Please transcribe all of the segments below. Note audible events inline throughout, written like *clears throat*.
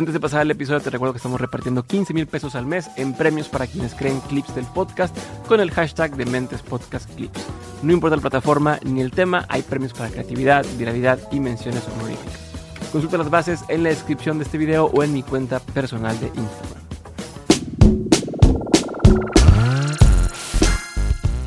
Antes de pasar al episodio, te recuerdo que estamos repartiendo 15 mil pesos al mes en premios para quienes creen clips del podcast con el hashtag de Mentes Podcast Clips. No importa la plataforma ni el tema, hay premios para creatividad, viralidad y menciones honoríficas. Consulta las bases en la descripción de este video o en mi cuenta personal de Instagram.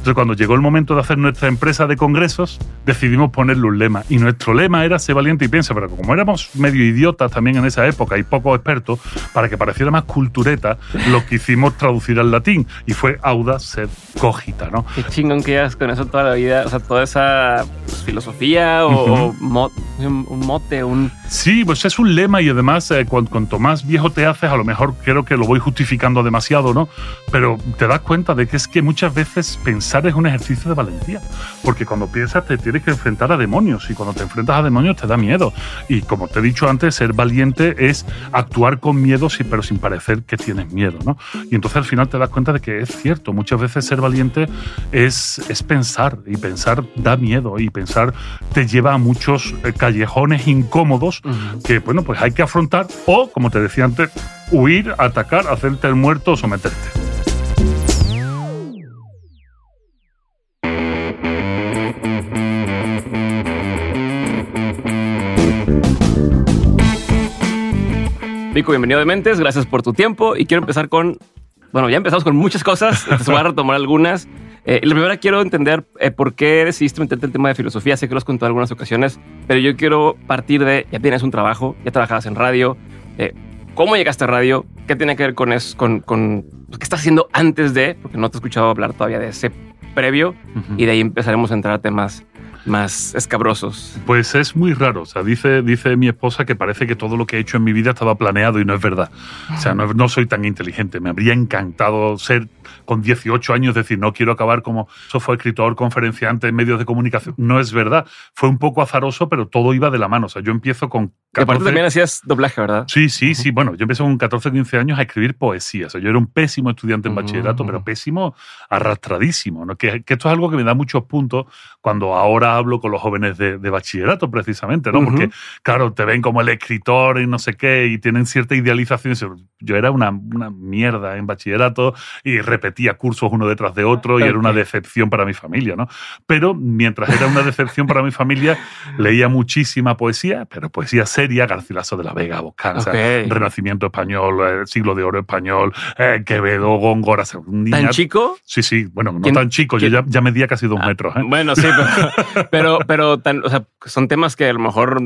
Entonces, cuando llegó el momento de hacer nuestra empresa de congresos, decidimos ponerle un lema. Y nuestro lema era ser valiente y piensa, pero como éramos medio idiotas también en esa época y poco expertos, para que pareciera más cultureta, lo que hicimos traducir al latín. Y fue auda sed cogita, ¿no? Qué chingón que llevas con eso toda la vida, o sea, toda esa pues, filosofía o, o mo- un, mote, un... Sí, pues es un lema y además eh, cuan- cuanto, más viejo te haces, a lo mejor creo que lo voy justificando demasiado, ¿no? Pero te das cuenta de que es que muchas veces pensar es un ejercicio de valentía, porque cuando piensas te tienes que enfrentar a demonios y cuando te enfrentas a demonios te da miedo. Y como te he dicho antes, ser valiente es actuar con miedo, pero sin parecer que tienes miedo, ¿no? Y entonces al final te das cuenta de que es cierto, muchas veces ser valiente es, es pensar y pensar da miedo y pensar te lleva a muchos eh, callejones incómodos que, bueno, pues hay que afrontar o, como te decía antes, huir, atacar, hacerte el muerto o someterte. Rico, bienvenido de Mentes, gracias por tu tiempo. Y quiero empezar con, bueno, ya empezamos con muchas cosas, *laughs* entonces voy a retomar algunas. Eh, la primera quiero entender eh, por qué decidiste meterte el tema de filosofía, sé que lo has contado en algunas ocasiones, pero yo quiero partir de, ya tienes un trabajo, ya trabajabas en radio, eh, ¿cómo llegaste a radio? ¿Qué tiene que ver con eso, con, con qué estás haciendo antes de, porque no te he escuchado hablar todavía de ese previo, y de ahí empezaremos a entrar a temas más escabrosos. Pues es muy raro. O sea, dice, dice mi esposa que parece que todo lo que he hecho en mi vida estaba planeado y no es verdad. O sea, no, no soy tan inteligente. Me habría encantado ser con 18 años, decir, no quiero acabar como software escritor, conferenciante en medios de comunicación. No es verdad. Fue un poco azaroso, pero todo iba de la mano. O sea, yo empiezo con Que aparte 14 también hacías doblaje, ¿verdad? Sí, sí, sí. Bueno, yo empecé con 14 o 15 años a escribir poesía. O sea, yo era un pésimo estudiante en bachillerato, Mm. pero pésimo arrastradísimo. ¿no? Que, que esto es algo que me da muchos puntos cuando ahora hablo con los jóvenes de, de bachillerato, precisamente, ¿no? Porque, claro, te ven como el escritor y no sé qué, y tienen cierta idealización. Yo era una, una mierda en bachillerato y repetía cursos uno detrás de otro y era una decepción para mi familia, ¿no? Pero mientras era una decepción para mi familia, *laughs* leía muchísima poesía, pero poesía seria, Garcilaso de la Vega, Boscanza, Ok. Renacimiento español, eh, Siglo de Oro español, eh, Quevedo, Góngora, ¿Tan chico? Sí, sí, bueno, no ¿Quién- tan chico, yo ya, ya medía casi dos Ah, metros. ¿eh? Bueno, sí, pero, *laughs* pero, pero tan, o sea, son temas que a lo mejor,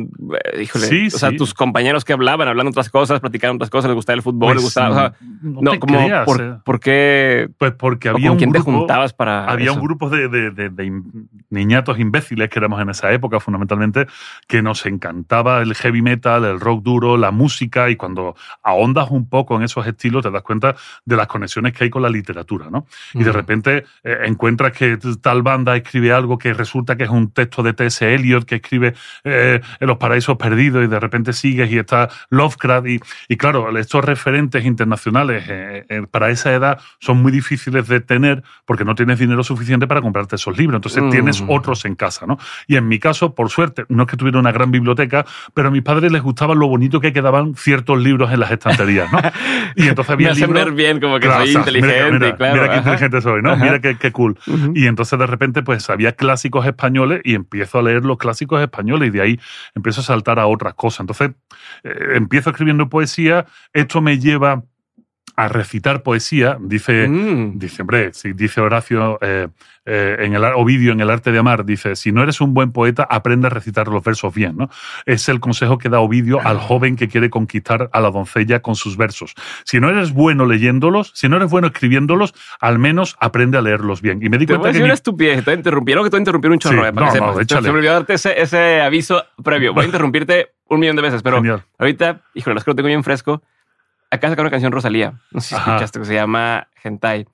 eh, híjole, Sí, o sea, sí. tus compañeros que hablaban, hablando otras cosas, platicaban otras cosas, les gustaba el fútbol, les Pues, gustaba, o sea, no, no, te como, creas, por, eh. por qué, Pues porque había un quién te grupo, juntabas para Había eso? un grupo de, de- de- de in- niñatos imbéciles que éramos en esa época, fundamentalmente, que nos encantaba el heavy metal, el rock duro, la música, y cuando ahondas un poco en esos estilos, te das cuenta de las conexiones que hay con la literatura, ¿no? Y de repente eh, encuentras que tal banda escribe algo que resulta que es un texto de T.S. Eliot, que escribe eh, en Los Paraísos Perdidos, y de repente sigues y está Lovecraft, y, y claro, estos referentes internacionales eh, eh, para esa edad son muy difíciles de tener porque no tienes dinero suficiente para comprarte esos libros. Entonces Mm. tienes otros en casa, ¿no? Y en mi caso, por suerte, no es que tuviera una gran biblioteca, pero a mis padres les gustaba lo bonito que quedaban ciertos libros en las estanterías, ¿no? *laughs* Y entonces había Me hacen libros... ver bien, como que Claro, soy sea, mira- inteligente, mira, claro. Mira qué inteligente soy, ¿no? Ajá. Mira qué, qué cool. Ujú. Y entonces de repente pues había clásicos españoles y empiezo a leer los clásicos españoles y de ahí empiezo a saltar a otras cosas. Entonces eh, empiezo escribiendo poesía, esto me lleva a recitar poesía, dice... Mm. Dice, hombre, si dice Horacio eh, eh, en el Ovidio en el arte de amar, dice, si no eres un buen poeta, aprende a recitar los versos bien, ¿no? Es el consejo que da Ovidio al joven que quiere conquistar a la doncella con sus versos. Si no eres bueno leyéndolos, si no eres bueno escribiéndolos, al menos aprende a leerlos bien. Y me di Te voy a cuenta que decir mi- una estupidez, te que te un chorro, Sí, eh, para no, que no, sepas. échale. Se me olvidó darte ese, ese aviso previo. Voy a *laughs* interrumpirte un millón de veces, pero Genial. ahorita, híjole, es que lo tengo bien fresco. Acá saca una canción Rosalía. No sé si Ajá. escuchaste, que se llama Hentai.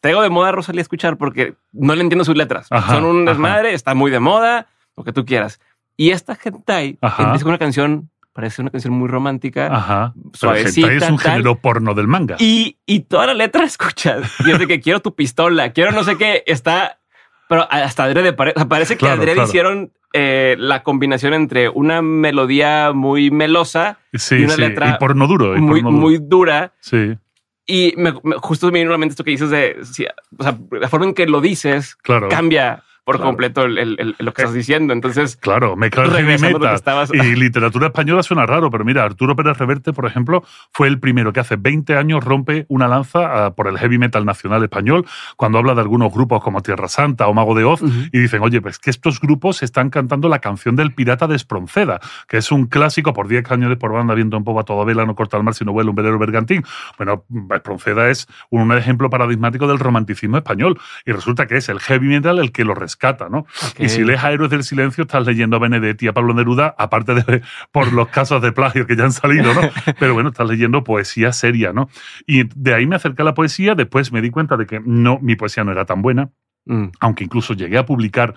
Traigo de moda a Rosalía escuchar porque no le entiendo sus letras. Ajá, Son un ajá. desmadre, está muy de moda, lo que tú quieras. Y esta Hentai Ajá. empieza con una canción, parece una canción muy romántica. Ajá. Pero Suavecita, hentai es un tal. género porno del manga. Y, y toda la letra *laughs* escuchas. Y es de que quiero tu pistola, quiero no sé qué. Está, pero hasta adrede parece que Claro, adrede claro. hicieron eh, la combinación entre una melodía muy melosa Sí, y una sí. letra y porno duro. y muy, porno duro. muy dura. Sí, Y me, me- justo me vino a la mente esto que dices de, sí, o sea, la forma en que lo dices claro. cambia por Claro. completo el- el- el- lo que estás diciendo. Entonces, Claro, mezclar heavy Regresando a lo que metal estabas- y literatura española suena raro, pero mira, Arturo Pérez Reverte, por ejemplo, fue el primero que hace 20 años rompe una lanza ah, por el heavy metal nacional español cuando habla de algunos grupos como Tierra Santa o Mago de Oz Ujú. y dicen, oye, pues que estos grupos están cantando la canción del pirata de Espronceda, que es un clásico por 10 cañones por banda, viento en popa, toda vela, no corta el mar, sino vuela un velero bergantín. Bueno, Espronceda es un ejemplo paradigmático del romanticismo español y resulta que es el heavy metal el que lo rescata, ¿no? Y si lees a Héroes del Silencio, estás leyendo a Benedetti y a Pablo Neruda, aparte de por los casos de plagio que ya han salido, ¿no? *laughs* Pero bueno, estás leyendo poesía seria, ¿no? Y de ahí me acerqué a la poesía, después me di cuenta de que no, mi poesía no era tan buena, mm, aunque incluso llegué a publicar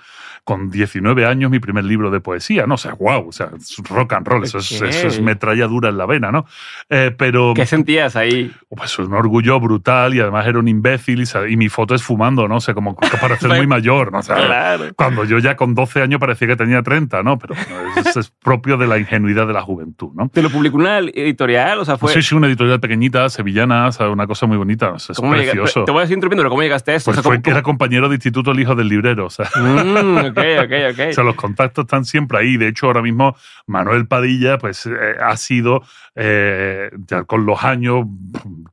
con 19 años mi primer libro de poesía, ¿no? O sea, wow, o sea, es rock and roll, eso, es, eso es metralla dura en la vena, ¿no? Eh, pero ¿qué sentías ahí? pues un orgullo brutal y además era un imbécil y, y mi foto es fumando, ¿no? O sea, como para ser *laughs* muy mayor, ¿no? O sea, Claro. cuando yo ya con 12 años parecía que tenía 30, ¿no? Pero bueno, eso es propio de la ingenuidad de la juventud, ¿no? ¿Te lo publicó una editorial? O sea, fue... Sí, sí, una editorial pequeñita, sevillana, o sea, una cosa muy bonita, o sea, es ¿cómo llega- precioso. Te voy a decir interrumpiendo, pero ¿cómo llegaste a esto? Pues O sea, fue ¿cómo- que era compañero de instituto el hijo del librero, o sea, Mm, o sea, los contactos están siempre ahí. De hecho, ahora mismo Manuel Padilla, pues, eh, ha sido, eh, ya con los años,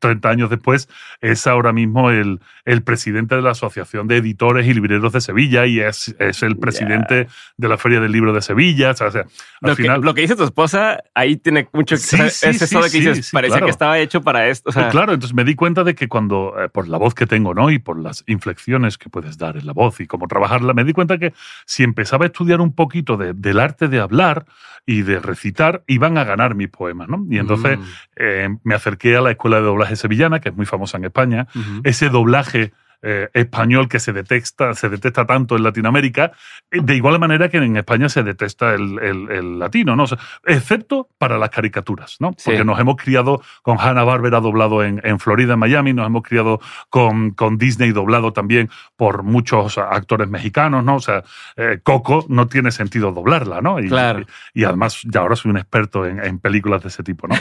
30 años después, es ahora mismo el, el presidente de la Asociación de Editores y Libreros de Sevilla y es, es el presidente de la Feria del Libro de Sevilla. O sea, al Lo que, final. lo que dice tu esposa, ahí tiene mucho... Sí, sea, sí, es eso sí, de que sí, dices, parecía claro. que estaba hecho para esto. O sea, Pues claro, entonces me di cuenta de que cuando, eh, por la voz que tengo, ¿no? Y por las inflexiones que puedes dar en la voz y cómo trabajarla, me di cuenta que si empezaba a estudiar un poquito de- del arte de hablar y de recitar, iban a ganar mis poemas, ¿no? Y entonces Mm, eh, me acerqué a la Escuela de Doblaje Sevillana, que es muy famosa en España, ese doblaje eh, español que se detecta, se detesta tanto en Latinoamérica, eh, de igual manera que en España se detesta el, el- el latino, ¿no? O sea, excepto para las caricaturas, ¿no? Sí. Porque nos hemos criado con Hanna Barbera doblado en, en Florida, en Miami, nos hemos criado con, con Disney doblado también por muchos actores mexicanos, ¿no? O sea, eh, Coco no tiene sentido doblarla, ¿no? Y, Claro. y, y además, ya ahora soy un experto en, en películas de ese tipo, ¿no?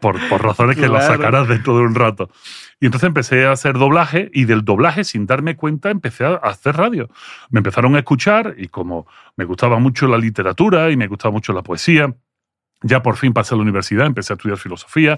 Por, por razones que Claro. sacarás dentro de un rato. Y entonces empecé a hacer doblaje y del doblaje, sin darme cuenta, empecé a hacer radio. Me empezaron a escuchar y como me gustaba mucho la literatura y me gustaba mucho la poesía, ya por fin pasé a la universidad, empecé a estudiar filosofía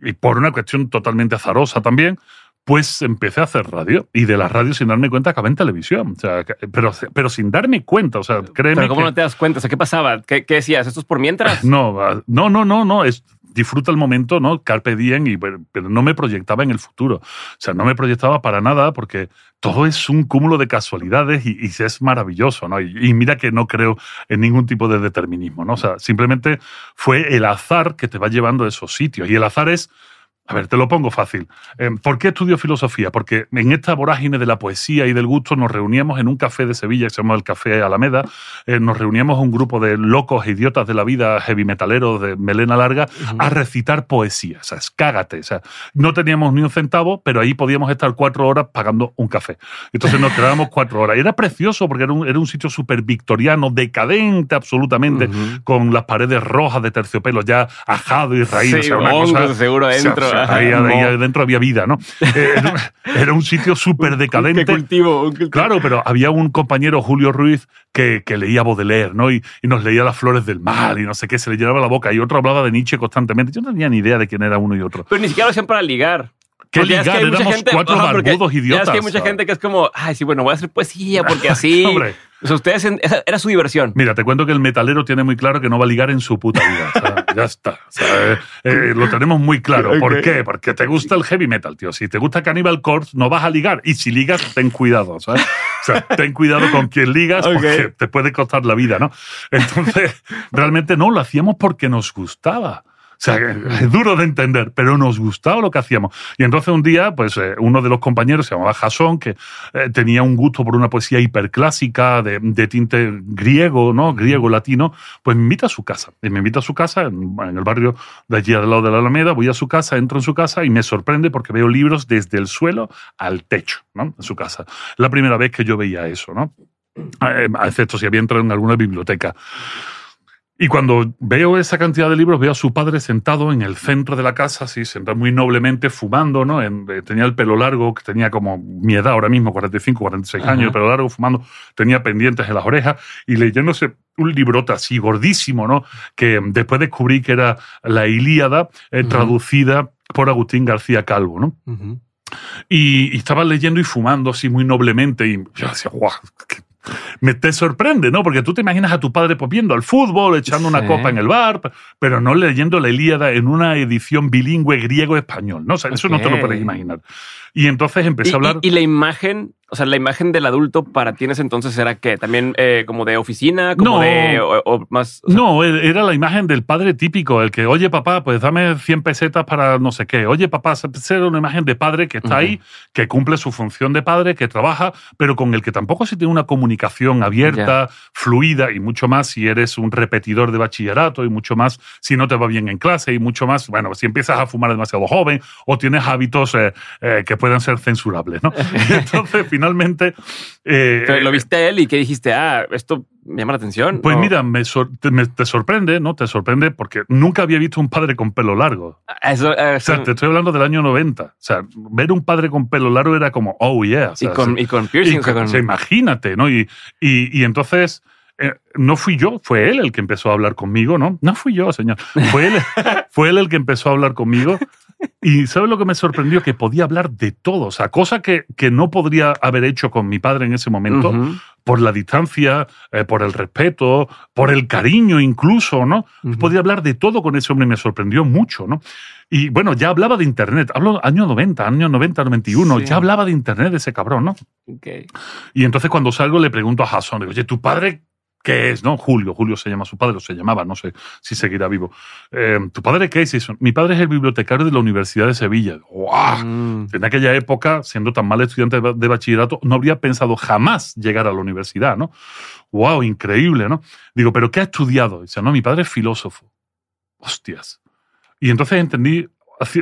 y por una cuestión totalmente azarosa también, pues empecé a hacer radio y de la radio sin darme cuenta acabé en televisión. O sea, que- pero, pero sin darme cuenta, o sea, créeme Pero ¿cómo que- no te das cuenta? O sea, ¿qué pasaba? ¿Qué, qué decías? ¿Esto es por mientras? no, ah, no, no, no, no. Es, disfruta el momento, ¿no? Carpe diem, y, pero no me proyectaba en el futuro. O sea, no me proyectaba para nada porque todo es un cúmulo de casualidades y, y es maravilloso, ¿no? Y, y mira que no creo en ningún tipo de determinismo, ¿no? O sea, simplemente fue el azar que te va llevando a esos sitios. Y el azar es. A ver, te lo pongo fácil. Eh, ¿Por qué estudio filosofía? Porque en esta vorágine de la poesía y del gusto nos reuníamos en un café de Sevilla que se llama el Café Alameda. Eh, nos reuníamos un grupo de locos e idiotas de la vida, heavy metaleros de melena larga, a recitar poesía. O sea, es cágate. O sea, no teníamos ni un centavo, pero ahí podíamos estar cuatro horas pagando un café. Entonces nos quedábamos *laughs* cuatro horas. Y era precioso porque era un, era un sitio súper victoriano, decadente absolutamente, con las paredes rojas de terciopelo ya ajado y raído. Sí, o sea, una cosa- seguro o sea, adentro. o sea, ahí, adentro había vida, ¿no? *laughs* Eh, Era, un- era un sitio súper ¿Qué decadente. cultivo? un cultivo. Claro, pero había un compañero, Julio Ruiz, que, que leía Baudelaire, ¿no? Y, y nos leía Las flores del mal y no sé qué, se le llenaba la boca. Y otro hablaba de Nietzsche constantemente. Yo no tenía ni idea de quién era uno y otro. Pero ni siquiera lo hacían para ligar. ¿Qué Porque ya es que ligar? mucha Éramos gente- cuatro ajá, porque barbudos ya idiotas. es que hay mucha ¿sabes? gente que es como, ay, sí, bueno, voy a hacer poesía porque *laughs* así. O sea, ustedes, en- esa era su diversión. Mira, te cuento que el metalero tiene muy claro que no va a ligar en su puta vida. O sea, ya está. O sea, eh, eh, lo tenemos muy claro. ¿Por qué? Porque te gusta el heavy metal, tío. Si te gusta Cannibal Corpse, no vas a ligar. Y si ligas, ten cuidado, ¿sabes? O sea, ten cuidado con quien ligas Ok. porque te puede costar la vida, ¿no? Entonces, *laughs* realmente no, lo hacíamos porque nos gustaba. Sea, *laughs* es duro de entender, pero nos gustaba lo que hacíamos. Y entonces un día, pues eh, uno de los compañeros se llamaba Jason, que eh, tenía un gusto por una poesía hiperclásica, de, de tinte griego, ¿no? Griego-latino, pues me invita a su casa. Y me invita a su casa, en, en el barrio de allí al lado de la Alameda, voy a su casa, entro en su casa y me sorprende porque veo libros desde el suelo al techo, ¿no? En su casa. La primera vez que yo veía eso, ¿no? eh, excepto si había entrado en alguna biblioteca. Y cuando veo esa cantidad de libros, veo a su padre sentado en el centro de la casa, así, sentado muy noblemente, fumando, ¿no? En- eh, tenía el pelo largo, que tenía como mi edad ahora mismo, 45, 46 años, Ajá. el pelo largo, fumando, tenía pendientes en las orejas y leyéndose un librote así gordísimo, ¿no? Que después descubrí que era la Ilíada, eh, traducida por Agustín García Calvo, ¿no? Y, y estaba leyendo y fumando así muy noblemente y yo decía, guau, que- me te sorprende, ¿no? Porque tú te imaginas a tu padre pues viendo al fútbol, echando una copa en el bar, pero no leyendo la Ilíada en una edición bilingüe griego-español, ¿no? O sea, eso no te lo puedes imaginar. Y entonces empecé a hablar... y- y la imagen, o sea, la imagen del adulto para ti en ese entonces era que también eh, como de oficina, como No. de o, o más. o sea, No, e- era la imagen del padre típico, el que, oye papá, pues dame 100 pesetas para no sé qué. Oye papá, era una imagen de padre que está Ujú. ahí, que cumple su función de padre, que trabaja, pero con el que tampoco se tiene una comunicación abierta, fluida y mucho más si eres un repetidor de bachillerato y mucho más si no te va bien en clase y mucho más, bueno, si empiezas a fumar demasiado joven o tienes hábitos eh, eh, que puedan ser censurables, ¿no? Y *laughs* entonces finalmente... eh, pero lo viste a él y que dijiste, ah, esto me llama la atención. pues ¿O- mira, me sor- te, me- te sorprende, ¿no? Te sorprende porque nunca había visto un padre con pelo largo. Ah, Eso, eh, O sea, eso- te estoy hablando del año 90. O sea, ver un padre con pelo largo era como, oh yeah. O y, sea, con, sí. y con Y piercing. o sea, con- sea, imagínate, ¿no? Y, y, y entonces, eh, no fui yo, fue él el que empezó a hablar conmigo, ¿no? No fui yo, señor. Fue él, *laughs* fue él el que empezó a hablar conmigo. *laughs* Y ¿sabes lo que me sorprendió? Que podía hablar de todo. O sea, cosa que, que no podría haber hecho con mi padre en ese momento por la distancia, eh, por el respeto, por el cariño incluso, ¿no? Podía hablar de todo con ese hombre y me sorprendió mucho, ¿no? Y bueno, ya hablaba de Internet, hablo año 90, año 90, 91, Sí. ya hablaba de Internet ese cabrón, ¿no? ok. Y entonces cuando salgo le pregunto a Jason, oye, ¿tu padre qué es? ¿No? Julio, Julio se llama su padre, o se llamaba, no sé si seguirá vivo. Eh, ¿Tu padre qué es? Mi padre es el bibliotecario de la Universidad de Sevilla. ¡Guau! Mm, En aquella época, siendo tan mal estudiante de bachillerato, no habría pensado jamás llegar a la universidad, ¿no? ¡Wow! Increíble, ¿no? Digo, ¿pero qué ha estudiado? Dice, no, mi padre es filósofo. Hostias. Y entonces entendí,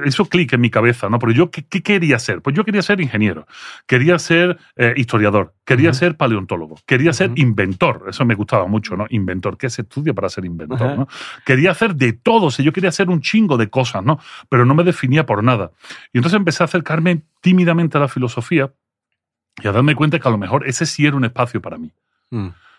hizo clic en mi cabeza, ¿no? Pero yo, ¿qué, qué quería ser? Pues yo quería ser ingeniero, quería ser eh, historiador, quería ser paleontólogo, quería ser inventor. Eso me gustaba mucho, ¿no? Inventor. ¿Qué se estudia para ser inventor, no? Quería hacer de todo, o sea, yo quería hacer un chingo de cosas, ¿no? Pero no me definía por nada. Y entonces empecé a acercarme tímidamente a la filosofía y a darme cuenta que a lo mejor ese sí era un espacio para mí.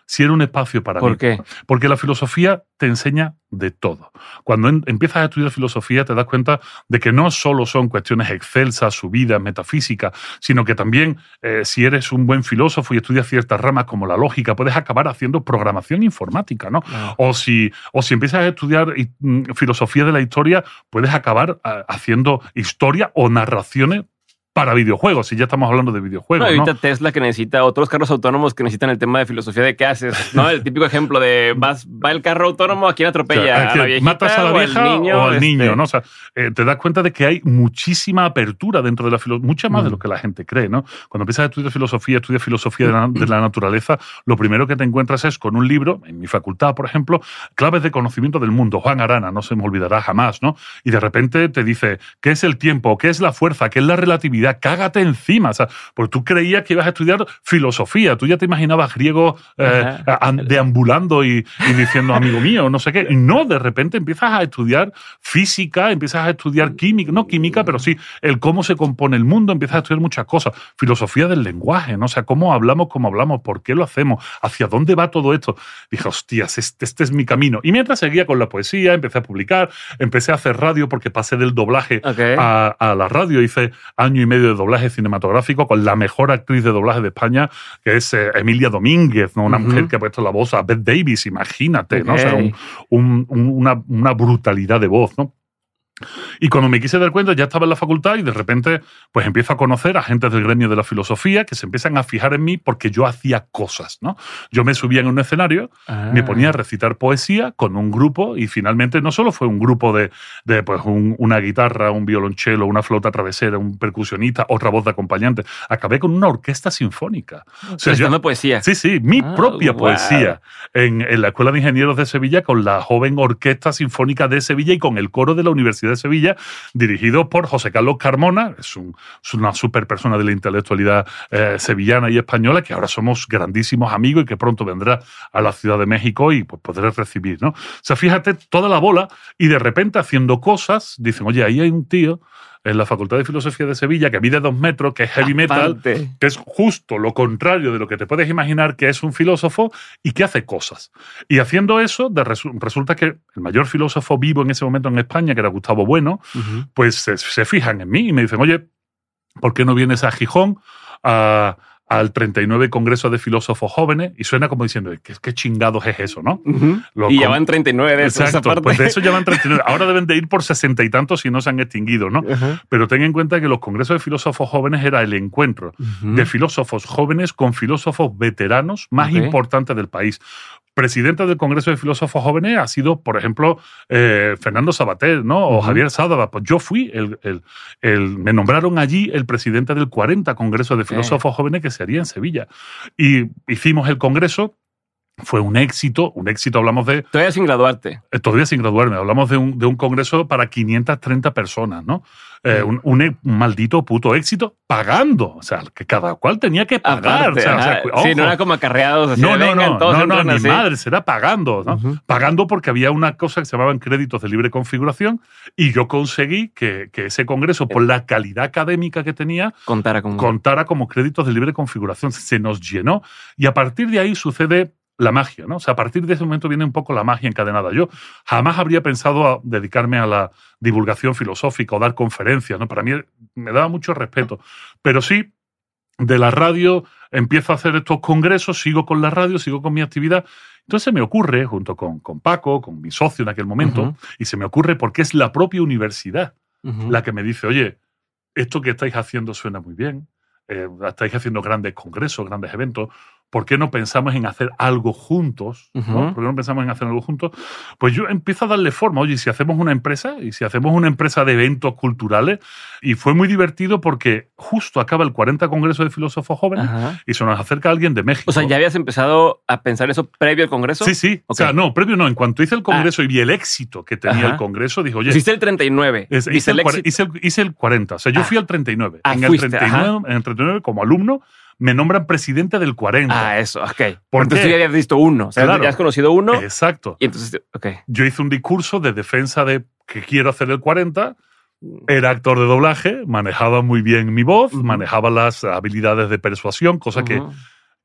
Sí era un espacio para mí. ¿Por qué? Porque la filosofía te enseña de todo. Cuando en- empiezas a estudiar filosofía te das cuenta de que no solo son cuestiones excelsas, subidas, metafísicas, sino que también eh, si eres un buen filósofo y estudias ciertas ramas como la lógica, puedes acabar haciendo programación informática, ¿no? O si, o si empiezas a estudiar mm, filosofía de la historia, puedes acabar ah, haciendo historia o narraciones para videojuegos, si ya estamos hablando de videojuegos. ¿no? ahorita Tesla que necesita otros carros autónomos que necesitan el tema de filosofía de qué haces, ¿no? El típico ejemplo de vas, va el carro autónomo, ¿a quién O sea, atropella? que ¿A la viejita matas a la o al vieja niño? o al Este, niño, ¿no? O sea, eh, te das cuenta de que hay muchísima apertura dentro de la filosofía, mucha más de Mm. lo que la gente cree, ¿no? Cuando empiezas a estudiar filosofía, estudias filosofía de la, de la naturaleza, lo primero que te encuentras es con un libro, en mi facultad, por ejemplo, Claves de conocimiento del mundo, Juan Arana, no se me olvidará jamás, ¿no? Y de repente te dice, ¿qué es el tiempo? ¿Qué es la fuerza? ¿Qué es la relatividad? Cágate encima, o sea, porque tú creías que ibas a estudiar filosofía, tú ya te imaginabas griego eh, deambulando y, y diciendo amigo mío, no sé qué. Y no, de repente empiezas a estudiar física, empiezas a estudiar química, no química, pero sí el cómo se compone el mundo, empiezas a estudiar muchas cosas. Filosofía del lenguaje, ¿no? O sea, cómo hablamos, cómo hablamos, por qué lo hacemos, hacia dónde va todo esto. Dije, hostias, este, este es mi camino. Y mientras seguía con la poesía, empecé a publicar, empecé a hacer radio porque pasé del doblaje a, a la radio. Hice año y medio de doblaje cinematográfico con la mejor actriz de doblaje de España, que es eh, Emilia Domínguez, ¿no? una mujer que ha puesto la voz a Beth Davis, imagínate, ¿no? O sea, un- un- una, una brutalidad de voz, ¿no? Y cuando me quise dar cuenta, ya estaba en la facultad y de repente, pues empiezo a conocer a gente del gremio de la filosofía que se empiezan a fijar en mí porque yo hacía cosas, ¿no? Yo me subía en un escenario, me Ah. ponía a recitar poesía con un grupo y finalmente no solo fue un grupo de, de pues un- una guitarra, un violonchelo, una flauta travesera, un percusionista, otra voz de acompañante, acabé con una orquesta sinfónica. O sea, yo- Recitando poesía. Sí, sí, mi Ah, propia wow. poesía en, en la Escuela de Ingenieros de Sevilla con la joven Orquesta Sinfónica de Sevilla y con el coro de la Universidad de Sevilla dirigido por José Carlos Carmona, es, un, una super persona de la intelectualidad eh, sevillana y española, que ahora somos grandísimos amigos y que pronto vendrá a la Ciudad de México y pues, podré recibir, ¿no? O sea, fíjate toda la bola y de repente haciendo cosas, dicen, oye, ahí hay un tío en la Facultad de Filosofía de Sevilla, que mide dos metros, que es heavy metal, Aparte. que es justo lo contrario de lo que te puedes imaginar que es un filósofo y que hace cosas. Y haciendo eso, de resu- resulta que el mayor filósofo vivo en ese momento en España, que era Gustavo Bueno, Ujú. pues se, se fijan en mí y me dicen, oye, ¿por qué no vienes a Gijón a- al 39 Congreso de Filósofos Jóvenes? Y suena como diciendo, ¿qué, qué chingados es eso, no? Lo Y ya van 39 de esos, Exacto, aparte. pues de eso llevan 39. *laughs* Ahora deben de ir por sesenta y tantos si no se han extinguido, ¿no? Pero ten en cuenta que los congresos de filósofos jóvenes era el encuentro de filósofos jóvenes con filósofos veteranos más importantes del país. Presidente del Congreso de Filósofos Jóvenes ha sido, por ejemplo, eh, Fernando Sabater, ¿no? O. Javier Sádava. Pues yo fui, el, el- el- me nombraron allí el presidente del 40 Congreso de Filósofos Jóvenes que se haría en Sevilla. Y hicimos el congreso, fue un éxito, un éxito, hablamos de Todavía sin graduarte. eh, todavía sin graduarme, hablamos de un, de un congreso para 530 personas, ¿no? Eh, un, un e- un maldito puto éxito pagando, o sea, que cada cual tenía que pagar. Aparte, o sea, o sea, sí, no era como acarreados no, no, no, todos no, no, ni así. madre, será pagando, ¿no? Ujú. Pagando porque había una cosa que se llamaban créditos de libre configuración y yo conseguí que, que ese congreso, por la calidad académica que tenía, Contara con. contara como créditos de libre configuración. Se nos llenó y a partir de ahí sucede la magia, ¿no? O sea, a partir de ese momento viene un poco la magia encadenada. Yo jamás habría pensado a dedicarme a la divulgación filosófica o dar conferencias, ¿no? Para mí me daba mucho respeto, pero sí de la radio empiezo a hacer estos congresos, sigo con la radio, sigo con mi actividad. Entonces se me ocurre, junto con, con Paco, con mi socio en aquel momento, y se me ocurre porque es la propia universidad la que me dice, oye, esto que estáis haciendo suena muy bien, eh, estáis haciendo grandes congresos, grandes eventos, ¿por qué no pensamos en hacer algo juntos? ¿no? Ujú. ¿Por qué no pensamos en hacer algo juntos? Pues yo empiezo a darle forma, oye, ¿y si hacemos una empresa, y si hacemos una empresa de eventos culturales, y fue muy divertido porque justo acaba el 40 Congreso de Filósofos Jóvenes Ajá. y se nos acerca alguien de México. O sea, ¿ya habías empezado a pensar eso previo al congreso? Sí, sí. O Ok. sea, no, previo no. En cuanto hice el congreso y vi el éxito que tenía Ajá. el congreso, dije, oye, Hiciste el 39. es- hice, el el, hice el- hice el 40. O sea, yo Ah. fui al 39. Ah, en, fuiste, 39 en el 39, como alumno, me nombran presidente del 40. Ah, eso, ok. ¿Por entonces qué? tú ya habías visto uno. O sea, Claro. ya has conocido uno. Exacto. Y entonces, ok. Yo hice un discurso de defensa de que quiero hacer el 40. Era actor de doblaje, manejaba muy bien mi voz, Ujú. manejaba las habilidades de persuasión, cosa que, Ujú. que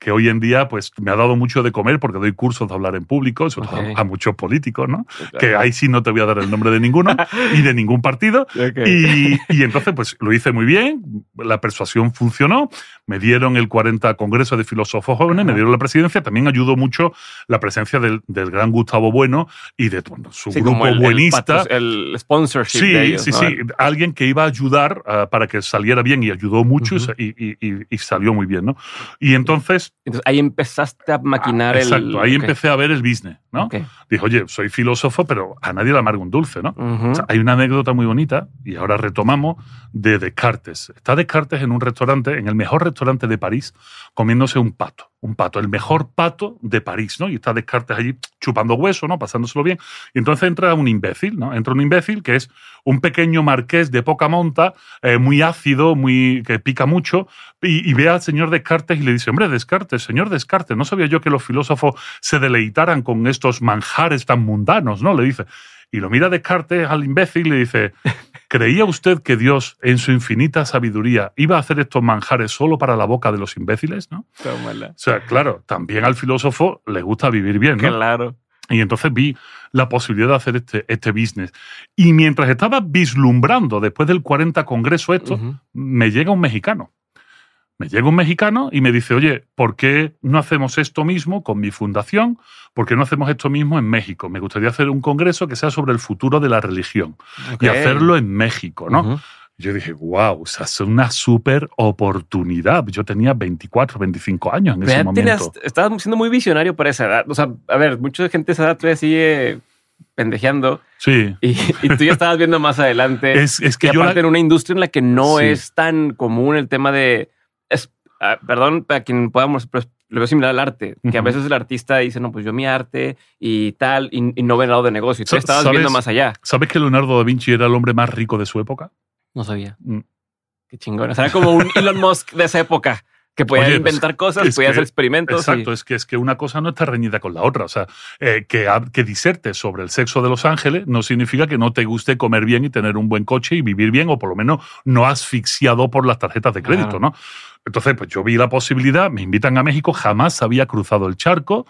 hoy en día pues me ha dado mucho de comer porque doy cursos de hablar en público, sobre todo Ok. a, a muchos políticos, ¿no? Claro. Que ahí sí no te voy a dar el nombre de ninguno *laughs* y de ningún partido. Ok. Y, y entonces, pues lo hice muy bien, la persuasión funcionó, me dieron el 40 Congreso de Filósofos Jóvenes, me dieron la presidencia, también ayudó mucho la presencia del, del gran Gustavo Bueno y de bueno, su Sí, grupo como el, el buenista. patro- El, sponsorship Sí, de ellos, sí, ¿no? sí. Alguien que iba a ayudar ah, para que saliera bien y ayudó mucho sa- y, y- y- y salió muy bien, ¿no? Y entonces, Entonces ahí empezaste a maquinar el. exacto, ahí empecé a ver el business, ¿no? Ok. Dije, oye, soy filósofo, pero a nadie le amarga un dulce, ¿no? Ujú. O sea, hay una anécdota muy bonita, y ahora retomamos, de Descartes. Está Descartes en un restaurante, en el mejor restaurante de París, comiéndose un pato. Un pato, el mejor pato de París, ¿no? Y está Descartes allí chupando hueso, ¿no? Pasándoselo bien. Y entonces entra un imbécil, ¿no? Entra un imbécil que es un pequeño marqués de poca monta, eh, muy ácido, muy que pica mucho, y, y ve al señor Descartes y le dice, hombre, Descartes, señor Descartes, no sabía yo que los filósofos se deleitaran con estos manjares tan mundanos, ¿no? Le dice. Y lo mira Descartes al imbécil y le dice, ¿creía usted que Dios, en su infinita sabiduría, iba a hacer estos manjares solo para la boca de los imbéciles, ¿no? Tómala. O sea, claro, también al filósofo le gusta vivir bien, ¿no? Claro. Y entonces vi la posibilidad de hacer este, este business. Y mientras estaba vislumbrando, después del 40 Congreso esto, me llega un mexicano. Me llega un mexicano y me dice, oye, ¿por qué no hacemos esto mismo con mi fundación? ¿Por qué no hacemos esto mismo en México? Me gustaría hacer un congreso que sea sobre el futuro de la religión y hacerlo en México, ¿no? Yo dije, wow, o sea, es una súper oportunidad. Yo tenía 24, 25 años en ese momento. estabas siendo muy visionario para esa edad. O sea, a ver, mucha gente a esa edad todavía sigue pendejeando Sí. y, y tú ya estabas viendo más adelante. *laughs* Es, es que que yo la- en una industria en la que no Sí. es tan común el tema de. Ah, perdón, para quien podamos, pero lo veo similar al arte, que a veces el artista dice, no, pues yo mi arte y tal, y, y no ve el lado de negocio. Y tú estabas ¿sabes? viendo más allá. ¿Sabes que Leonardo da Vinci era el hombre más rico de su época? No sabía. Mm. Qué chingón. O sea, era como un *laughs* Elon Musk de esa época, que podía Oye, inventar cosas, podía hacer experimentos. y- Exacto, es que, es que una cosa no está reñida con la otra. O sea, eh, que, que disertes sobre el sexo de los ángeles no significa que no te guste comer bien y tener un buen coche y vivir bien, o por lo menos no asfixiado por las tarjetas de crédito, Claro. ¿no? Entonces, pues yo vi la posibilidad, me invitan a México, jamás había cruzado el charco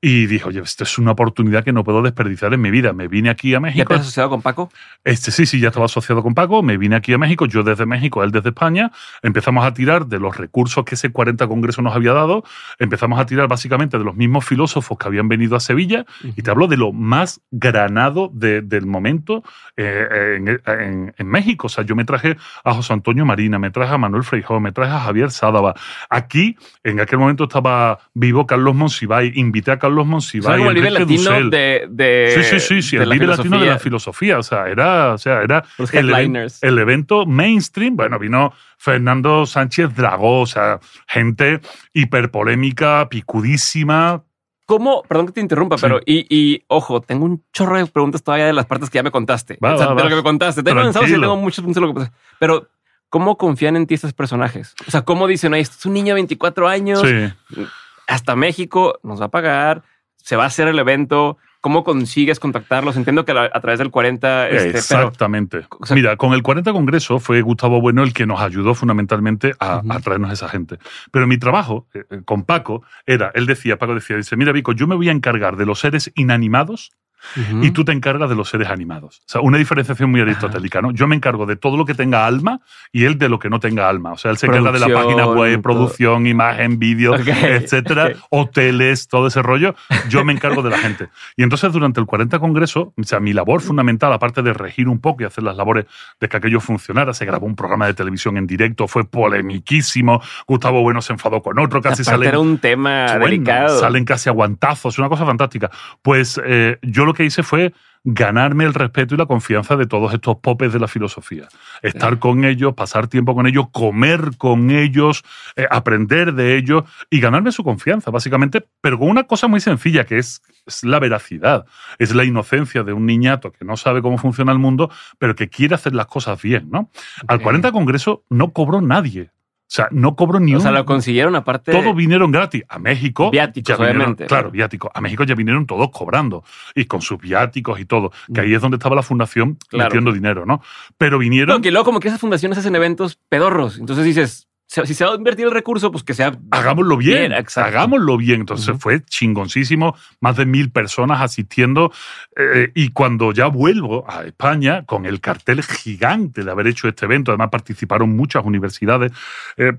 y dije, oye, esto es una oportunidad que no puedo desperdiciar en mi vida. Me vine aquí a ¿Ya México. te has asociado con Paco? Este sí, sí, ya estaba asociado con Paco, me vine aquí a México, yo desde México, él desde España, empezamos a tirar de los recursos que ese 40 Congreso nos había dado, empezamos a tirar básicamente de los mismos filósofos que habían venido a Sevilla, y te hablo de lo más granado de- del momento eh, en, en- en México. O sea, yo me traje a José Antonio Marina, me traje a Manuel Freijó, me traje a Javier Sádava. Aquí, en aquel momento estaba vivo Carlos Monsiváis, invité a Carlos O sea, Monsiváis, el Vive Latino de, de. Sí, sí, sí, sí, de el Vive Latino de la filosofía. O sea, era, o sea, era el, el evento mainstream. Bueno, vino Fernando Sánchez Dragó, o sea, gente hiperpolémica, picudísima. ¿Cómo? Perdón que te interrumpa, Sí. pero. Y, y, ojo, tengo un chorro de preguntas todavía de las partes que ya me contaste. Va, o sea, va, de va. lo que me contaste. Tengo pensado, sí, tengo muchos puntos de lo que. Pero, ¿cómo confían en ti estos personajes? O sea, ¿cómo dicen, oye, este es un niño de 24 años, Sí. hasta México, nos va a pagar, se va a hacer el evento? ¿Cómo consigues contactarlos? Entiendo que a, través del 40, este, pero Exactamente. o sea- Mira, con el 40 Congreso fue Gustavo Bueno el que nos ayudó fundamentalmente a, Ujú. a traernos esa gente. Pero mi trabajo eh, eh, con Paco era, él decía, Paco decía, dice, mira Vico, yo me voy a encargar de los seres inanimados Ujú. y tú te encargas de los seres animados. O sea, una diferenciación muy aristotélica, ¿no? Yo me encargo de todo lo que tenga alma y él de lo que no tenga alma. O sea, él se encarga de la página web, todo. producción, imagen, vídeo, Ok, *laughs* etcétera, ok. hoteles, todo ese rollo. Yo me encargo de la gente. Y entonces, durante el 40 Congreso, o sea, mi labor fundamental, aparte de regir un poco y hacer las labores de que aquello funcionara, se grabó un programa de televisión en directo, fue polemiquísimo. Gustavo Bueno se enfadó con otro, casi Aparte sale era un tema bueno, delicado. Salen casi aguantazos, una cosa fantástica. Pues eh, yo lo que hice fue ganarme el respeto y la confianza de todos estos popes de la filosofía. Estar con ellos, pasar tiempo con ellos, comer con ellos, eh, aprender de ellos y ganarme su confianza, básicamente, pero con una cosa muy sencilla que es, es la veracidad, es la inocencia de un niñato que no sabe cómo funciona el mundo, pero que quiere hacer las cosas bien, ¿no? Al Ok. 40 Congreso no cobró nadie. O sea, no cobró ni O un sea, lo consiguieron aparte. todos vinieron gratis. A México. Viáticos, ya vinieron- obviamente. Claro, viáticos. A México ya vinieron todos cobrando. Y con sus viáticos y todo. Que ahí es donde estaba la fundación Claro. metiendo dinero, ¿no? Pero vinieron. No, que luego como que esas fundaciones hacen eventos pedorros. Entonces dices, si se va a invertir el recurso, pues que sea... Hagámoslo bien, hagámoslo bien. Entonces fue chingoncísimo, más de mil personas asistiendo. eh, y cuando ya vuelvo a España, con el cartel gigante de haber hecho este evento, además participaron muchas universidades. eh,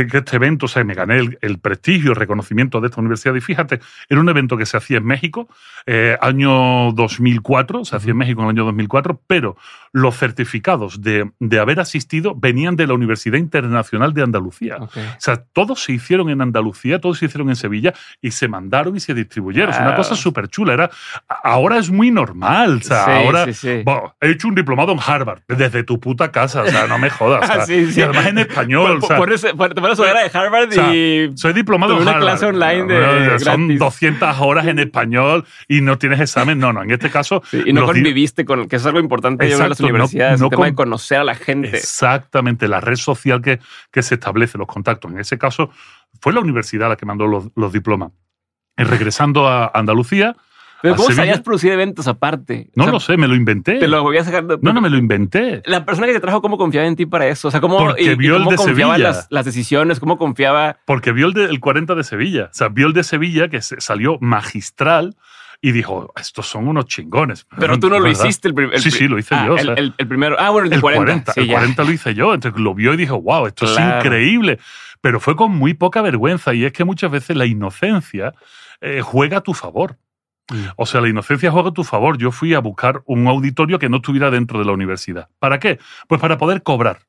en este evento, o sea, me gané el, el prestigio, el reconocimiento de esta universidad. Y fíjate, era un evento que se hacía en México, eh, año 2004, se hacía en México en el año 2004, pero los certificados de, de haber asistido venían de la Universidad Internacional de Andalucía. O sea, todos se hicieron en Andalucía, todos se hicieron en Sevilla y se mandaron y se distribuyeron. Es una cosa súper chula. Era, ahora es muy normal. O sea, Sí, ahora sí, sí. Bueno, he hecho un diplomado en Harvard, desde tu puta casa. O sea, no me jodas. o *laughs* sea. Y además en español. Por, o sea, por eso- por- sudadera de Harvard o sea, y... soy diplomado en una clase online de Bueno, Son gratis. 200 horas en español y no tienes examen. No, no. En este caso. *laughs* Sí, y no conviviste con... Que es algo importante yo veo en las Exacto, no- universidades. no el tema de con- conocer a la gente. Exactamente, la red social que, que se establece, los contactos. En ese caso, fue la universidad la que mandó los, los diplomas. Y regresando a Andalucía, Pero ¿cómo Sevilla. sabías producir eventos aparte? no O sea, lo sé, me lo inventé. Te lo voy a sacar... de- No, no me lo inventé. La persona que te trajo, ¿cómo confiaba en ti para eso? O sea, ¿cómo, Porque y- y vio el cómo de confiaba Sevilla. las, las decisiones? ¿Cómo confiaba? Porque vio el, de- el 40 de Sevilla. O sea, vio el de Sevilla que se- salió magistral y dijo, estos son unos chingones. Pero tú no lo ¿Verdad? hiciste. El, pri- el Sí, sí, lo hice Ah, yo, o El, sea. el- el primero. Ah, bueno, el de El 40. 40, Sí, el ya. 40 lo hice yo. Entonces lo vio y dijo, wow, esto Claro. es increíble. Pero fue con muy poca vergüenza y es que muchas veces la inocencia eh, juega a tu favor. O sea, la inocencia juega a tu favor. Yo fui a buscar un auditorio que no estuviera dentro de la universidad. ¿Para qué? Pues para poder cobrar.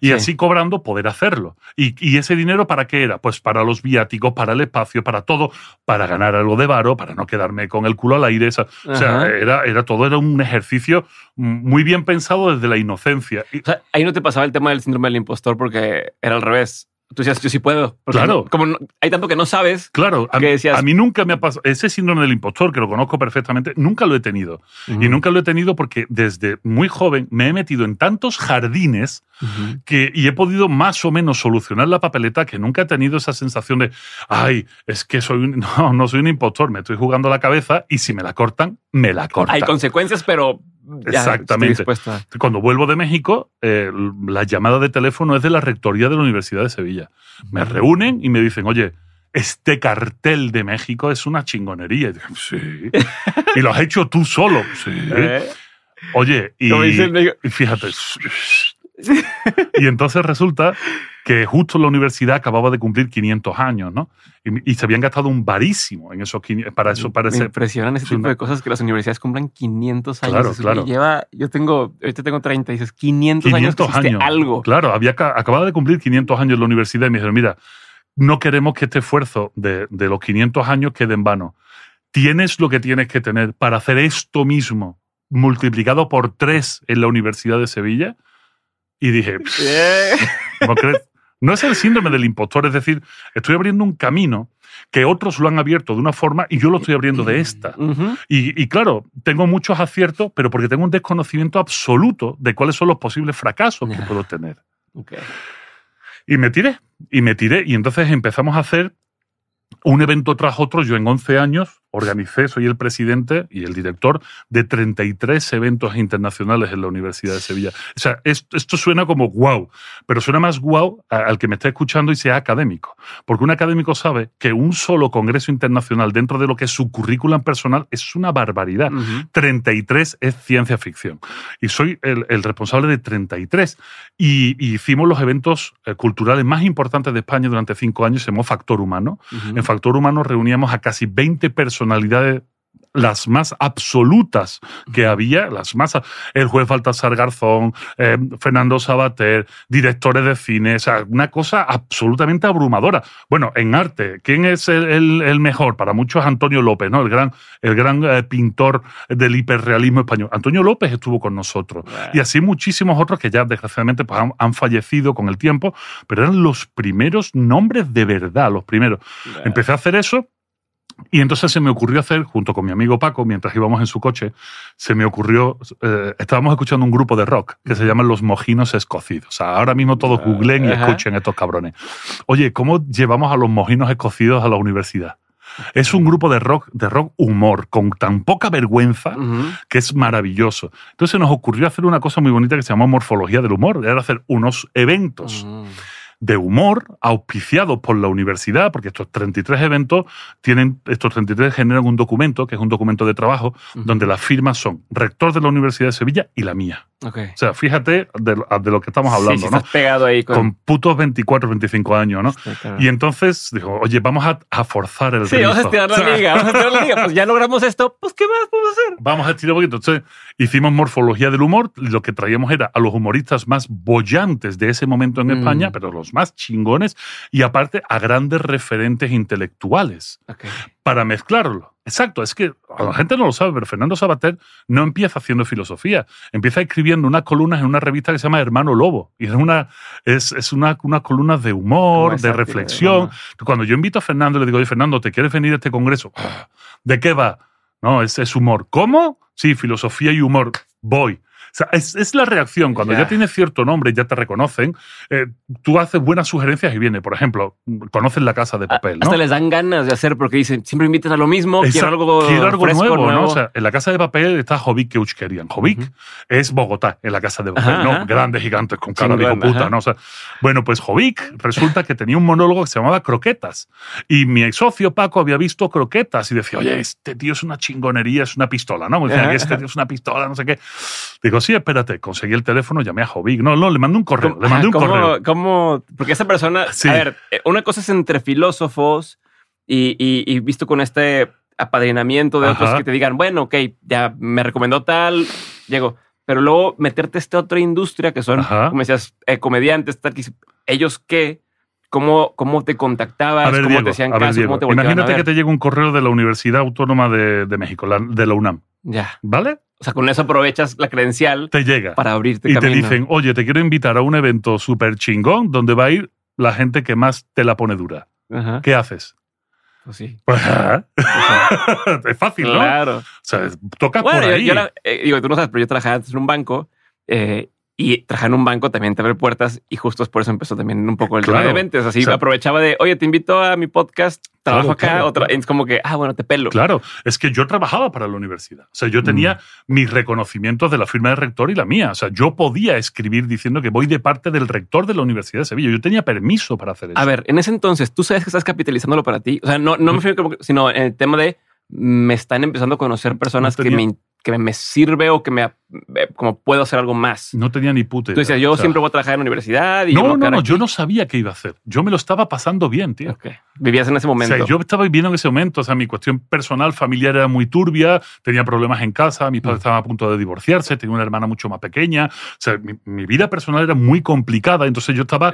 Y Sí. así cobrando poder hacerlo. ¿Y, y ese dinero para qué era? Pues para los viáticos, para el espacio, para todo, para ganar algo de varo, para no quedarme con el culo al aire. esa- O sea, era, era todo, era un ejercicio muy bien pensado desde la inocencia. Y- O sea, ahí no te pasaba el tema del síndrome del impostor porque era al revés. Tú decías, yo sí puedo. Claro. no- como no- hay tanto que no sabes. Claro, a, ¿Qué decías? a mí nunca me ha pasado. Ese síndrome del impostor, que lo conozco perfectamente, nunca lo he tenido. Y nunca lo he tenido porque desde muy joven me he metido en tantos jardines que, y he podido más o menos solucionar la papeleta que nunca he tenido esa sensación de, ay, es que soy un, *laughs* no, no soy un impostor, me estoy jugando la cabeza y si me la cortan, me la cortan. Hay consecuencias, pero. Ya Exactamente. estoy Cuando vuelvo de México, eh, la llamada de teléfono es de la rectoría de la Universidad de Sevilla. Me reúnen y me dicen, oye, este cartel de México es una chingonería. Y digo, sí. *laughs* ¿Y lo has hecho tú solo? Sí. ¿Eh? Oye, y, Como dicen, digo- y fíjate. Y entonces resulta que justo la universidad acababa de cumplir 500 años, ¿no? Y, y se habían gastado un varísimo en esos 500, para eso, para Me ese, impresionan ese es tipo una- de cosas que las universidades compran 500 años. Claro, claro. Lleva, yo tengo, ahorita tengo 30 y dices 500, años que 500 existe años. algo. Claro, había, ca- acababa de cumplir 500 años en la universidad y me dijeron, mira, no queremos que este esfuerzo de, de los 500 años quede en vano. Tienes lo que tienes que tener para hacer esto mismo multiplicado por tres en la Universidad de Sevilla. Y dije. ¿no es el síndrome del impostor, es decir, estoy abriendo un camino que otros lo han abierto de una forma y yo lo estoy abriendo de esta. Y, y claro, tengo muchos aciertos, pero porque tengo un desconocimiento absoluto de cuáles son los posibles fracasos que puedo tener. Y me tiré, y me tiré, y entonces empezamos a hacer un evento tras otro. Yo en 11 años organicé, soy el presidente y el director de 33 eventos internacionales en la Universidad de Sevilla. O sea, esto, esto suena como wow, pero suena más wow al que me está escuchando y sea académico. Porque un académico sabe que un solo congreso internacional dentro de lo que es su currículum personal es una barbaridad. Ujú. 33 es ciencia ficción. Y soy el, el responsable de 33. Y, y hicimos los eventos eh, culturales más importantes de España durante cinco años, se llamó Factor Humano. En Factor Humano reuníamos a casi 20 personalidades las más absolutas que había, las más el juez Baltasar Garzón, eh, Fernando Sabater, directores de cine, o sea, una cosa absolutamente abrumadora. Bueno, en arte, ¿quién es el, el- el mejor? Para muchos Antonio López, ¿no? El gran, el gran eh, pintor del hiperrealismo español. Antonio López estuvo con nosotros. Y así muchísimos otros que ya desgraciadamente pues, han, han fallecido con el tiempo, pero eran los primeros nombres de verdad, los primeros. Empecé a hacer eso y entonces se me ocurrió hacer, junto con mi amigo Paco, mientras íbamos en su coche, se me ocurrió, eh, estábamos escuchando un grupo de rock que se llaman Los Mojinos Escocidos. O sea, ahora mismo todos googleen y Ajá. escuchen estos cabrones. Oye, ¿cómo llevamos a los Mojinos Escocidos a la universidad? Es un grupo de rock, de rock humor, con tan poca vergüenza que es maravilloso. Entonces se nos ocurrió hacer una cosa muy bonita que se llamó Morfología del Humor, era hacer unos eventos. De humor auspiciados por la universidad, porque estos 33 eventos tienen, estos 33 generan un documento, que es un documento de trabajo, donde las firmas son rector de la Universidad de Sevilla y la mía. Ok. O sea, fíjate de, lo- de lo que estamos hablando, sí, ¿no? estás pegado ahí con. Con putos 24, 25 años, ¿no? Sí, claro. Y entonces dijo, oye, vamos a, a forzar el Sí, vamos a estirar la O sea, liga, vamos a estirar la liga. *laughs* Pues ya logramos esto, pues ¿qué más podemos hacer? Vamos a estirar un poquito. Entonces, hicimos morfología del humor. Lo que traíamos era a los humoristas más bollantes de ese momento en Mm. España, pero los más chingones, y aparte a grandes referentes intelectuales para mezclarlo. Exacto, es que la gente no lo sabe, pero Fernando Sabater no empieza haciendo filosofía, empieza escribiendo unas columnas en una revista que se llama Hermano Lobo, y es una, es, es una, unas columnas de humor, de reflexión. Cuando yo invito a Fernando, le digo, oye, Fernando, ¿te quieres venir a este congreso? "Ah, ¿De qué va? No, es, es humor. ¿Cómo? Sí, filosofía y humor. Voy. Sea, es, es la reacción. Cuando ya. Ya. tienes cierto nombre, ya te reconocen, eh, tú haces buenas sugerencias y viene. Por ejemplo, conocen la casa de papel, ¿no? Hasta les dan ganas de hacer porque dicen, siempre invitan a lo mismo, Esa- quiero algo, quiero algo fresco, nuevo, ¿no? O sea, en la casa de papel está Jovic Keuchkerian. Jovic Ujú. es Bogotá, en la casa de papel, Ajá, ¿no? ajá. Grandes gigantes con cara de hijo puta, ajá. ¿no? O sea, bueno, pues Jovic resulta que tenía un monólogo que se llamaba Croquetas. Y mi ex socio Paco había visto Croquetas y decía, oye, este tío es una chingonería, es una pistola, ¿no? Me que este tío es una pistola, no sé qué. Digo, sí, espérate, conseguí el teléfono, llamé a Jovic. No, no, le mandé un correo, le mandé un ¿Cómo- correo. cómo- porque esa persona, Sí. a ver, eh, una cosa es entre filósofos y, y- y visto con este apadrinamiento de otros Ajá. que te digan, bueno, ok, ya me recomendó tal, llego. Pero luego meterte a esta otra industria que son, Ajá. como decías, eh, comediantes, tal, ellos qué, cómo, cómo te contactabas, ver, cómo Diego, te hacían ver, caso, Diego, cómo te volteaban a imagínate ver. que te llega un correo de la Universidad Autónoma de, de México, la- de la UNAM, Ya. ¿vale? O sea, con eso aprovechas la credencial Te llega. para abrirte y camino. te dicen, oye, te quiero invitar a un evento súper chingón donde va a ir la gente que más te la pone dura. Ajá. ¿Qué haces? Pues sí. Pues, sí. *laughs* es fácil, ¿no? Claro. O sea, toca Bueno, por ahí. yo la- eh, digo, tú no sabes, pero yo trabajaba antes en un banco eh, y trabajar en un banco también te abre puertas y justo es por eso empezó también un poco el tema de ventas. Así O sea, aprovechaba de, oye, te invito a mi podcast, trabajo Claro, acá, claro, otra. claro. Es como que, ah, bueno, te pelo. Claro, es que yo trabajaba para la universidad. O sea, yo tenía Mm. mis reconocimientos de la firma del rector y la mía. O sea, yo podía escribir diciendo que voy de parte del rector de la Universidad de Sevilla. Yo tenía permiso para hacer eso. A ver, en ese entonces, ¿tú sabes que estás capitalizándolo para ti? O sea, no, no me refiero como, que- sino en el tema de me están empezando a conocer personas No que, me, que me sirve o que me, como puedo hacer algo más. No tenía ni puta Tú idea. yo O sea, siempre voy a trabajar en la universidad y No, yo no, no, yo no sabía qué iba a hacer. Yo me lo estaba pasando bien, tío. Vivías en ese O momento. sea, yo estaba viviendo en ese momento, o sea, mi cuestión personal, familiar era muy turbia, tenía problemas en casa, mis padres Mm. estaban a punto de divorciarse, tenía una hermana mucho más pequeña, o sea, mi, mi vida personal era muy complicada, entonces yo estaba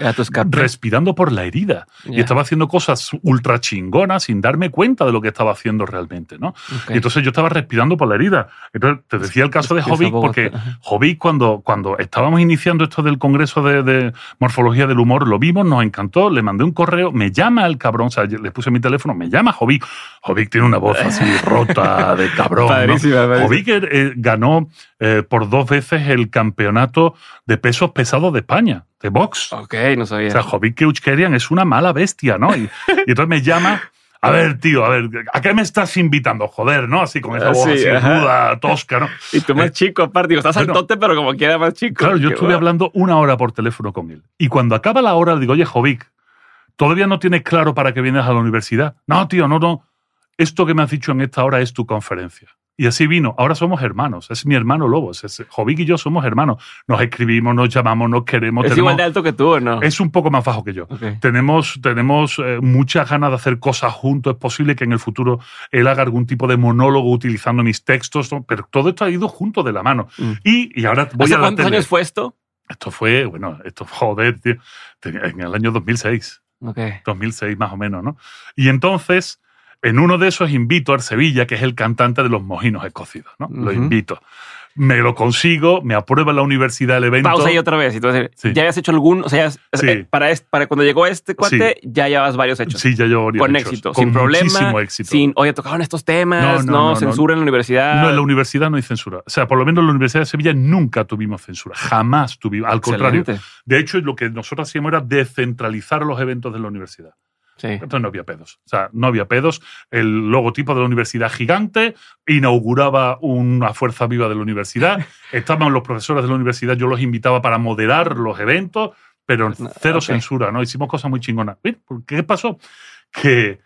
respirando por la herida y estaba haciendo cosas ultra chingonas sin darme cuenta de lo que estaba haciendo realmente, ¿no? Y entonces yo estaba respirando por la herida. Entonces te decía el caso de Es que Jovic esa porque. *laughs* Jovic cuando, cuando estábamos iniciando esto del Congreso de, de Morfología del Humor, lo vimos, nos encantó, le mandé un correo, me llama el cabrón, o sea, le puse mi teléfono, me llama Jovic. Jovic tiene una voz así *laughs* rota de cabrón. ¿no? Jovic eh, ganó eh, por dos veces el campeonato de pesos pesados de España, de box. Ok, no sabía. O sea, Jovic Keuchkerian es una mala bestia, ¿no? Y, y entonces me llama. A ver, tío, a ver, ¿a qué me estás invitando? Joder, ¿no? Así con esa Ah, voz sí, así ruda, tosca, ¿no? *laughs* y tú más eh, chico, aparte, digo, estás bueno, al tote, pero como quiera más chico. Claro, yo estuve hablando una hora por teléfono con él. Y cuando acaba la hora, le digo, oye, Jovic, ¿todavía no tienes claro para qué vienes a la universidad? No, tío, no, no. Esto que me has dicho en esta hora es tu conferencia. Y así vino. Ahora somos hermanos. Es mi hermano Lobos. Es, Jovic y yo somos hermanos. Nos escribimos, nos llamamos, nos queremos. Es tenemos- igual de alto que tú, ¿o no? es un poco más bajo que yo. Tenemos, tenemos eh, muchas ganas de hacer cosas juntos. Es posible que en el futuro él haga algún tipo de monólogo utilizando mis textos, ¿no? pero todo esto ha ido junto de la mano. Mm. Y, y ahora voy ¿Hace a la cuántos tele. años fue esto? Esto fue, bueno, esto, joder, tío, en el año 2006, Ok. 2006 más o menos, ¿no? Y entonces, en uno de esos invito a Sevilla, que es el cantante de los mojinos escocidos, ¿no? Lo invito. Me lo consigo, me aprueba la universidad el evento. Pausa ahí otra vez. Entonces, Sí. ¿ya habías hecho algún? O sea, has- Sí. eh, para, este- para cuando llegó este cuate, ya llevas varios hechos. Sí, ya yo Con éxito, sin problema, Muchísimo éxito. sin, oye, tocaron estos temas, No, no, no, no, no. censura en la universidad. No, en la universidad no hay censura. O sea, por lo menos en la Universidad de Sevilla nunca tuvimos censura. Jamás tuvimos. Al contrario. De hecho, lo que nosotros hacíamos era descentralizar los eventos de la universidad. Sí. Entonces no había pedos. O sea, no había pedos. El logotipo de la universidad gigante inauguraba una fuerza viva de la universidad. *laughs* Estaban los profesores de la universidad, yo los invitaba para moderar los eventos, pero cero censura, ¿no? Hicimos cosas muy chingonas. ¿Qué pasó? Que,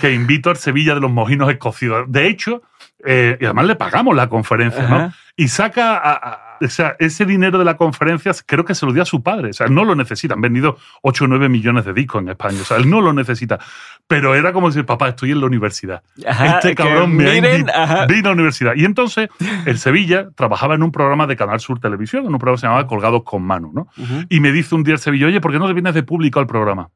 que invito al Sevilla de los mojinos escocidos. De hecho, eh, y además le pagamos la conferencia, ¿no? Y saca a- a- o sea, ese dinero de la conferencia, creo que se lo dio a su padre. O sea, él no lo necesita. Han vendido 8 o 9 millones de discos en España. O sea, él no lo necesita. Pero era como decir, papá, estoy en la universidad. Ajá, este cabrón me ha miren, ajá. vino a la universidad. Y entonces, el Sevilla trabajaba en un programa de Canal Sur Televisión, en un programa que se llamaba Colgados con Manu, ¿no? Y me dice un día el Sevilla, oye, ¿por qué no te vienes de público al programa?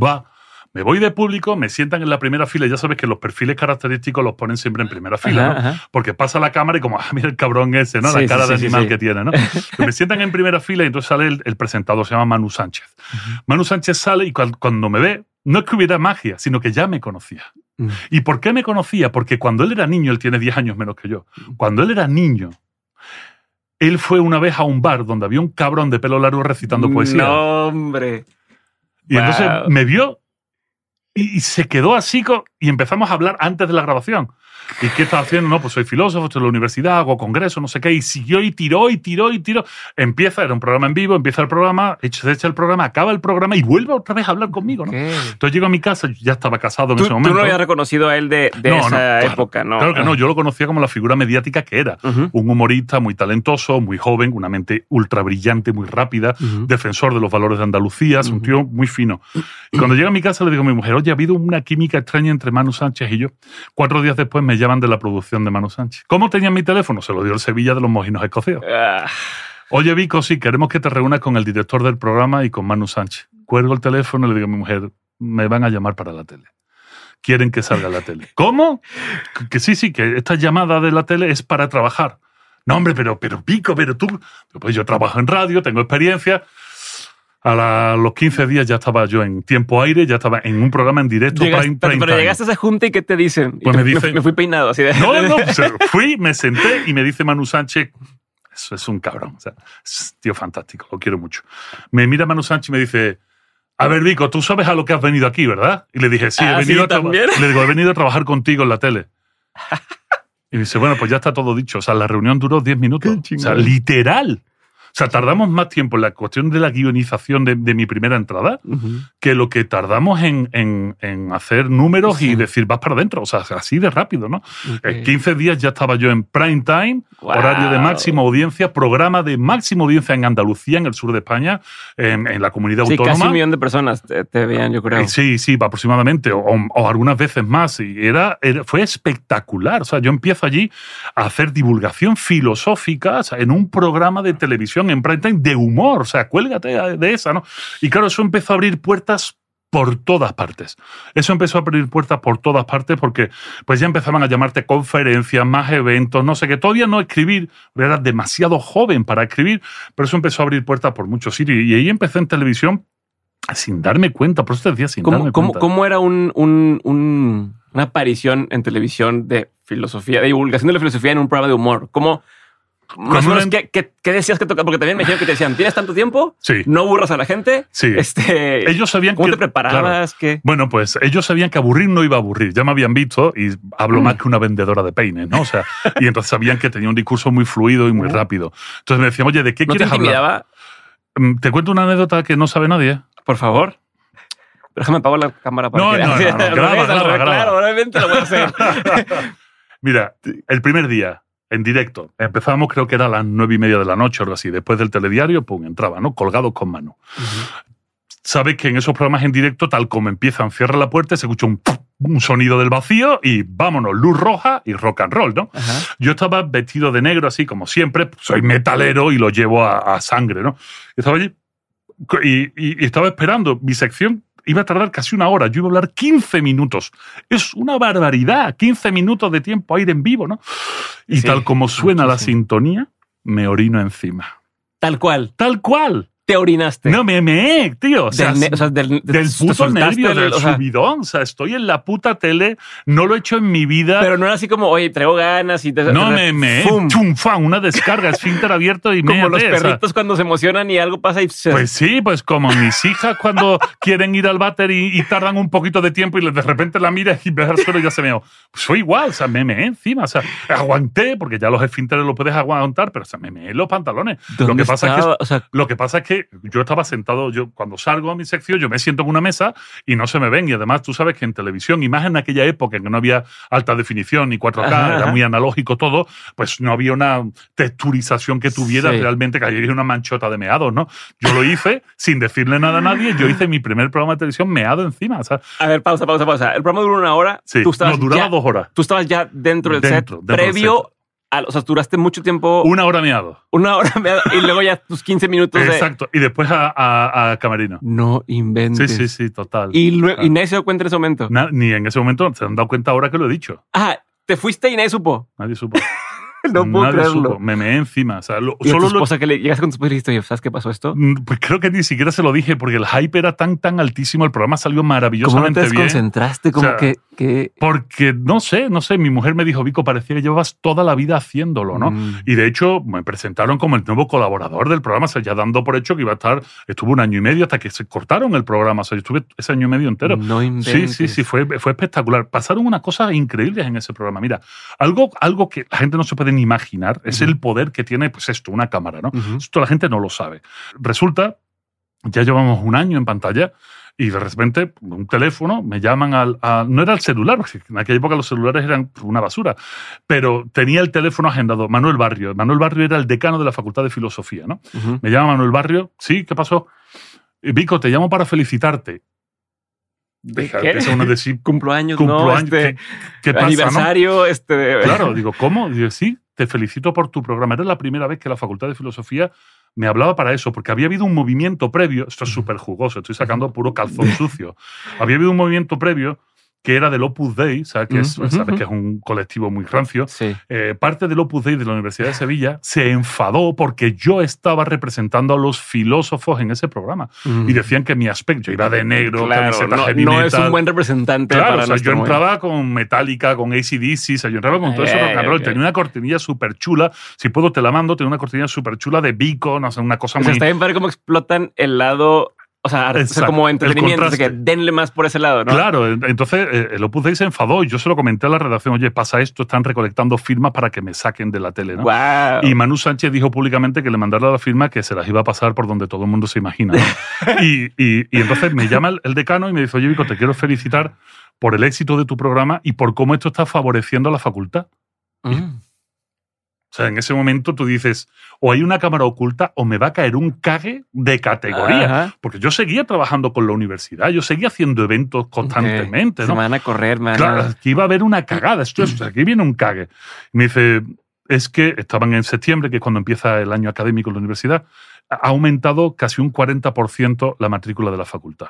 Va. Me voy de público, me sientan en la primera fila. Ya sabes que los perfiles característicos los ponen siempre en primera fila, Ajá, ¿no? ajá. Porque pasa la cámara y como, ah, mira el cabrón ese, ¿no? Sí, la cara sí, de sí, animal que tiene, ¿no? *laughs* Me sientan en primera fila y entonces sale el, el presentador, se llama Manu Sánchez. Manu Sánchez sale y cuando me ve, no es que hubiera magia, sino que ya me conocía. Mm. ¿Y por qué me conocía? Porque cuando él era niño, él tiene 10 años menos que yo, cuando él era niño, él fue una vez a un bar donde había un cabrón de pelo largo recitando poesía. No, hombre. Y entonces me vio y, se quedó así y empezamos a hablar antes de la grabación. ¿Y qué estás haciendo? No, pues soy filósofo, estoy en la universidad, hago congreso, no sé qué. Y siguió y tiró y tiró y tiró. Empieza, era un programa en vivo, empieza el programa, echa- se echa el programa, acaba el programa y vuelve otra vez a hablar conmigo, ¿no? Ok. Entonces llego a mi casa, ya estaba casado en Tú, ese tú momento. no habías reconocido a él de, de No, esa no, claro. época, ¿no? Claro que no, yo lo conocía como la figura mediática que era. Ujú. Un humorista muy talentoso, muy joven, una mente ultra brillante, muy rápida, Ujú. defensor de los valores de Andalucía, es un Ujú. tío muy fino. Y cuando llega a mi casa le digo a mi mujer, oye, ha habido una química extraña entre Manu Sánchez y yo. Cuatro días después me llaman de la producción de Manu Sánchez. ¿Cómo tenía mi teléfono? Se lo dio el Sevilla de los Mojinos Escocidos. Ah, Oye, Vico, sí, queremos que te reúnas con el director del programa y con Manu Sánchez. Cuelgo el teléfono y le digo a mi mujer, me van a llamar para la tele. Quieren que salga la tele. ¿Cómo? Que- sí, sí, que esta llamada de la tele es para trabajar. No, hombre, pero, pero Pico, pero tú. Pues yo trabajo en radio, tengo experiencia. A la- los 15 días ya estaba yo en tiempo aire, ya estaba en un programa en directo. Llegaste- prime- pero, prime pero llegaste a esa junta y ¿qué te dicen? Pues te- me dicen- me fui peinado así de... No, no, *laughs* pues, fui, me senté y me dice Manu Sánchez, eso es un cabrón, o sea, es tío fantástico, lo quiero mucho. Me mira Manu Sánchez y me dice, a ver, Vico, tú sabes a lo que has venido aquí, ¿verdad? Y le dije, sí, he Ah, venido, sí, a le digo, he venido a trabajar contigo en la tele. *laughs* Y dice, bueno, pues ya está todo dicho. O sea, la reunión duró 10 minutos. O sea, literal. O sea, tardamos más tiempo en la cuestión de la guionización de, de mi primera entrada que lo que tardamos en, en- en hacer números y decir, vas para adentro. O sea, así de rápido, ¿no? En 15 días ya estaba yo en prime time, Wow. horario de máxima audiencia, programa de máxima audiencia en Andalucía, en el sur de España, en, en la comunidad Sí, autónoma. casi un millón de personas te, te veían, yo creo. Eh, Sí, sí, aproximadamente, o, o algunas veces más. Y era, era- fue espectacular. O sea, yo empiezo allí a hacer divulgación filosófica o sea, en un programa de televisión en prime time de humor. O sea, cuélgate de esa, ¿no? Y claro, eso empezó a abrir puertas por todas partes. Eso empezó a abrir puertas por todas partes porque pues ya empezaban a llamarte conferencias, más eventos, no sé qué. Todavía no escribir, era demasiado joven para escribir, pero eso empezó a abrir puertas por muchos sitios. Y ahí empecé en televisión sin darme cuenta, por eso te decía sin ¿Cómo, darme cómo- cuenta. cómo era un, un- un- una aparición en televisión de filosofía, de divulgación de la filosofía en un programa de humor? ¿Cómo, más o menos, ¿qué, qué, qué decías que tocaba? Porque también me dijeron que te decían, ¿tienes tanto tiempo? Sí. ¿No aburras a la gente? Sí. Este, Ellos sabían ¿Cómo que- te preparabas? ¿Qué? Bueno, pues ellos sabían que aburrir no iba a aburrir. Ya me habían visto y hablo Mm. más que una vendedora de peines, ¿no? O sea, *laughs* y entonces sabían que tenía un discurso muy fluido y muy rápido. Entonces me decían, oye, ¿de qué ¿No te quieres hablar? Mm, Te cuento una anécdota que no sabe nadie. Por favor. Déjame apagar la cámara para No, que no, no, no, *laughs* graba, graba, graba. Claro, obviamente lo voy a hacer. *laughs* Mira, el primer día, en directo, empezamos creo que era a las nueve y media de la noche o algo así. Después del telediario, pum, entraba, ¿no? Colgados con mano. Sabes que en esos programas en directo, tal como empiezan, cierra la puerta, se escucha un, un sonido del vacío y vámonos, luz roja y rock and roll, ¿no? Yo estaba vestido de negro, así como siempre, soy metalero y lo llevo a, a sangre, ¿no? Estaba allí y, y- y estaba esperando. Mi sección iba a tardar casi una hora. Yo iba a hablar 15 minutos. Es una barbaridad. 15 minutos de tiempo aire en vivo, ¿no? Y Sí, tal como suena la sintonía, me orino encima. Tal cual. Tal cual. Te orinaste. No, me meé, tío. O sea, Del ne- o sea, del, del puto nervio, el- del o sea, subidón. O sea, estoy en la puta tele, no lo he hecho en mi vida. Pero no era así como, oye, traigo ganas y te. no te- me me ¡fum! chum, fan, una descarga, esfínter abierto y Como méate, los perritos cuando se emocionan y algo pasa y se. Pues sí, pues como mis hijas cuando quieren ir al váter y, y tardan un poquito de tiempo y de repente la miras y ves al suelo y ya se me pues soy igual, o sea, me meé encima, o sea, aguanté, porque ya los esfínteres lo puedes aguantar, pero o sea, me en los pantalones. Lo ¿Dónde que pasa es que lo que pasa es que yo estaba sentado, yo cuando salgo a mi sección, yo me siento en una mesa y no se me ven. Y además tú sabes que en televisión, y más en aquella época en que no había alta definición ni 4K, Ajá, era muy analógico todo, pues no había una texturización que tuviera Sí. realmente, que había una manchota de meados, ¿no? Yo lo hice sin decirle nada a nadie, yo hice mi primer programa de televisión meado encima. O sea, a ver, pausa, pausa, pausa. El programa duró una hora. sí, tú estabas no, duraba ya, dos horas. Tú estabas ya dentro del Dentro, set, dentro del previo. A, o sea, duraste mucho tiempo, Una hora meado. una hora y luego ya tus 15 minutos de. Exacto. Y después a, a- a Camerino. No Sí, inventes. sí, sí, total. Y, luego, Ah. y nadie se dio cuenta en ese momento. Na- ni en ese momento se han dado cuenta ahora que lo he dicho. Ah, te fuiste y nadie supo. Nadie supo. *laughs* *laughs* No puedo Nadie creerlo. supo. Me meé encima. O sea, lo- Y a tu solo lo- esposa que le llegaste con tu esposa y dijiste, ¿sabes qué pasó esto? Mm, Pues creo que ni siquiera se lo dije porque el hype era tan, tan altísimo. El programa salió ¿Cómo no maravillosamente te bien. desconcentraste? Como O sea, que, que... Porque, no sé, no sé, mi mujer me dijo, Vico, parecía que llevabas toda la vida haciéndolo, ¿no? Mm. Y de hecho me presentaron como el nuevo colaborador del programa, o sea, ya dando por hecho que iba a estar, estuvo un año y medio hasta que se cortaron el programa, o sea, yo estuve ese año y medio entero. No Sí, inventes. sí, sí, fue, fue espectacular. Pasaron unas cosas increíbles en ese programa. Mira, algo, algo que la gente no se puede imaginar es el poder que tiene, pues esto, una cámara, ¿no? Esto la gente no lo sabe. Resulta, ya llevamos un año en pantalla y de repente un teléfono, me llaman al... a- no era el celular, porque en aquella época los celulares eran una basura, pero tenía el teléfono agendado. Manuel Barrio. Manuel Barrio era el decano de la Facultad de Filosofía, ¿no? Me llama Manuel Barrio. Sí, ¿qué pasó? "Eh, Vico, te llamo para felicitarte. Deja, ¿Qué? empieza uno decir, Cumpleaños, cumplo ¿no? años, Este, ¿qué, qué pasa, no? aniversario, este... Claro, digo, ¿cómo? Digo, sí, te felicito por tu programa. Era la primera vez que la Facultad de Filosofía me hablaba para eso, porque había habido un movimiento previo, esto es súper jugoso, estoy sacando puro calzón sucio, *laughs* había habido un movimiento previo que era del Opus Dei, ¿sabes? Que, es, ¿sabes? ujú. que es un colectivo muy rancio, Sí. eh, parte del Opus Dei de la Universidad de Sevilla se enfadó porque yo estaba representando a los filósofos en ese programa. Y decían que mi aspecto, yo iba de negro, claro, camiseta no, heavy no es un buen representante Claro, para o sea, nuestro yo entraba con Metallica, con ACDC, o sea, yo entraba con todo ese rock and roll. ok. Tenía una cortinilla súper chula. Si puedo, te la mando. Tenía una cortinilla súper chula de Beacon, o sea, una cosa O sea, muy. está bien padre cómo explotan el lado, o sea, o como el entretenimiento, así que denle más por ese lado, ¿no? Claro, en- entonces eh, el Opus Dei se enfadó y yo se lo comenté a la redacción, oye, pasa esto, están recolectando firmas para que me saquen de la tele, ¿no? Wow. Y Manu Sánchez dijo públicamente que le mandara la firma que se las iba a pasar por donde todo el mundo se imagina. ¿no? *laughs* y, y- y entonces me llama el, el decano y me dice, oye, Vico, te quiero felicitar por el éxito de tu programa y por cómo esto está favoreciendo a la facultad. Mm. O sea, en ese momento tú dices, o hay una cámara oculta o me va a caer un cague de categoría. Ajá. Porque yo seguía trabajando con la universidad, yo seguía haciendo eventos constantemente, Se ¿no? me van a correr, man. Claro, aquí iba a haber una cagada. Esto es, aquí viene un cague. Y me dice, es que estaban en septiembre, que es cuando empieza el año académico en la universidad, ha aumentado casi un 40% la matrícula de la facultad.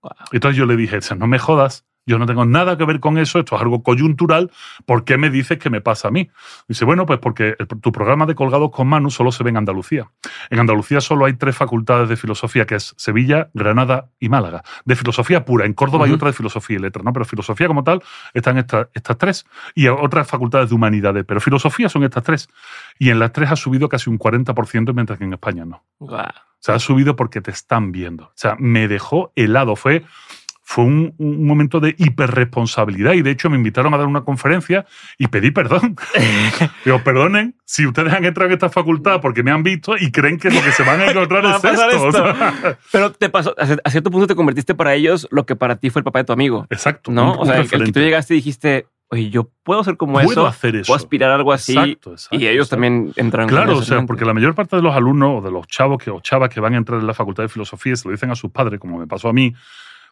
Wow. Entonces yo le dije, "Esa, no me jodas, yo no tengo nada que ver con eso, esto es algo coyuntural, ¿por qué me dices que me pasa a mí? Dice, bueno, pues porque el- tu programa de Colgados con Manu solo se ve en Andalucía. En Andalucía solo hay tres facultades de filosofía, que es Sevilla, Granada y Málaga. De filosofía pura. En Córdoba hay otra de filosofía y letras, ¿no? Pero filosofía como tal están estas, estas tres. Y otras facultades de humanidades. Pero filosofía son estas tres. Y en las tres ha subido casi un 40%, mientras que en España no. Wow. O sea, ha subido porque te están viendo. O sea, me dejó helado. Fue, fue un, un momento de hiperresponsabilidad. Y de hecho me invitaron a dar una conferencia y pedí perdón. *laughs* Digo, perdonen si ustedes han entrado en esta facultad porque me han visto y creen que lo que se van a encontrar *laughs* es pasar esto. O esto. sea, Pero te pasó, a cierto punto te convertiste para ellos lo que para ti fue el papá de tu amigo, exacto. ¿no? un- o sea, el, el que tú llegaste y dijiste, oye, yo puedo ser como Puedo eso, hacer eso. puedo aspirar a algo así. Exacto, exacto, y ellos exacto. también entraron con Claro, o sea, porque la mayor parte de los alumnos o de los chavos que, o chavas que van a entrar en la facultad de filosofía se lo dicen a sus padres, como me pasó a mí,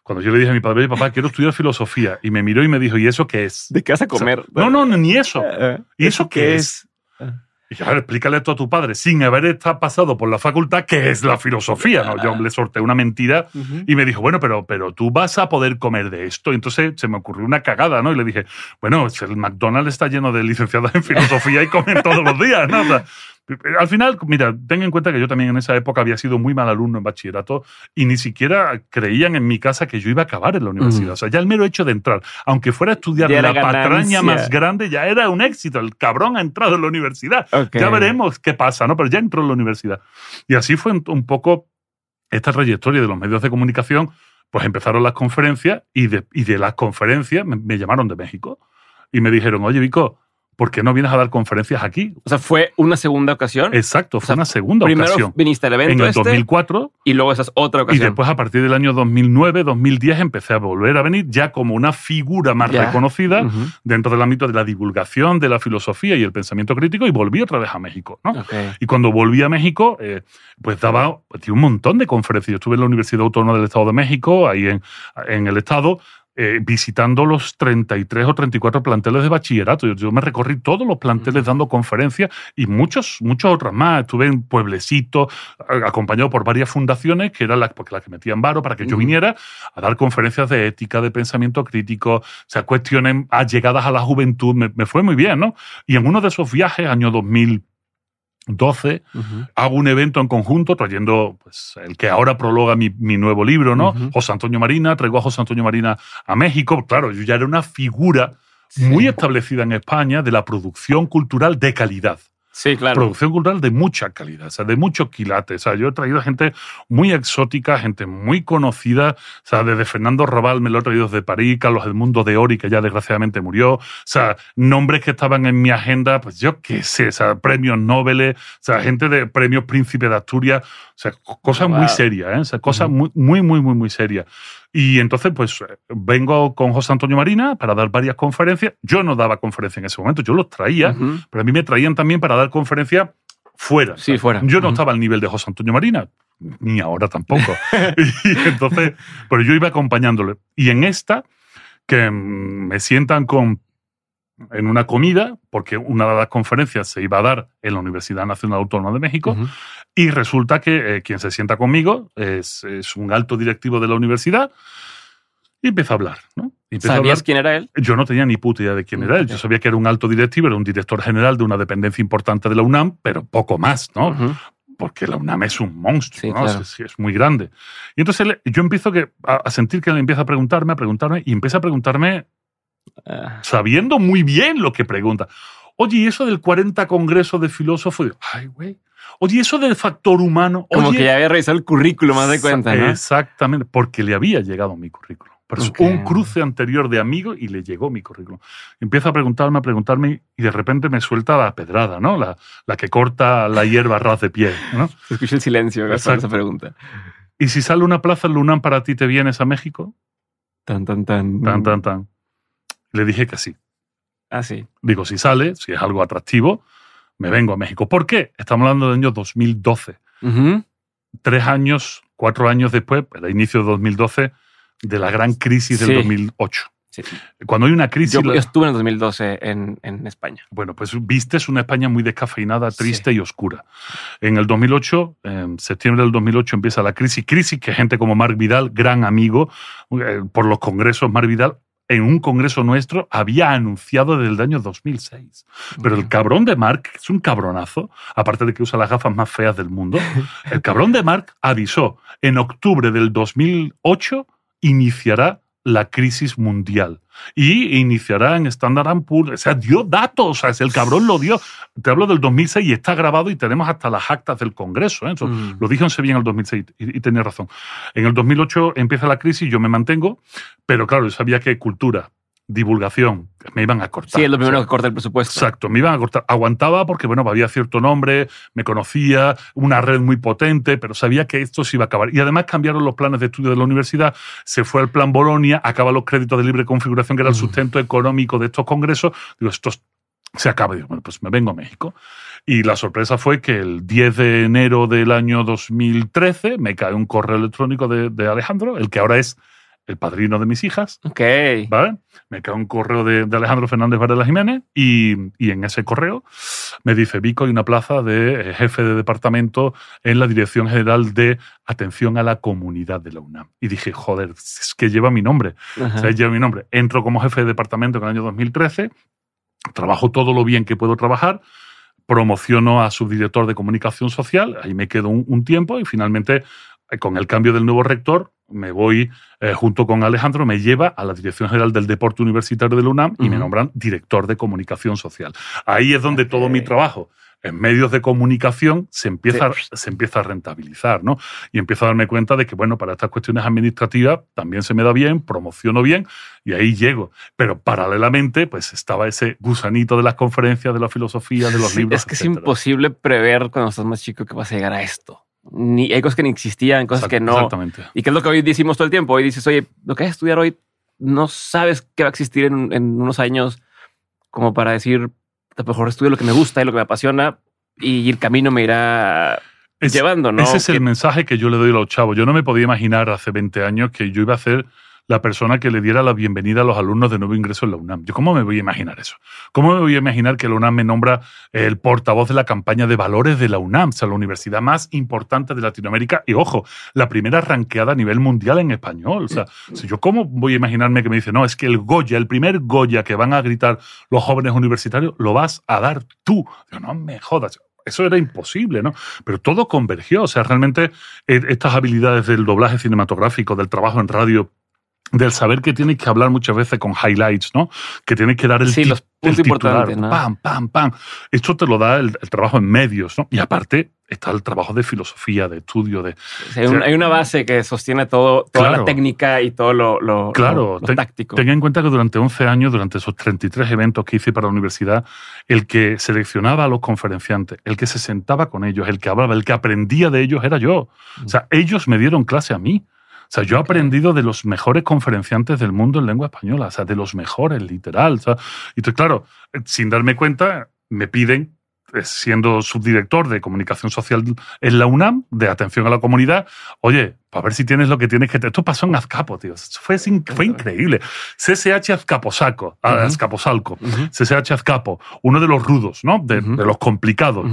cuando yo le dije a mi padre, papá, quiero estudiar filosofía, y me miró y me dijo, ¿y eso qué es? ¿De qué vas a O sea, comer? no, no, no, ni eso. Eh, ¿Y eso qué es? Y dije, a ver, explícale esto a tu padre, sin haber estado pasado por la facultad, ¿qué es la filosofía? ¿no? Yo le sorteé una mentira Ujú. y me dijo, bueno, pero, pero tú vas a poder comer de esto. Y entonces se me ocurrió una cagada, ¿no? Y le dije, bueno, el McDonald's está lleno de licenciadas en filosofía y comen todos los días, ¿no? O sea, al final, mira, ten en cuenta que yo también en esa época había sido muy mal alumno en bachillerato y ni siquiera creían en mi casa que yo iba a acabar en la universidad. Mm. O sea, ya el mero hecho de entrar, aunque fuera a estudiar Ya la patraña más grande, ya era un éxito. El cabrón ha entrado en la universidad. Ya veremos qué pasa, ¿no? Pero ya entró en la universidad. Y así fue un- un poco esta trayectoria de los medios de comunicación. Pues empezaron las conferencias y de, y de las conferencias me, me llamaron de México y me dijeron, oye, Vico, ¿por qué no vienes a dar conferencias aquí? O sea, fue una segunda ocasión. Exacto, fue sea, una segunda Primero ocasión. viniste al En evento el este 2004 y luego esa es otra y ocasión. después a partir del año 2009, 2010 empecé a volver a venir ya como una figura más Ya. reconocida dentro del ámbito de la divulgación de la filosofía y el pensamiento crítico y volví otra vez a México, ¿no? Y cuando volví a México, eh, pues daba pues, un montón de conferencias. Yo estuve en la Universidad Autónoma del Estado de México, ahí en, en el Estado, eh, visitando los 33 o 34 planteles de bachillerato. Yo, yo me recorrí todos los planteles dando conferencias y muchos, muchas otras más. Estuve en pueblecitos, acompañado por varias fundaciones, que eran las, las que metían varo para que yo viniera a dar conferencias de ética, de pensamiento crítico, o sea, cuestiones allegadas a la juventud. Me, me fue muy bien, ¿no? Y en uno de esos viajes, año 2012, Ujú. hago un evento en conjunto trayendo pues, el que ahora prologa mi, mi nuevo libro, ¿no? José Antonio Marina, traigo a José Antonio Marina a México. Claro, yo ya era una figura Sí. muy establecida en España de la producción cultural de calidad. Sí, claro. Producción cultural de mucha calidad, o sea, de mucho quilate. O sea, yo he traído gente muy exótica, gente muy conocida. O sea, desde Fernando Raval me lo he traído desde París, Carlos Edmundo de Ori, que ya desgraciadamente murió. O sea, nombres que estaban en mi agenda, pues yo qué sé, o sea, premios Nobel, o sea, gente de premios Príncipe de Asturias. O sea, co- cosas Wow. muy serias, ¿eh? O sea, cosas muy, muy, muy, muy, muy serias. Y entonces, pues, eh, vengo con José Antonio Marina para dar varias conferencias. Yo no daba conferencias en ese momento, yo los traía, pero a mí me traían también para dar conferencias fuera. Sí, fuera. Yo no estaba al nivel de José Antonio Marina, ni ahora tampoco. *laughs* y entonces, pero yo iba acompañándole. Y en esta, que mm, me sientan con en una comida, porque una de las conferencias se iba a dar en la Universidad Nacional Autónoma de México. Y resulta que eh, quien se sienta conmigo es, es un alto directivo de la universidad y empieza a hablar, ¿no? A ¿Sabías hablar- quién era él? Yo no tenía ni puta idea de quién era él. Yo sabía que era un alto directivo, era un director general de una dependencia importante de la UNAM, pero poco más, ¿no? Porque la UNAM es un monstruo, Sí, ¿no? claro. Es, es muy grande. Y entonces yo empiezo que, a, sentir que él empieza a preguntarme, a preguntarme, y empieza a preguntarme Ah, sabiendo muy bien lo que pregunta. Oye, ¿y eso del 40 Congreso de Filósofos? Ay, güey. Oye, ¿y eso del factor humano? como Oye, que ya había revisado el currículum, más de cuenta, ¿no? Exactamente, porque le había llegado mi currículum. Pero es Ok. un cruce anterior de amigo y le llegó mi currículum. Empieza a preguntarme, a preguntarme y de repente me suelta la pedrada, ¿no? La, la que corta la hierba a ras de pie, ¿no? *laughs* Se escucha el silencio Exacto. esa pregunta. Y si sale una plaza en Lunam para ti, ¿te vienes a México? Tan, tan, tan. Tan, tan, tan. Le dije que sí. Ah, sí. Digo, si sale, si es algo atractivo, me vengo a México. ¿Por qué? Estamos hablando del año 2012. Ujú. Tres años, cuatro años después, el inicio de 2012, de la gran crisis del Sí. 2008. Sí. Cuando hay una crisis... Yo, yo estuve en el 2012 en, en España. Bueno, pues viste una España muy descafeinada, Sí. triste y oscura. En el 2008, en septiembre del 2008, empieza la crisis. Crisis que gente como Marc Vidal, gran amigo eh, por los congresos, Marc Vidal, en un congreso nuestro había anunciado desde el año 2006. Pero el cabrón de Marc, que es un cabronazo, aparte de que usa las gafas más feas del mundo, el cabrón de Marc avisó en octubre del 2008 iniciará la crisis mundial y iniciará en Standard Poor's. O sea, dio datos, o sea, el cabrón lo dio. Te hablo del 2006 y está grabado y tenemos hasta las actas del Congreso. ¿eh? Eso Mm. Lo dijo en Sevilla en el 2006 y, y tenía razón. En el 2008 empieza la crisis, yo me mantengo, pero claro, yo sabía que cultura, divulgación, me iban a cortar. Sí, es lo O primero sea, que corta el presupuesto. Exacto, me iban a cortar. Aguantaba porque, bueno, había cierto nombre, me conocía, una red muy potente, pero sabía que esto se iba a acabar. Y además cambiaron los planes de estudio de la universidad, se fue al plan Bolonia, acaba los créditos de libre configuración, que era el Mm. sustento económico de estos congresos. Digo, esto se acaba. Digo, bueno, pues me vengo a México. Y la sorpresa fue que el 10 de enero del año 2013 me cae un correo electrónico de, de Alejandro, el que ahora es el padrino de mis hijas, Ok. ¿vale? Me cae un correo de, de Alejandro Fernández Varela Jiménez y, y en ese correo me dice, Vico, hay una plaza de eh, jefe de departamento en la Dirección General de Atención a la Comunidad de la UNAM. Y dije, joder, es que lleva mi nombre. O sea, lleva mi nombre. Entro como jefe de departamento en el año 2013, trabajo todo lo bien que puedo trabajar, promociono a subdirector de comunicación social, ahí me quedo un, un tiempo y finalmente, eh, con el cambio del nuevo rector, me voy eh, junto con Alejandro, me lleva a la Dirección General del Deporte Universitario de la UNAM y me nombran director de comunicación social. Ahí es donde todo mi trabajo en medios de comunicación se empieza, Sí. se empieza a rentabilizar, ¿no? Y empiezo a darme cuenta de que, bueno, para estas cuestiones administrativas también se me da bien, promociono bien y ahí llego. Pero paralelamente, pues estaba ese gusanito de las conferencias, de la filosofía, de los Sí, libros. Es que es imposible prever cuando estás más chico que vas a llegar a esto. Ni, hay cosas que ni existían, cosas que no. Exactamente. Y que es lo que hoy decimos todo el tiempo. Hoy dices, oye, lo que vas a estudiar hoy no sabes qué va a existir en, en unos años como para decir, a lo mejor estudio lo que me gusta y lo que me apasiona y el camino me irá Es- llevando, ¿no? Ese es el Que- mensaje que yo le doy a los chavos. Yo no me podía imaginar hace 20 años que yo iba a ser la persona que le diera la bienvenida a los alumnos de nuevo ingreso en la UNAM. ¿Yo cómo me voy a imaginar eso? ¿Cómo me voy a imaginar que la UNAM me nombra el portavoz de la campaña de valores de la UNAM, o sea, la universidad más importante de Latinoamérica y, ojo, la primera ranqueada a nivel mundial en español? O sea, si yo cómo voy a imaginarme que me dice, no, es que el Goya, el primer Goya que van a gritar los jóvenes universitarios, lo vas a dar tú. Digo, no me jodas. Eso era imposible, ¿no? Pero todo convergió. O sea, realmente eh, estas habilidades del doblaje cinematográfico, del trabajo en radio, del saber que tienes que hablar muchas veces con highlights, ¿no? Que tienes que dar el, Sí, los el titular, ¿no? pam, pam, pam. Esto te lo da el, el trabajo en medios, ¿no? Y aparte está el trabajo de filosofía, de estudio, de... o sea, hay, un- hay una base que sostiene todo, toda Claro. la técnica y todo lo, lo- Claro, lo- lo ten- táctico. Ten en cuenta que durante 11 años, durante esos 33 eventos que hice para la universidad, el que seleccionaba a los conferenciantes, el que se sentaba con ellos, el que hablaba, el que aprendía de ellos era yo. O sea, ellos me dieron clase a mí. Sea, yo he aprendido de los mejores conferenciantes del mundo en lengua española, o sea, de los mejores, literal. sea. Y entonces, claro, eh, sin darme cuenta, me piden, eh, siendo subdirector de comunicación social en la UNAM, de atención a la comunidad, oye, para ver si tienes lo que tienes que... Esto pasó en Azcapo, tío. Fue, fue increíble. CSH Azcaposaco, ah, Ujú. Azcaposalco. Ujú, CSH Azcapo, uno de los rudos, ¿no? De, Ujú. de los complicados.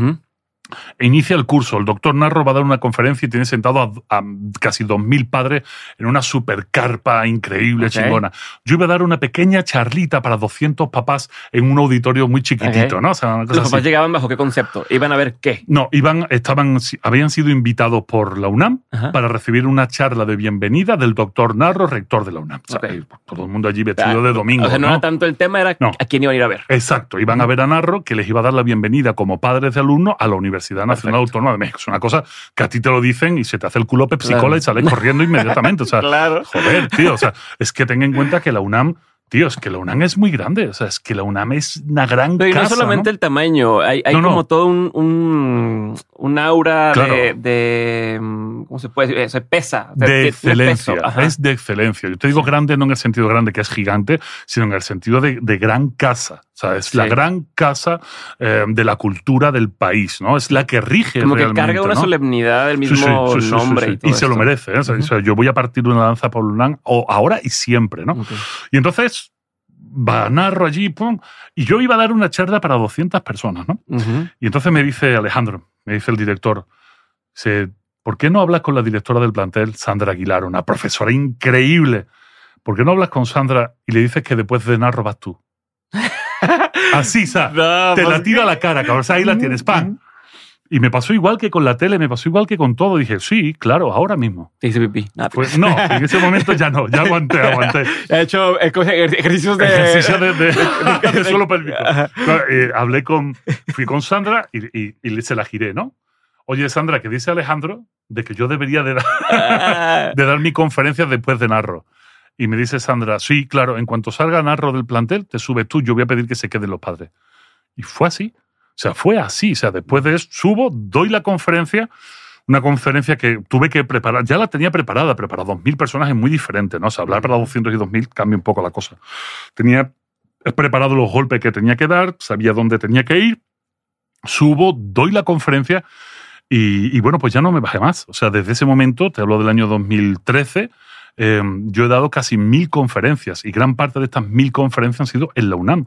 Inicia el curso. El doctor Narro va a dar una conferencia y tiene sentado a, a casi 2.000 padres en una super carpa increíble, Ok. chingona. Yo iba a dar una pequeña charlita para 200 papás en un auditorio muy chiquitito. ¿no? O sea, Los papás así. llegaban bajo qué concepto? Iban a ver qué. No, iban, estaban, habían sido invitados por la UNAM Ajá. para recibir una charla de bienvenida del doctor Narro, rector de la UNAM. O sea, Ok. y todo el mundo allí vestido de domingo. O sea, no, ¿no? era tanto el tema, era No. a quién iban a ir a ver. Exacto, iban a ver a Narro que les iba a dar la bienvenida como padres de alumnos a la Universidad Nacional Perfecto. Autónoma de México. Es una cosa que a ti te lo dicen y se te hace el culo Pepsi Claro. Cola y sales corriendo inmediatamente. O sea, *laughs* Claro. joder, tío, o sea, es que ten en cuenta que la UNAM, tío, es que la UNAM es muy grande. O sea, es que la UNAM es una gran Pero y no casa, solamente ¿no? el tamaño, hay, hay No, no. como todo un, un, un aura Claro. de, de, ¿Cómo se puede decir? Se pesa. de tiene excelencia. Es de excelencia. Yo te digo grande no en el sentido grande que es gigante, sino en el sentido de, de gran casa. O sea, es Sí. la gran casa eh, de la cultura del país, ¿no? Es la que rige Como que carga una ¿no? solemnidad del mismo sí, sí, sí, nombre y todo se lo merece. ¿eh? O sea, yo voy a partir una lanza por UNAM o ahora y siempre, ¿no? Y entonces va narro allí, pum, y yo iba a dar una charla para 200 personas, ¿no? Y entonces me dice Alejandro, me dice el director, dice, ¿por qué no hablas con la directora del plantel, Sandra Aguilar, una profesora increíble? ¿Por qué no hablas con Sandra y le dices que después de narro vas tú? Así, ¿sabes? No, Te pues, la tira a la cara, cabrón. O sea, ahí la tienes, ¡pam! Y me pasó igual que con la tele, me pasó igual que con todo. Dije, sí, claro, ahora mismo. Te hice pipí. Nada, Pues no, *laughs* en ese momento ya no, ya aguanté, aguanté. He hecho ejercicios de... Ejercicio de, de- *laughs* de suelo *laughs* pélvico. Ajá. Claro, eh, hablé con, fui con Sandra y, y- se la giré, ¿no? Oye, Sandra, que dice Alejandro de que yo debería de, dar- Ah, de dar mi conferencia después de Narro. Y me dice Sandra, sí, claro, en cuanto salga Narro del plantel, te subes tú, yo voy a pedir que se queden los padres. Y fue así. O sea, fue así. O sea, después de eso, subo, doy la conferencia, una conferencia que tuve que preparar, ya la tenía preparada, pero para 2.000 personas es muy diferente, ¿no? O sea, hablar para 200 y 2.000 cambia un poco la cosa. Tenía preparado los golpes que tenía que dar, sabía dónde tenía que ir, subo, doy la conferencia y, y bueno, pues ya no me bajé más. O sea, desde ese momento, te hablo del año 2013, eh, yo he dado casi mil conferencias y gran parte de estas mil conferencias han sido en la UNAM.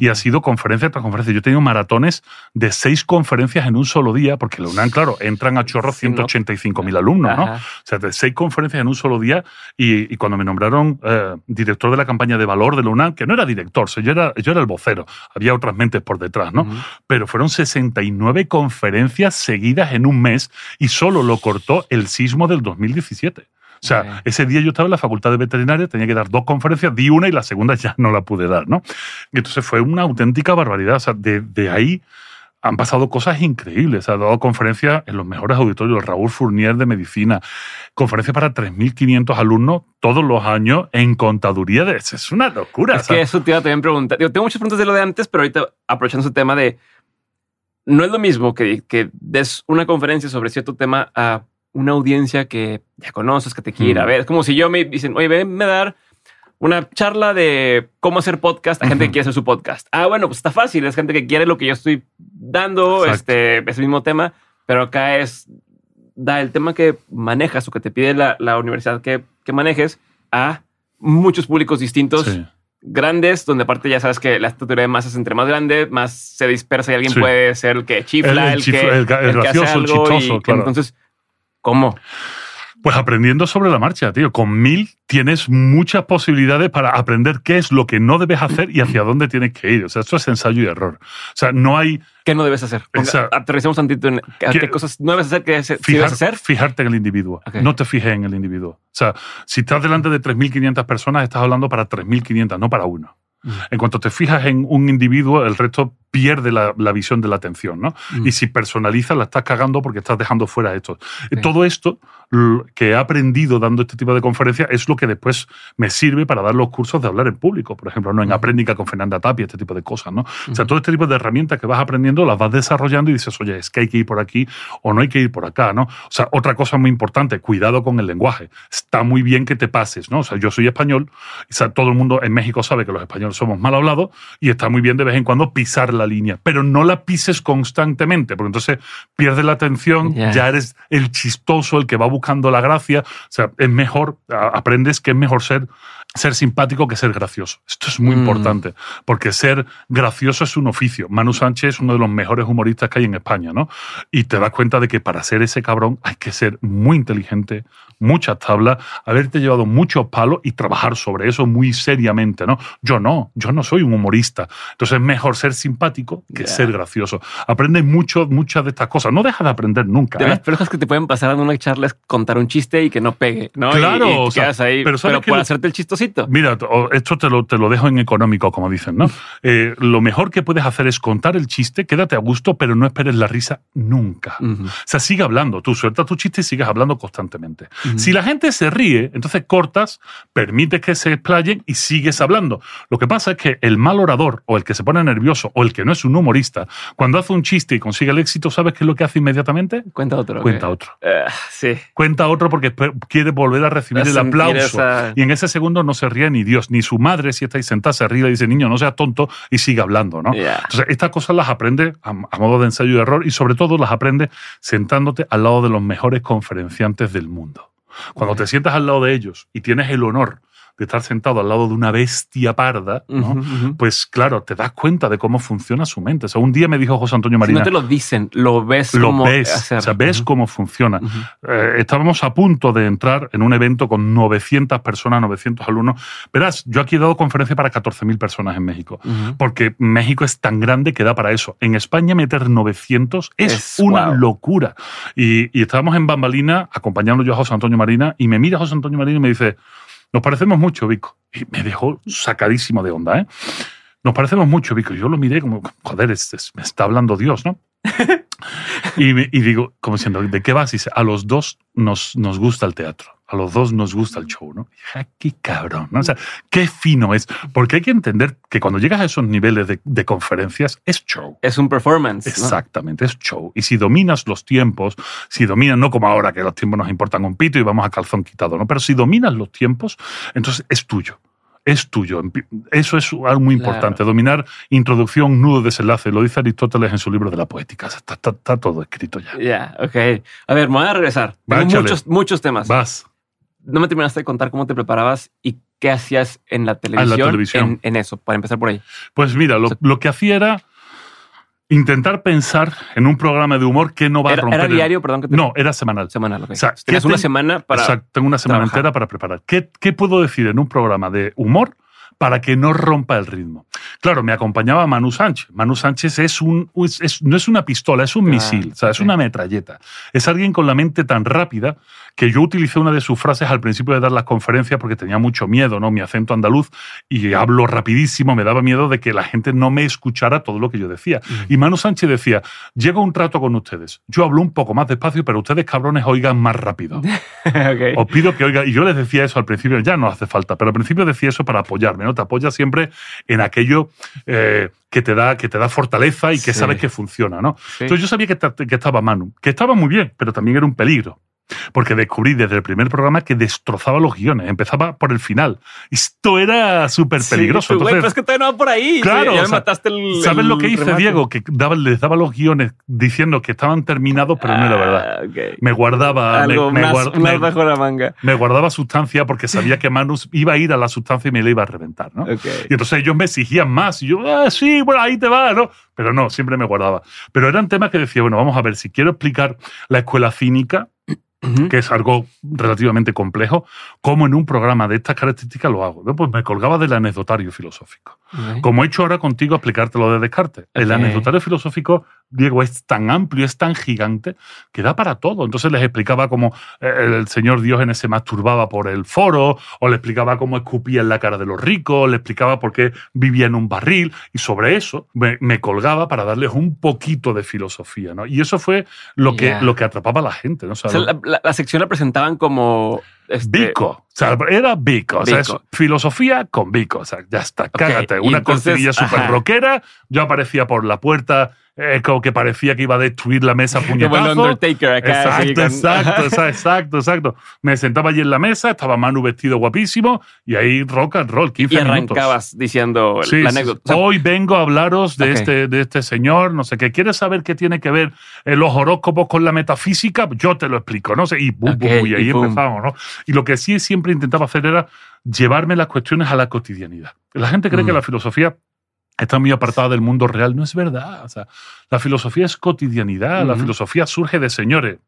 Y ha sido conferencia tras conferencia. Yo he tenido maratones de seis conferencias en un solo día, porque la UNAM, claro, entran a chorro Sí, ¿no? 185 mil alumnos, ¿no? Ajá. O sea, de seis conferencias en un solo día. Y, y cuando me nombraron eh, director de la campaña de valor de la UNAM, que no era director, o sea, yo, era, yo era el vocero, había otras mentes por detrás, ¿no? Pero fueron 69 conferencias seguidas en un mes y solo lo cortó el sismo del 2017. O sea, Ok. ese día yo estaba en la facultad de veterinaria, tenía que dar dos conferencias, di una y la segunda ya no la pude dar, ¿no? Y entonces fue una auténtica barbaridad. O sea, de, de ahí han pasado cosas increíbles. Ha dado conferencias en los mejores auditorios, Raúl Fournier de Medicina, conferencias para 3.500 alumnos todos los años en contaduría. De, es una locura. Es que eso te iba a también preguntar. Tengo muchas preguntas de lo de antes, pero ahorita aprovechando ese tema de no es lo mismo que, que des una conferencia sobre cierto tema a una audiencia que ya conoces, que te quiere ir a Mm. ver. Es como si yo me dicen, oye, venme a dar una charla de cómo hacer podcast a gente que quiere hacer su podcast. Ah, bueno, pues está fácil. Es gente que quiere lo que yo estoy dando, Exacto. este, ese mismo tema, pero acá es da el tema que manejas o que te pide la, la universidad que, que manejes a muchos públicos distintos sí. grandes, donde aparte ya sabes que la estructura de masas entre más grande, más se dispersa y alguien Sí. puede ser el que chifla, El- el, el chifla- que, el que hace gracioso, el algo chistoso, y- claro. Entonces, ¿cómo? Pues aprendiendo sobre la marcha, tío. Con mil tienes muchas posibilidades para aprender qué es lo que no debes hacer y hacia dónde tienes que ir. O sea, esto es ensayo y error. O sea, no hay ¿Qué no debes hacer? Ponga- Exacto. Aterricemos tantito en qué, ¿Qué- qué cosas no debes hacer, qué fijar- debes hacer. fijarte en el individuo. No te fijes en el individuo. O sea, si estás delante de 3.500 personas, estás hablando para 3.500, no para uno. Mm. En cuanto te fijas en un individuo, el resto pierde la, la visión de la atención, ¿no? Mm. Y si personalizas, la estás cagando porque estás dejando fuera esto. Ok. Todo esto que he aprendido dando este tipo de conferencias es lo que después me sirve para dar los cursos de hablar en público, por ejemplo, no en Ujú. Apréndnica con Fernanda Tapia, este tipo de cosas, ¿no? O sea, todo este tipo de herramientas que vas aprendiendo las vas desarrollando y dices, oye, es que hay que ir por aquí o no hay que ir por acá, ¿no? O sea, otra cosa muy importante, cuidado con el lenguaje. Está muy bien que te pases, ¿no? O sea, yo soy español, y todo el mundo en México sabe que los españoles somos mal hablados y está muy bien de vez en cuando pisar la la línea, pero no la pises constantemente, porque entonces pierdes la atención, Ya. ya eres el chistoso, el que va buscando la gracia. O sea, es mejor, aprendes que es mejor ser, ser simpático que ser gracioso. Esto es muy Mm. importante, porque ser gracioso es un oficio. Manu Sánchez es uno de los mejores humoristas que hay en España, ¿no? Y te das cuenta de que para ser ese cabrón hay que ser muy inteligente, muchas tablas, haberte llevado muchos palos y trabajar sobre eso muy seriamente, ¿no? Yo no, yo no soy un humorista. Entonces es mejor ser simpático que ser gracioso. Aprendes mucho, muchas de estas cosas. No dejas de aprender nunca. De ¿eh? las cosas que te pueden pasar en una charla es contar un chiste y que no pegue, ¿no? Y- Claro, o sea, quedas ahí, pero pero, ¿sabes qué por hacerte el Mira, esto te lo, te lo dejo en económico, como dicen, ¿no? *laughs* Eh, lo mejor que puedes hacer es contar el chiste, quédate a gusto, pero no esperes la risa nunca. O sea, sigue hablando. Tú sueltas tu chiste y sigues hablando constantemente. Si la gente se ríe, entonces cortas, permites que se explayen y sigues hablando. Lo que pasa es que el mal orador, o el que se pone nervioso, o el que no es un humorista, cuando hace un chiste y consigue el éxito, ¿sabes qué es lo que hace inmediatamente? Cuenta otro. Cuenta otro. Ah, sí. Cuenta otro porque quiere volver a recibir el aplauso. esa- Y en ese segundo no se ríe ni Dios, ni su madre, si estáis sentada, se ríe y dice, niño, no seas tonto, y sigue hablando, ¿no? Entonces, estas cosas las aprende a, a modo de ensayo y error y sobre todo las aprende sentándote al lado de los mejores conferenciantes del mundo. Cuando te sientas al lado de ellos y tienes el honor de estar sentado al lado de una bestia parda, ¿no? Pues claro, te das cuenta de cómo funciona su mente. O sea, un día me dijo José Antonio Si Marina, no te lo dicen, lo ves lo como ves, hacer. o sea, ves cómo funciona. Eh, estábamos a punto de entrar en un evento con 900 personas, 900 alumnos. Verás, yo aquí he dado conferencia para 14.000 personas en México, porque México es tan grande que da para eso. En España meter 900 es, Es una locura. Y, y estábamos en Bambalina acompañando yo a José Antonio Marina y me mira José Antonio Marina y me dice, nos parecemos mucho, Vico. Y me dejó sacadísimo de onda, ¿eh? Nos parecemos mucho, Vico. Yo lo miré como, joder, me está hablando Dios, ¿no? *laughs* y, me- y digo, como diciendo, ¿de qué vas? Y dice, a los dos nos, nos gusta el teatro. A los dos nos gusta el show, ¿no? Dije, "Ah, qué cabrón, ¿no? O sea, qué fino es. Porque hay que entender que cuando llegas a esos niveles de, de conferencias, es show. Es un performance. ¿no? Exactamente, es show. Y si dominas los tiempos, si dominas, no como ahora que los tiempos nos importan un pito y vamos a calzón quitado, ¿no? Pero si dominas los tiempos, entonces es tuyo. Es tuyo. Eso es algo muy Claro. importante. Dominar introducción, nudo, desenlace. Lo dice Aristóteles en su libro de la poética. Está, está- está todo escrito ya. Ya, ok. A ver, me voy a regresar. Va, Tengo muchos, muchos temas. Vas. No me terminaste de contar cómo te preparabas y qué hacías en la televisión, televisión. En, en eso, para empezar por ahí. Pues mira, lo, O sea- lo que hacía era intentar pensar en un programa de humor que no va a ¿Era, romper. era el- diario? Perdón que te... No, era semanal. Semanal, ok. O sea, Tenías ¿qué una ten- semana para... Exacto, tengo una semana trabajar. entera para preparar. ¿Qué, ¿Qué puedo decir en un programa de humor para que no rompa el ritmo? Claro, me acompañaba Manu Sánchez. Manu Sánchez es un, es- es- no es una pistola, es un Ah, misil, o sea, es una metralleta. Es alguien con la mente tan rápida que yo utilicé una de sus frases al principio de dar las conferencias porque tenía mucho miedo, ¿no? Mi acento andaluz y hablo rapidísimo, me daba miedo de que la gente no me escuchara todo lo que yo decía. Y Manu Sánchez decía, llego a un trato con ustedes. Yo hablo un poco más despacio, pero ustedes cabrones oigan más rápido. *laughs* Os pido que oiga, y yo les decía eso al principio, ya no hace falta, pero al principio decía eso para apoyarme, ¿no? Te apoyas siempre en aquello eh, que, te da, que te da fortaleza y que Sí. sabes que funciona, ¿no? Sí. Entonces yo sabía que, que estaba Manu, que estaba muy bien, pero también era un peligro. Porque descubrí desde el primer programa que destrozaba los guiones, empezaba por el final. Esto era súper Sí, peligroso. güey, Entonces, pero es que todavía no va por ahí. Claro, Sí, ya o sea, mataste el. ¿Sabes el lo que hice, remate. Diego? Que daba, les daba los guiones diciendo que estaban terminados, pero no era verdad. Ah, ok. Me guardaba, Algo me más, guar- más me- la manga. me guardaba sustancia porque sabía que Manus iba a ir a la sustancia y me la iba a reventar, ¿no? Ok. Y entonces ellos me exigían más y yo, ah, sí, bueno, ahí te va, ¿no? Pero no, siempre me guardaba. Pero eran temas que decía, bueno, vamos a ver, si quiero explicar la escuela cínica, Que es algo relativamente complejo, ¿cómo en un programa de estas características lo hago? Pues me colgaba del anecdotario filosófico. Como he hecho ahora contigo, explicártelo de Descartes. El anecdotario filosófico, Diego, es tan amplio, es tan gigante, que da para todo. Entonces les explicaba cómo eh, el señor Diógenes se masturbaba por el foro, o le explicaba cómo escupía en la cara de los ricos, le explicaba por qué vivía en un barril, y sobre eso me, me colgaba para darles un poquito de filosofía. ¿no? Y eso fue lo que, lo que atrapaba a la gente. ¿no? O sea, O sea, la, la- la sección la presentaban como. Este, Bico. O sea, era Bico. O sea, es filosofía con Bico. O sea, ya está, cágate. Una entonces, cortinilla súper rockera. Yo aparecía por la puerta eh, como que parecía que iba a destruir la mesa a *laughs* Como puñetazo. Undertaker acá. Exacto, exacto, *laughs* exa- exacto, exacto. Me sentaba allí en la mesa, estaba Manu vestido guapísimo y ahí rock and roll, 15 Y minutos. arrancabas diciendo Sí, la anécdota. sí. O sea, Hoy vengo a hablaros de, Ok. este, de este señor, no sé qué. ¿Quieres saber qué tiene que ver eh, los horóscopos con la metafísica? Yo te lo explico, ¿no? sé, Y, bu, bu, Ok, bu, y ahí y empezamos, ¿no? Y lo que sí siempre intentaba hacer era llevarme las cuestiones a la cotidianidad. La gente cree Mm. que la filosofía está muy apartada del mundo real. No es verdad. O sea, la filosofía es cotidianidad. La filosofía surge de señores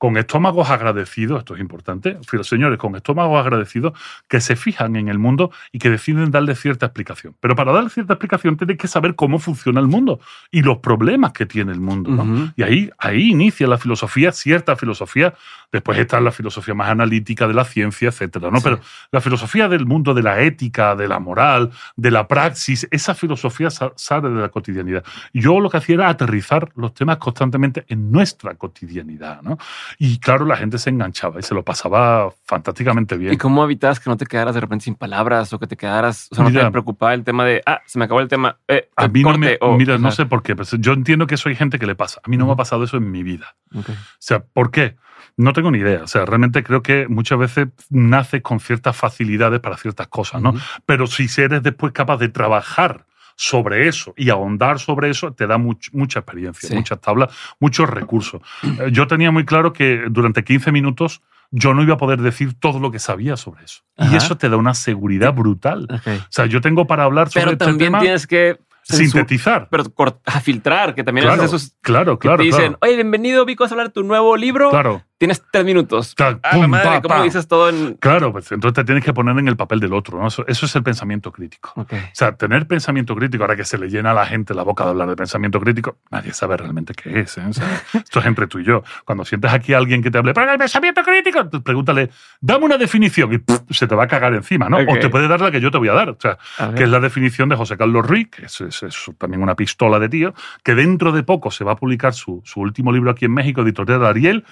con estómagos agradecidos, esto es importante, señores con estómagos agradecidos que se fijan en el mundo y que deciden darle cierta explicación. Pero para darle cierta explicación tienes que saber cómo funciona el mundo y los problemas que tiene el mundo. Y ahí, ahí inicia la filosofía, cierta filosofía. Después está la filosofía más analítica de la ciencia, etcétera, ¿no? Sí. Pero la filosofía del mundo de la ética, de la moral, de la praxis, esa filosofía sa- sale de la cotidianidad. Yo lo que hacía era aterrizar los temas constantemente en nuestra cotidianidad, ¿no? Y claro, la gente se enganchaba y se lo pasaba fantásticamente bien. ¿Y cómo evitabas que no te quedaras de repente sin palabras o que te quedaras, o sea, no Mira. te preocupaba el tema de, ah, se me acabó el tema, eh, A mí no me, corte, mira, o no sea, sé por qué, pero yo entiendo que eso hay gente que le pasa. A mí no me ha pasado eso en mi vida. ok. O sea, ¿por qué? No tengo ni idea. O sea, realmente creo que muchas veces naces con ciertas facilidades para ciertas cosas, ¿no? Ujú. Pero si eres después capaz de trabajar sobre eso y ahondar sobre eso, te da much- mucha experiencia, Sí. muchas tablas, muchos recursos. Eh, Yo tenía muy claro que durante 15 minutos yo no iba a poder decir todo lo que sabía sobre eso. Ajá. Y eso te da una seguridad brutal. O sea, yo tengo para hablar sobre Pero este también tema tienes que sintetizar. pero a filtrar, que también Claro, esos claro, que claro. te dicen, claro. oye, bienvenido, Vico, a hablar de tu nuevo libro. Claro. Tienes tres minutos. Ta- Ah, la madre, pa, ¿cómo pa. dices todo en...? Claro, pues entonces te tienes que poner en el papel del otro, ¿no? Eso, eso es el pensamiento crítico. O sea, tener pensamiento crítico, ahora que se le llena a la gente la boca de hablar de pensamiento crítico, nadie sabe realmente qué es. ¿eh? O sea, *laughs* esto es entre tú y yo. Cuando sientes aquí a alguien que te hable, pero el pensamiento crítico, pregúntale, dame una definición y se te va a cagar encima, ¿no? O te puede dar la que yo te voy a dar. O sea, que es la definición de José Carlos Ruiz, que es, es- es también una pistola de tío, que dentro de poco se va a publicar su, su último libro aquí en México, editorial Ariel,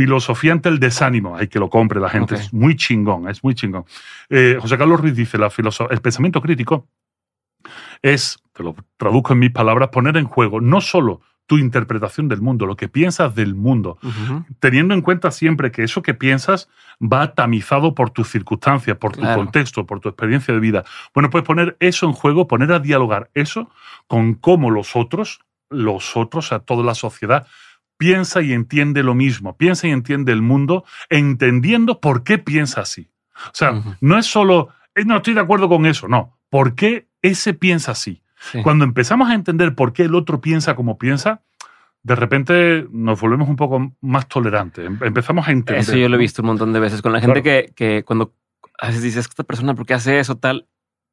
Filosofía ante el desánimo. Hay que lo compre la gente, es muy chingón, es muy chingón. Eh, José Carlos Ruiz dice, la el pensamiento crítico es, te lo traduzco en mis palabras, poner en juego no solo tu interpretación del mundo, lo que piensas del mundo, teniendo en cuenta siempre que eso que piensas va tamizado por tus circunstancias, por tu contexto, por tu experiencia de vida. Bueno, pues poner eso en juego, poner a dialogar eso con cómo los otros, los otros, o sea, toda la sociedad, piensa y entiende lo mismo, piensa y entiende el mundo, entendiendo por qué piensa así. O sea, no es solo, "Eh, no estoy de acuerdo con eso, no, ¿por qué ese piensa así? Sí. Cuando empezamos a entender por qué el otro piensa como piensa, de repente nos volvemos un poco más tolerantes. Em- Empezamos a entender. Eso yo lo he visto un montón de veces con la gente Claro. que, que cuando a veces dices, esta persona, ¿por qué hace eso tal?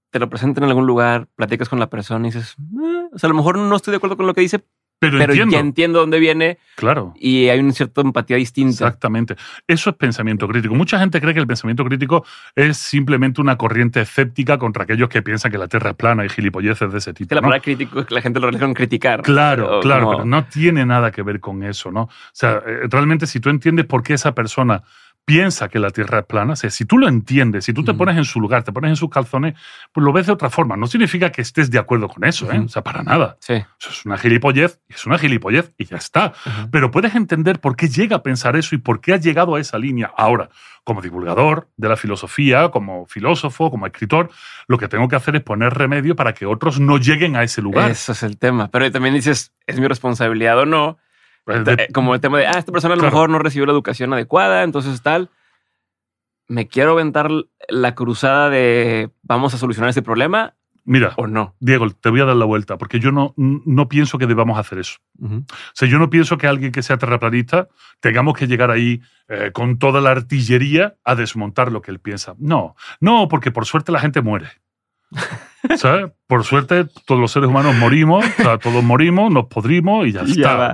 Te lo presentan en algún lugar, platicas con la persona y dices, "Eh", o sea, a lo mejor no estoy de acuerdo con lo que dice, Pero, pero entiendo. ya entiendo dónde viene Claro. y hay una cierta empatía distinta. Exactamente. Eso es pensamiento crítico. Mucha gente cree que el pensamiento crítico es simplemente una corriente escéptica contra aquellos que piensan que la Tierra es plana y gilipolleces de ese tipo. Que la ¿no? palabra crítico es que la gente lo relaciona con criticar. Claro, claro, como- pero no tiene nada que ver con eso, ¿no? O sea, eh, realmente si tú entiendes por qué esa persona piensa que la Tierra es plana, o sea, si tú lo entiendes, si tú te pones en su lugar, te pones en sus calzones, pues lo ves de otra forma. No significa que estés de acuerdo con eso, ¿eh? O sea, para nada. Sí. Eso es una gilipollez, es una gilipollez y ya está. Pero puedes entender por qué llega a pensar eso y por qué ha llegado a esa línea. Ahora, como divulgador de la filosofía, como filósofo, como escritor, lo que tengo que hacer es poner remedio para que otros no lleguen a ese lugar. Eso es el tema. Pero también dices, ¿es mi responsabilidad o no? De- Eh, Como el tema de, ah, esta persona a lo Claro. mejor no recibió la educación adecuada, entonces tal. ¿Me quiero aventar la cruzada de vamos a solucionar este problema Mira, o no? Diego, te voy a dar la vuelta, porque yo no, no pienso que debamos hacer eso. Ujú. O sea, yo no pienso que alguien que sea terraplanista tengamos que llegar ahí eh, con toda la artillería a desmontar lo que él piensa. No, no, porque por suerte la gente muere. *laughs* ¿Sabes? Por suerte todos los seres humanos morimos, o sea, todos morimos, nos podrimos y ya está.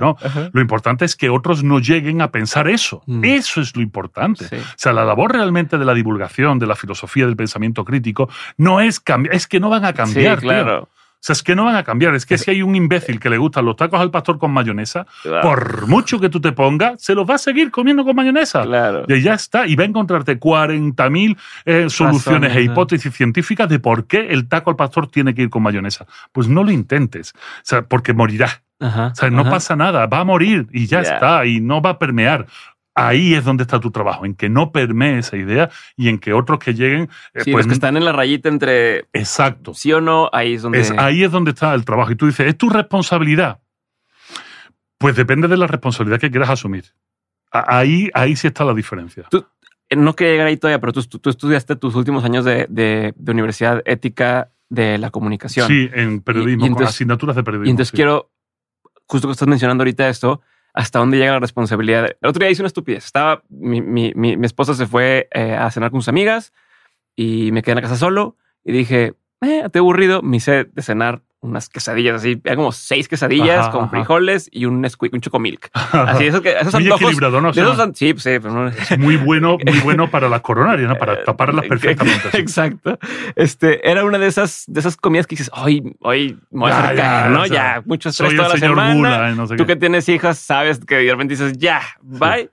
Lo importante es que otros no lleguen a pensar eso. Mm. Eso es lo importante. Sí. O sea, la labor realmente de la divulgación, de la filosofía, del pensamiento crítico, no es cambiar, es que no van a cambiar. Sí, claro. Sea, es que no van a cambiar. Es que si hay un imbécil que le gustan los tacos al pastor con mayonesa, por mucho que tú te pongas, se los va a seguir comiendo con mayonesa. Claro. Y ya está. Y va a encontrarte 40.000 eh, soluciones e hipótesis científicas de por qué el taco al pastor tiene que ir con mayonesa. Pues no lo intentes. O sea, porque morirá. Ajá, O sea, no ajá. pasa nada, va a morir y ya Ya. está, y no va a permear. Ahí es donde está tu trabajo, en que no permee esa idea y en que otros que lleguen, eh, Sí, pues los que están en la rayita entre exacto. sí o no, ahí es donde. Es, ahí es donde está el trabajo. Y tú dices, ¿es tu responsabilidad? Pues depende de la responsabilidad que quieras asumir. Ahí, ahí sí está la diferencia. Eh, No quería llegar ahí todavía, pero tú, tú- tú estudiaste tus últimos años de, de- de universidad ética de la comunicación. Sí, en periodismo, Y- y entonces- con asignaturas de periodismo. Y entonces sí. quiero, justo que estás mencionando ahorita esto, hasta dónde llega la responsabilidad. El otro día hice una estupidez. Estaba, mi, mi, mi, esposa se fue eh, a cenar con sus amigas y me quedé en la casa solo y dije, eh, estoy aburrido. Me hice de cenar unas quesadillas así, eran como seis quesadillas Ajá, con ajá. frijoles y un un chocomilk. *laughs* Así, esos, que, esos Muy antojos. equilibrado, ¿no? O sea, esos sí, pues, sí, pero no- es muy bueno, muy *laughs* bueno para las coronarias, ¿no? Para taparlas perfectamente. *laughs* sí. Exacto. Este era una de esas, de esas comidas que dices, hoy, hoy me voy a Ya, hacer ya, caer, ¿no? o sea, ya, mucho estrés Soy toda la semana. Gula, ¿eh? no sé Tú qué. que tienes hijas, sabes que de repente dices, ya, bye.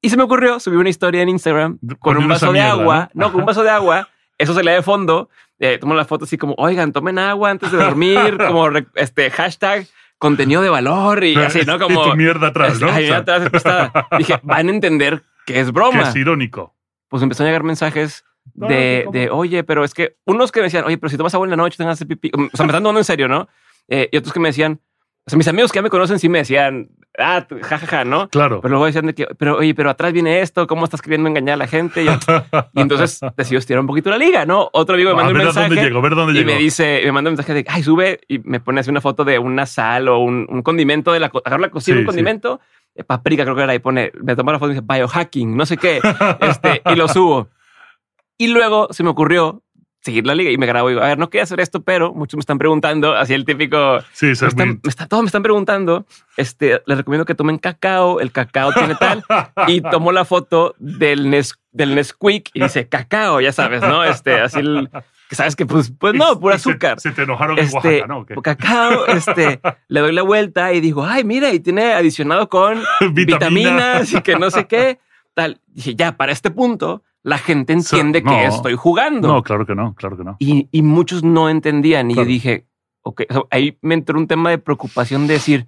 Y se me ocurrió subir una historia en Instagram con Con un vaso de mierda, agua. ¿no? No, con un vaso de agua. Eso se le da de fondo. Eh, tomo la foto así como, oigan, tomen agua antes de dormir, *laughs* como re- este hashtag contenido de valor y así, ¿no? Y Como tu mierda atrás, ¿no? ay, O sea, atrás, está- Dije, van a entender que es que broma. es irónico. Pues empezó a llegar mensajes No, de, de, oye, pero es que unos que me decían, oye, pero si tomas agua en la noche, te van a hacer pipí. O sea, me están tomando en serio, ¿no? Eh, y otros que me decían, o sea, mis amigos que ya me conocen sí me decían, ah, jajaja, ¿no? Claro. Pero luego decían de que, pero oye, pero atrás viene esto, ¿cómo estás queriendo engañar a la gente? Y, *laughs* entonces decidió estirar un poquito la liga, ¿no? Otro amigo me manda un mensaje dónde llego, a ver dónde y me dice, me manda un mensaje de, ay, sube y me pone así una foto de una sal o un, un condimento de la, agarro la cocina, Sí, un sí. condimento, eh, paprika creo que era, y pone, me toma la foto y dice biohacking, no sé qué, este, y lo subo. Y luego se me ocurrió seguir la liga y me grabo y digo, a ver, no quería hacer esto, pero muchos me están preguntando, así el típico, Sí, me están, me está- todos me están preguntando, este, les recomiendo que tomen cacao, el cacao tiene tal, y tomó la foto del, Nes, del Nesquik y dice cacao, ya sabes, ¿no? Este, así el, que sabes que pues, pues no, pura Y se- azúcar. Se, te enojaron en Este, Oaxaca, ¿no? Cacao, este, le doy la vuelta y digo, ay, mira, y tiene adicionado con *laughs* Vitamina. vitaminas y que no sé qué, tal. Dije, ya, para este punto, la gente entiende no. que estoy jugando. No, claro que no, claro que no. Y, y muchos no entendían. Y yo dije, ok, ahí me entró un tema de preocupación de decir,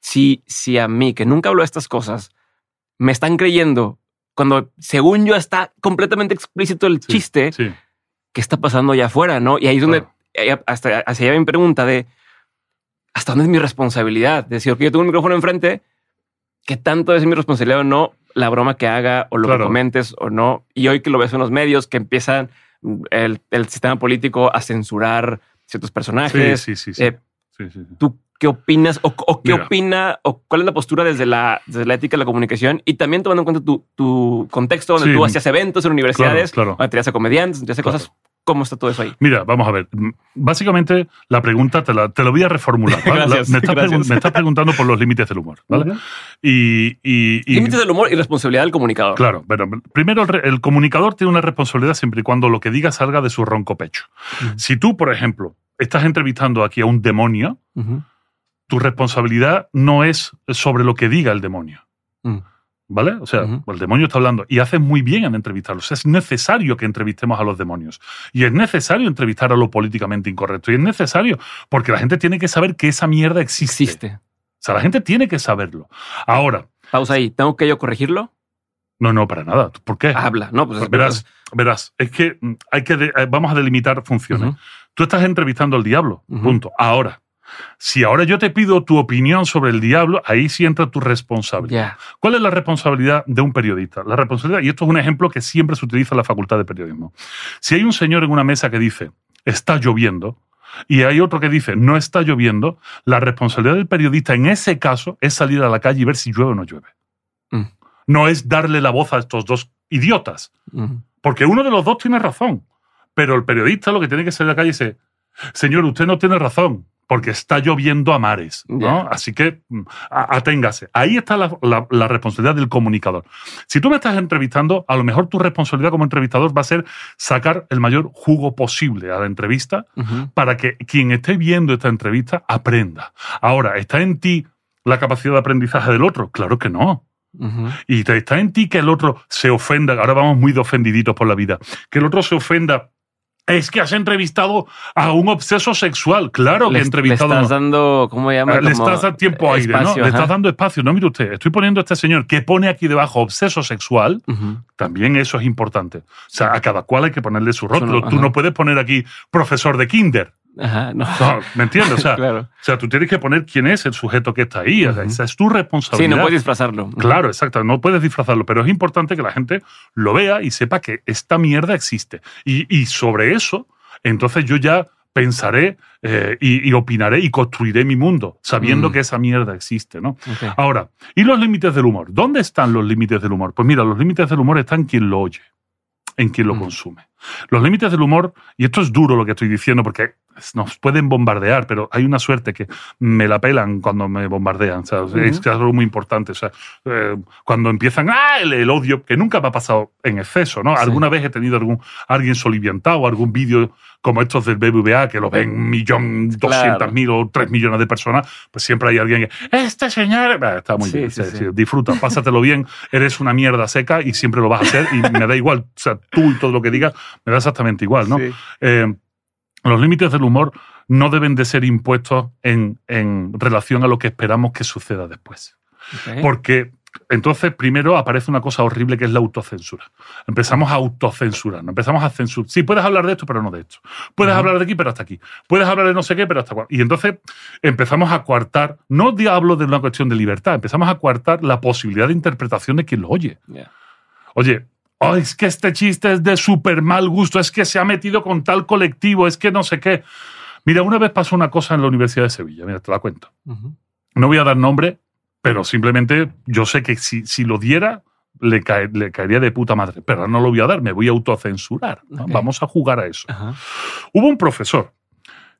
si, si a mí, que nunca hablo de estas cosas, me están creyendo cuando según yo está completamente explícito el Sí, chiste, Sí, ¿qué está pasando allá afuera? ¿no? Y ahí es donde Claro. eh, hasta hacia allá mi pregunta de hasta dónde es mi responsabilidad. De decir, ok, yo tengo un micrófono enfrente, ¿qué tanto es mi responsabilidad o no la broma que haga o lo Claro. que comentes o no? Y hoy que lo ves en los medios, que empiezan mm, el, el sistema político a censurar ciertos sí, personajes. sí, sí. sí. eh, Sí, sí, sí. ¿Tú qué opinas o, o qué Mira. opina o cuál es la postura desde la, desde la ética de la comunicación y también tomando en cuenta tu, tu contexto donde Sí. tú hacías eventos en universidades, Claro, claro. donde tenías a comediantes, donde tenías a cosas? ¿Cómo está todo eso ahí? Mira, vamos a ver. Básicamente, la pregunta te la, te lo voy a reformular. ¿vale? Gracias, La- me, estás gracias. pregun- me estás preguntando por los límites del humor. ¿vale? Y, y- y- Límites del humor y responsabilidad del comunicador. Claro, pero primero el, comunicador tiene una responsabilidad siempre y cuando lo que diga salga de su ronco pecho. Si tú, por ejemplo, estás entrevistando aquí a un demonio, tu responsabilidad no es sobre lo que diga el demonio. ¿Vale? O sea, el demonio está hablando y haces muy bien en entrevistarlos. Es necesario que entrevistemos a los demonios. Y es necesario entrevistar a lo políticamente incorrecto. Y es necesario porque la gente tiene que saber que esa mierda existe. Existe. O sea, la gente tiene que saberlo. Ahora, Pausa ahí. ¿Tengo que yo corregirlo? no, no, para nada. ¿Por qué? Habla. No, pues es- verás, verás, es que mm, hay que de- eh, vamos a delimitar funciones. Tú estás entrevistando al diablo, punto. Ahora, si ahora yo te pido tu opinión sobre el diablo, ahí sí entra tu responsabilidad. ¿Cuál es la responsabilidad de un periodista? La responsabilidad, y esto es un ejemplo que siempre se utiliza en la facultad de periodismo. Si hay un señor en una mesa que dice, está lloviendo, y hay otro que dice, no está lloviendo, la responsabilidad del periodista en ese caso es salir a la calle y ver si llueve o no llueve. Mm. No es darle la voz a estos dos idiotas, Ujú. porque uno de los dos tiene razón, pero el periodista lo que tiene que salir a la calle dice, señor, usted no tiene razón, porque está lloviendo a mares, ¿no? Así que mm, aténgase. Ahí está la, la- la responsabilidad del comunicador. Si tú me estás entrevistando, a lo mejor tu responsabilidad como entrevistador va a ser sacar el mayor jugo posible a la entrevista para que quien esté viendo esta entrevista aprenda. Ahora, ¿está en ti la capacidad de aprendizaje del otro? Claro que no. Y está en ti que el otro se ofenda. Ahora vamos muy de ofendiditos por la vida. Que el otro se ofenda Es que has entrevistado a un obseso sexual. Claro que Le, he le entrevistado. estás dando, ¿cómo llama? Ah, le Como estás dando tiempo aire, espacio, ¿no? Le estás dando espacio. No, mire usted, estoy poniendo a este señor que pone aquí debajo obseso sexual. También eso es importante. O sea, a cada cual hay que ponerle su rótulo. no, Tú ajá. no puedes poner aquí profesor de kinder. Ajá, no. No, ¿Me entiendes? O sea, *laughs* claro. o sea, tú tienes que poner quién es el sujeto que está ahí. O sea, Ujú. esa es tu Sí, responsabilidad. no puedes disfrazarlo. Claro, exacto. No puedes disfrazarlo, pero es importante que la gente lo vea y sepa que esta mierda existe. Y, y sobre eso, entonces yo ya pensaré eh, y, y opinaré y construiré mi mundo, sabiendo Mm. que esa mierda existe, ¿no? Ahora, ¿y los límites del humor? ¿Dónde están los límites del humor? Pues mira, los límites del humor están en quien lo oye, en quien lo Mm. consume. Los límites del humor, y esto es duro lo que estoy diciendo porque nos pueden bombardear, pero hay una suerte que me la pelan cuando me bombardean. o sea, Es algo muy importante. O sea, eh, cuando empiezan, ¡ah! El, el odio, que nunca me ha pasado en exceso, ¿no? Sí. Alguna vez he tenido algún alguien soliviantado, algún vídeo como estos del BBVA, que lo ven un millón doscientas mil o tres millones de personas, pues siempre hay alguien que, este señor, está muy Sí, bien, sí. sí, disfruta, pásatelo bien, eres una mierda seca y siempre lo vas a hacer y me da igual, o sea, tú y todo lo que digas me da exactamente igual, ¿no? Sí. Eh, los límites del humor no deben de ser impuestos en, en relación a lo que esperamos que suceda después. Porque entonces primero aparece una cosa horrible que es la autocensura. Empezamos a autocensurar, empezamos a censurar. Sí, puedes hablar de esto, pero no de esto. Puedes hablar de aquí, pero hasta aquí. Puedes hablar de no sé qué, pero hasta. Y entonces empezamos a coartar, no hablo de una cuestión de libertad, empezamos a coartar la posibilidad de interpretación de quien lo oye. Oye, oh, es que este chiste es de súper mal gusto, es que se ha metido con tal colectivo, es que no sé qué. Mira, una vez pasó una cosa en la Universidad de Sevilla, mira, te la cuento. No voy a dar nombre, pero simplemente yo sé que si, si lo diera, le, cae- le caería de puta madre. Pero no lo voy a dar, me voy a autocensurar. ¿no? Vamos a jugar a eso. Hubo un profesor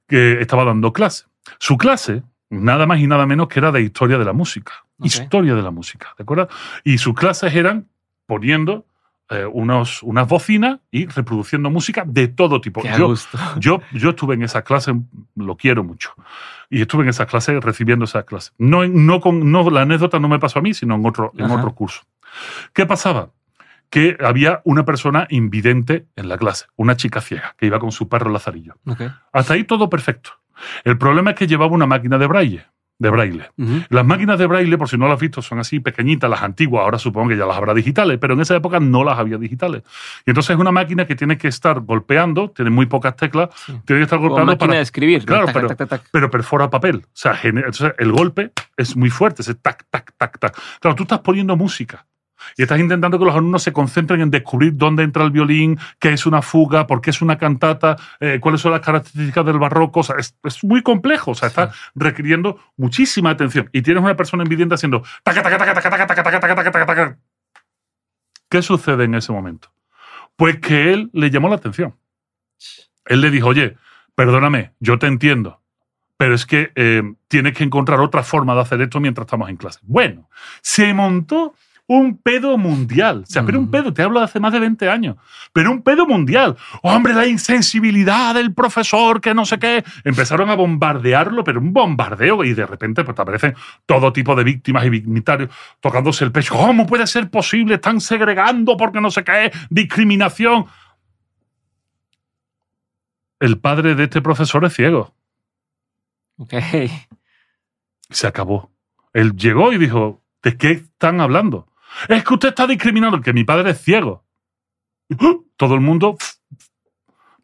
que estaba dando clase. Su clase, nada más y nada menos que era de historia de la música. Historia de la música, ¿de acuerdo? Y sus clases eran poniendo eh, unos, unas bocinas y reproduciendo música de todo tipo. Yo, gusto. *laughs* yo, yo estuve en esa clase, lo quiero mucho. Y estuve en esa clase recibiendo esa clase. No, no con, no, la anécdota no me pasó a mí, sino en otro, en otro curso. ¿Qué pasaba? Que había una persona invidente en la clase, una chica ciega, que iba con su perro Lazarillo. Ok. Hasta ahí todo perfecto. El problema es que llevaba una máquina de braille. De braille. Las máquinas de braille, por si no las has visto, son así pequeñitas, las antiguas. Ahora supongo que ya las habrá digitales, pero en esa época no las había digitales. Y entonces es una máquina que tiene que estar golpeando, tiene muy pocas teclas, Sí. tiene que estar golpeando máquina para de escribir. Claro, Tac, pero- tac, tac, tac. pero perfora papel. O sea, gener- entonces el golpe es muy fuerte, ese tac, tac, tac, tac. Claro, tú estás poniendo música y estás intentando que los alumnos se concentren en descubrir dónde entra el violín, qué es una fuga, por qué es una cantata, eh, cuáles son las características del barroco. O sea, es, es muy complejo. O sea, está requiriendo muchísima atención. Y tienes una persona invidente haciendo taca, taca, taca, taca, taca, taca, taca, taca, taca, taca, taca. ¿Qué sucede en ese momento? Pues que él le llamó la atención. Él le dijo, oye, perdóname, yo te entiendo, pero es que eh, tienes que encontrar otra forma de hacer esto mientras estamos en clase. Bueno, se montó un pedo mundial. O sea, pero un pedo, te hablo de hace más de 20 años, pero un pedo mundial. Hombre, la insensibilidad del profesor, que no sé qué. Empezaron a bombardearlo, pero un bombardeo, y de repente pues, te aparecen todo tipo de víctimas y victimarios tocándose el pecho. ¿Cómo puede ser posible? Están segregando porque no sé qué, discriminación. El padre de este profesor es ciego. Ok. Se acabó. Él llegó y dijo, ¿de qué están hablando? Es que usted está discriminando, que mi padre es ciego. Todo el mundo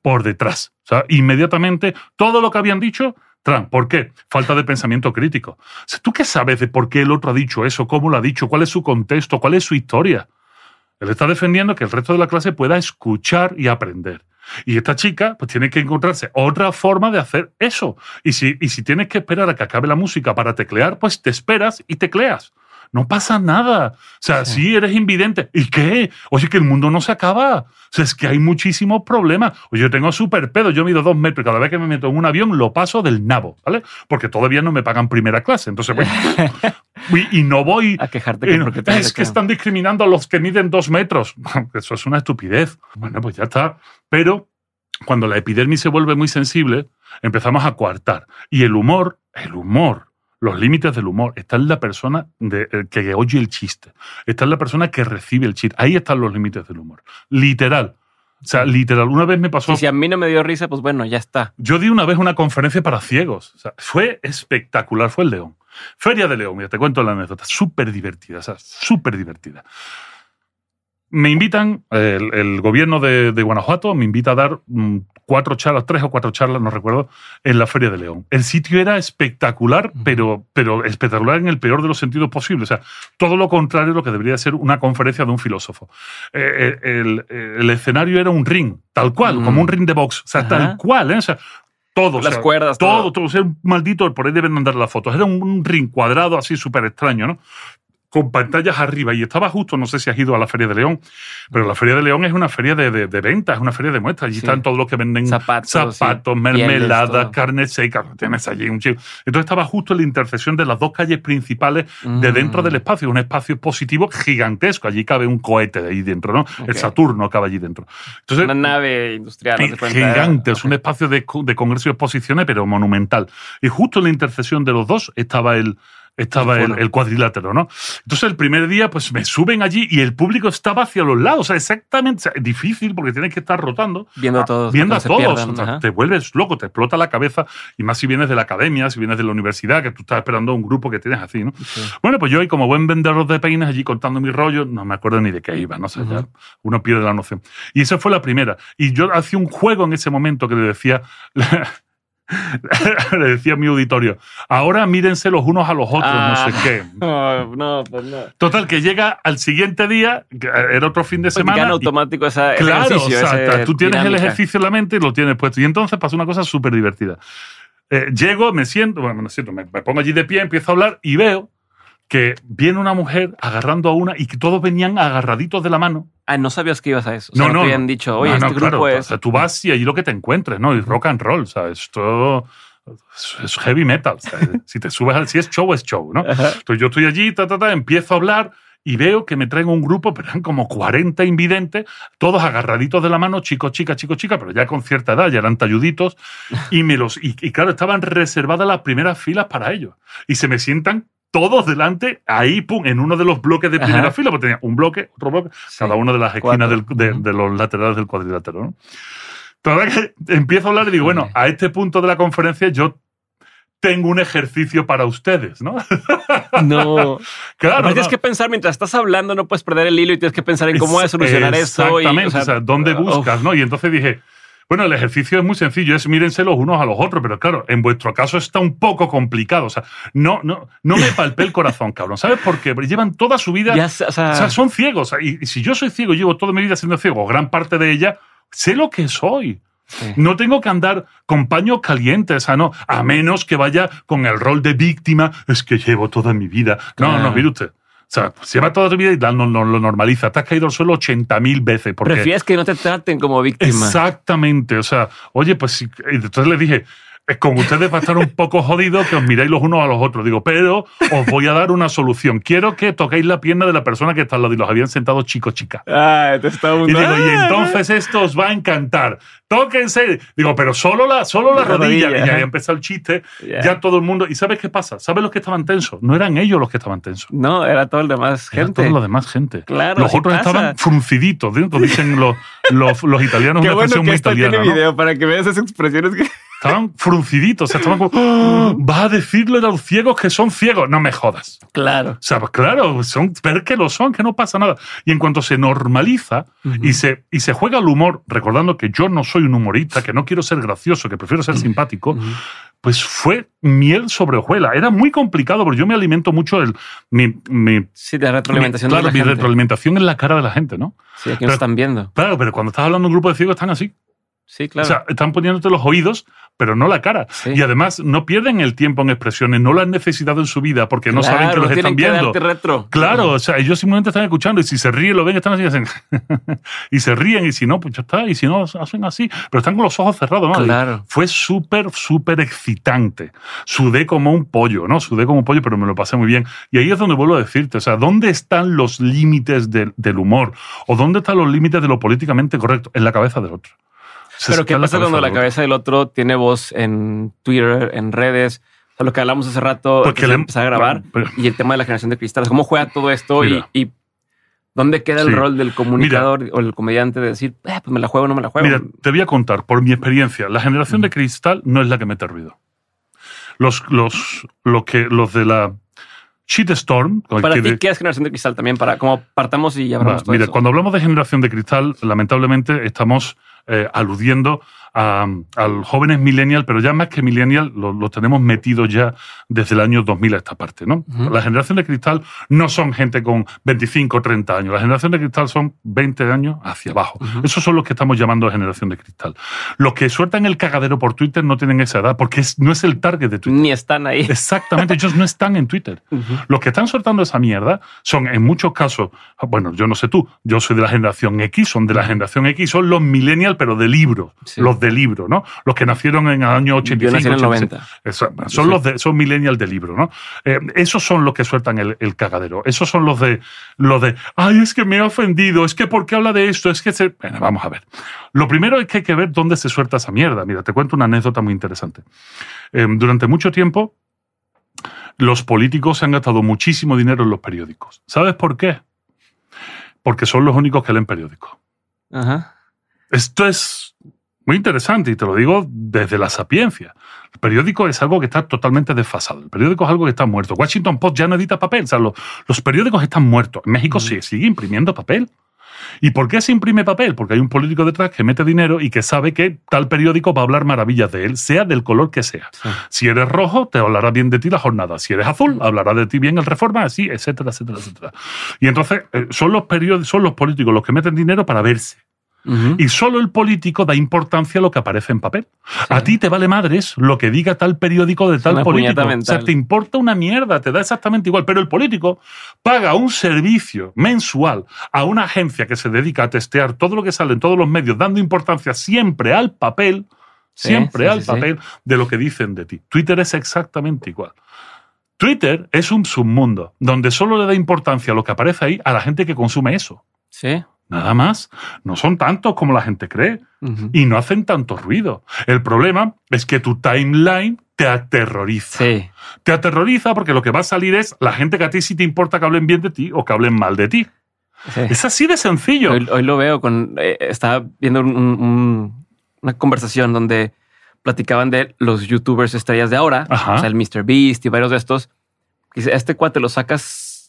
por detrás. Inmediatamente todo lo que habían dicho, tran. ¿Por qué? Falta de pensamiento crítico. ¿Tú qué sabes de por qué el otro ha dicho eso? ¿Cómo lo ha dicho? ¿Cuál es su contexto? ¿Cuál es su historia? Él está defendiendo que el resto de la clase pueda escuchar y aprender. Y esta chica pues tiene que encontrarse otra forma de hacer eso. Y si, y si tienes que esperar a que acabe la música para teclear, pues te esperas y tecleas. No pasa nada. O sea, Sí. sí, eres invidente. ¿Y qué? Oye, que el mundo no se acaba. O sea, es que hay muchísimos problemas. Oye, yo tengo súper pedo. Yo mido dos metros y cada vez que me meto en un avión lo paso del nabo, ¿vale? Porque todavía no me pagan primera clase. Entonces, bueno, *laughs* y, y no voy A quejarte que no, porque te es que están discriminando a los que miden dos metros. *laughs* Eso es una estupidez. Bueno, pues ya está. Pero cuando la epidermis se vuelve muy sensible, empezamos a coartar. Y el humor, el humor, los límites del humor, está en la persona de- eh, que oye el chiste. Está en la persona que recibe el chiste. Ahí están los límites del humor. Literal. O O sea, literal, una vez me pasó. Y si a mí no me dio risa, pues bueno, ya está. Yo di una vez una conferencia para ciegos. O sea, fue espectacular, fue el León. Feria de León, mira, te cuento la anécdota. Súper divertida, o sea, súper divertida. Me invitan, el, el gobierno de, de Guanajuato me invita a dar mm, cuatro charlas, tres o cuatro charlas, no recuerdo, en la Feria de León. El sitio era espectacular, pero, pero espectacular en el peor de los sentidos posibles. O sea, todo lo contrario de lo que debería ser una conferencia de un filósofo. Eh, eh, el, el escenario era un ring, tal cual, Mm. como un ring de box. O sea, Ajá. tal cual, ¿eh? O sea, todo. o Las sea, cuerdas, Todo, todo. todo. O sea, un maldito, por ahí deben andar las fotos. Era un, un ring cuadrado así súper extraño, ¿no? Con pantallas arriba. Y estaba justo, no sé si has ido a la Feria de León, pero la Feria de León es una feria de, de, de ventas, es una feria de muestras. Allí Sí. están todos los que venden Zapatos, zapatos sí, mermeladas, carne seca. Tienes allí un chico. Entonces estaba justo en la intersección de las dos calles principales de Mm. dentro del espacio, un espacio expositivo gigantesco. Allí cabe un cohete de ahí dentro, ¿no? El Saturno cabe allí dentro. Entonces, Una nave industrial. cuenta. gigante, es un espacio de, de congreso y exposiciones, pero monumental. Y justo en la intersección de los dos estaba el estaba el, Bueno. el cuadrilátero, ¿no? Entonces el primer día, pues me suben allí y el público estaba hacia los lados, o sea, exactamente, o sea, difícil porque tienes que estar rotando. Viendo a todos. Viendo a todos, pierdan, o sea, te vuelves loco, te explota la cabeza, y más si vienes de la academia, si vienes de la universidad, que tú estás esperando a un grupo que tienes así, ¿no? Sí. Bueno, pues yo, y como buen vendedor de peines, allí contando mi rollo, no me acuerdo ni de qué iba, no sé, uno pierde la noción. Y esa fue la primera. Y yo hacía un juego en ese momento que le decía, *laughs* *laughs* le decía a mi auditorio, ahora mírense los unos a los otros, Ah. no sé qué. *laughs* No, no, pues no. Total, que llega al siguiente día, que era otro fin de Pues semana. y- automático esa, Claro, o sea, tú tienes el ejercicio en la mente y lo tienes puesto. Y entonces pasó una cosa súper divertida. Eh, llego, me siento, bueno, me siento, me, me pongo allí de pie, empiezo a hablar y veo que viene una mujer agarrando a una y que todos venían agarraditos de la mano. Ah, no sabías que ibas a eso. O sea, No, no, te habían dicho, oye, No, no, este grupo claro, es. o sea, tú vas y allí lo que te encuentres, ¿no? Y rock and roll, ¿sabes? Esto es- es heavy metal. ¿sabes? *laughs* si te subes al. Si es show, es show, ¿no? Ajá. Entonces yo estoy allí, ta, ta, ta, empiezo a hablar y veo que me traen un grupo, pero eran como 40 invidentes, todos agarraditos de la mano, chicos, chicas, chicos, chicas, pero ya con cierta edad, ya eran talluditos, y me los, y, y claro, estaban reservadas las primeras filas para ellos. Y se me sientan todos delante, ahí, pum, en uno de los bloques de primera Ajá. fila, porque tenía un bloque, otro bloque, Sí. cada una de las esquinas del- de, los laterales del cuadrilátero, ¿no? Total que empiezo a hablar y digo, bueno, a este punto de la conferencia yo tengo un ejercicio para ustedes, ¿no? *laughs* No. Claro. Además, tienes ¿no? que pensar, mientras estás hablando, no puedes perder el hilo y tienes que pensar en cómo vas a solucionar esto. y, Exactamente, o sea, ¿dónde uf, buscas? ¿no? Y entonces dije, bueno, el ejercicio es muy sencillo, es mírense los unos a los otros, pero claro, en vuestro caso está un poco complicado. O sea, no, no, no me palpé el corazón, cabrón. ¿Sabes por qué? Porque llevan toda su vida. ya, o sea, o sea, son ciegos. Y, y si yo soy ciego, llevo toda mi vida siendo ciego, gran parte de ella, sé lo que soy. sí. No tengo que andar con paños calientes, o sea, no, a menos que vaya con el rol de víctima, es que llevo toda mi vida. No, Claro. no, mire usted. O sea, pues lleva toda tu vida y no lo normaliza. Te has caído al suelo 80.000 veces. Porque Prefieres que no te traten como víctima. Exactamente. O sea, oye, pues entonces le dije, es con ustedes va a estar un poco jodido que os miréis los unos a los otros. Digo, pero os voy a dar una solución. Quiero que toquéis la pierna de la persona que está al lado y los habían sentado chicos, chicas. Ah, te está Y digo, y entonces esto os va a encantar. Tóquense. Digo, pero solo la, solo la, La rodilla. rodilla, Y ahí ajá. empezó el chiste. Ya. Ya todo el mundo. ¿Y sabes qué pasa? ¿Sabes los que estaban tensos? No eran ellos los que estaban tensos. No, era todo el demás Era gente. toda la demás gente. Claro, Los otros pasa. estaban frunciditos. dentro, Dicen los, los, los italianos Qué una bueno expresión que muy esto italiana. tiene ¿no? video para que veas esas expresiones que... Estaban frunciditos. O sea, estaban como, *gasps* "Ah, vas a decirle a los ciegos que son ciegos. No me jodas. Claro. O sea, pues claro, son, ver que lo son, que no pasa nada. Y en cuanto se normaliza y, se, y se juega el humor, recordando que yo no soy un humorista, que no quiero ser gracioso, que prefiero ser simpático, pues fue miel sobre hojuela. Era muy complicado porque yo me alimento mucho el, mi, mi, Sí, de retroalimentación mi- de claro, la mi gente. retroalimentación en la cara de la gente, ¿no? Sí, aquí Pero- nos están viendo. Claro, pero cuando estás hablando de un grupo de ciegos están así. Sí, claro. O sea, están poniéndote los oídos, pero no la cara. Sí. Y además no pierden el tiempo en expresiones, no lo han necesitado en su vida porque no saben que los están viendo. retro. Claro, o sea, ellos simplemente están escuchando y si se ríen, lo ven, están así, hacen *laughs* y se ríen y si no, pues ya está, y si no, hacen así, pero están con los ojos cerrados, ¿no? Claro. Y Fue súper, súper excitante. Sudé como un pollo, ¿no? Sudé como un pollo, pero me lo pasé muy bien. Y ahí es donde vuelvo a decirte, o sea, ¿dónde están los límites del, del humor? ¿O dónde están los límites de lo políticamente correcto? En la cabeza del otro. Pero ¿qué pasa cuando la cabeza del otro tiene voz en Twitter, en redes? O sea, lo que hablamos hace rato, Porque que le- empezar a grabar pero- y el tema de la generación de cristales. ¿Cómo juega todo esto? Y, Mira. y ¿Dónde queda el Sí. rol del comunicador o el comediante de decir, eh, pues me la juego o no me la juego? Mira, te voy a contar, por mi experiencia, la generación de cristal no es la que mete ruido. Los, los, lo que, los de la shitstorm, con el Para ti, de- ¿qué es generación de cristal también? Para como partamos y hablamos todo mira, eso. cuando hablamos de generación de cristal, lamentablemente estamos eh, aludiendo a, al jóvenes millennial, pero ya más que millennial, lo, lo tenemos metido ya desde el año 2000 a esta parte. ¿no? La generación de cristal no son gente con 25 o 30 años. La generación de cristal son 20 años hacia abajo. Esos son los que estamos llamando generación de cristal. Los que sueltan el cagadero por Twitter no tienen esa edad porque es- no es el target de Twitter. Ni están ahí. Exactamente, ellos no están en Twitter. Los que están soltando esa mierda son, en muchos casos, bueno, yo no sé tú, yo soy de la generación X, son de la generación X, son los millennials, pero de libro, Sí. los de libro, ¿no? Los que nacieron en el año 85. Yo nací en el 86. 90. Eso, son los de, son millennials de libro, ¿no? Eh, esos son los que sueltan el, el cagadero. Esos son los de, los de, ay, es que me ha ofendido, es que ¿por qué habla de esto? Es que se. Bueno, vamos a ver. Lo primero es que hay que ver dónde se suelta esa mierda. Mira, te cuento una anécdota muy interesante. Eh, durante mucho tiempo, los políticos se han gastado muchísimo dinero en los periódicos. ¿Sabes por qué? Porque son los únicos que leen periódicos. Ajá. Esto es muy interesante y te lo digo desde la sapiencia. El periódico es algo que está totalmente desfasado. El periódico es algo que está muerto. Washington Post ya no edita papel. O sea, los, los periódicos están muertos. En México se sigue imprimiendo papel. ¿Y por qué se imprime papel? Porque hay un político detrás que mete dinero y que sabe que tal periódico va a hablar maravillas de él, sea del color que sea. Sí. Si eres rojo, te hablará bien de ti la jornada. Si eres azul, hablará de ti bien el Reforma, así, etcétera, etcétera, etcétera. Y entonces eh, son los periódicos, son los políticos los que meten dinero para verse. Y solo el político da importancia a lo que aparece en papel. A ti te vale madres lo que diga tal periódico de tal político. O sea, te importa una mierda, te da exactamente igual. Pero el político paga un servicio mensual a una agencia que se dedica a testear todo lo que sale en todos los medios, dando importancia siempre al papel, Sí, siempre sí, al papel de lo que dicen de ti. Twitter es exactamente igual. Twitter es un submundo donde solo le da importancia a lo que aparece ahí a la gente que consume eso. Sí. Nada más. No son tantos como la gente cree y no hacen tanto ruido. El problema es que tu timeline te aterroriza. Sí. Te aterroriza porque lo que va a salir es la gente que a ti sí te importa que hablen bien de ti o que hablen mal de ti. sí. Es así de sencillo. Hoy, hoy lo veo con. eh, estaba viendo un- un- una conversación donde platicaban de los youtubers estrellas de ahora, Ajá. o sea, el Mr. Beast y varios de estos. Dice, este cuate lo sacas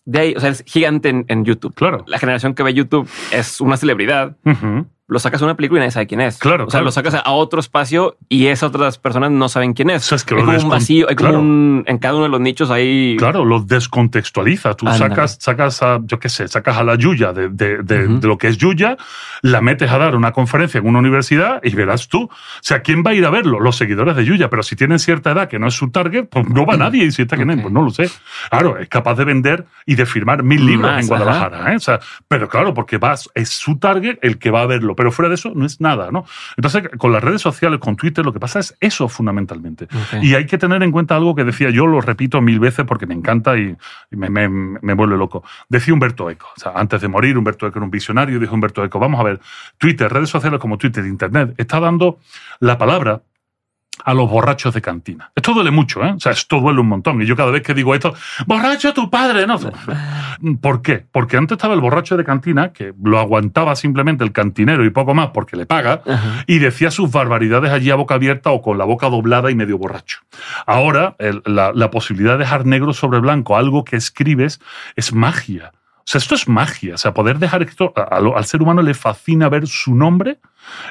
de ahí, o sea, es gigante en, en YouTube. Claro. La generación que ve YouTube es una celebridad. Lo sacas a una película y nadie sabe quién es. Claro, O sea, claro. lo sacas a otro espacio y esas otras personas no saben quién es. O sea, es que hay como un vacío, hay como claro. un. En cada uno de los nichos hay. Claro, lo descontextualiza. Tú sacas, sacas a, yo qué sé, sacas a la Yuya de, de- de- Ujú. de lo que es Yuya, la metes a dar una conferencia en una universidad y verás tú. O sea, ¿quién va a ir a verlo? Los seguidores de Yuya, pero si tienen cierta edad que no es su target, pues no va nadie. Y si está quién es, Ok. pues no lo sé. Claro, es capaz de vender y de firmar mil libros Más, en Guadalajara. ¿eh? O sea, pero claro, porque vas, es su target el que va a verlo. Pero fuera de eso, no es nada, ¿no? Entonces, con las redes sociales, con Twitter, lo que pasa es eso fundamentalmente. Y hay que tener en cuenta algo que decía yo, lo repito mil veces porque me encanta y, y me, me- me vuelve loco. Decía Humberto Eco, o sea, antes de morir, Humberto Eco era un visionario, dijo Humberto Eco, vamos a ver, Twitter, redes sociales como Twitter, Internet, está dando la palabra a los borrachos de cantina. Esto duele mucho, ¿eh? O sea, esto duele un montón. Y yo cada vez que digo esto, borracho tu padre, ¿no? ¿Por qué? Porque antes estaba el borracho de cantina, que lo aguantaba simplemente el cantinero y poco más porque le paga, Ajá. y decía sus barbaridades allí a boca abierta o con la boca doblada y medio borracho. Ahora, el- la, la posibilidad de dejar negro sobre blanco algo que escribes es magia. O sea, esto es magia. O sea, poder dejar esto. al ser humano le fascina ver su nombre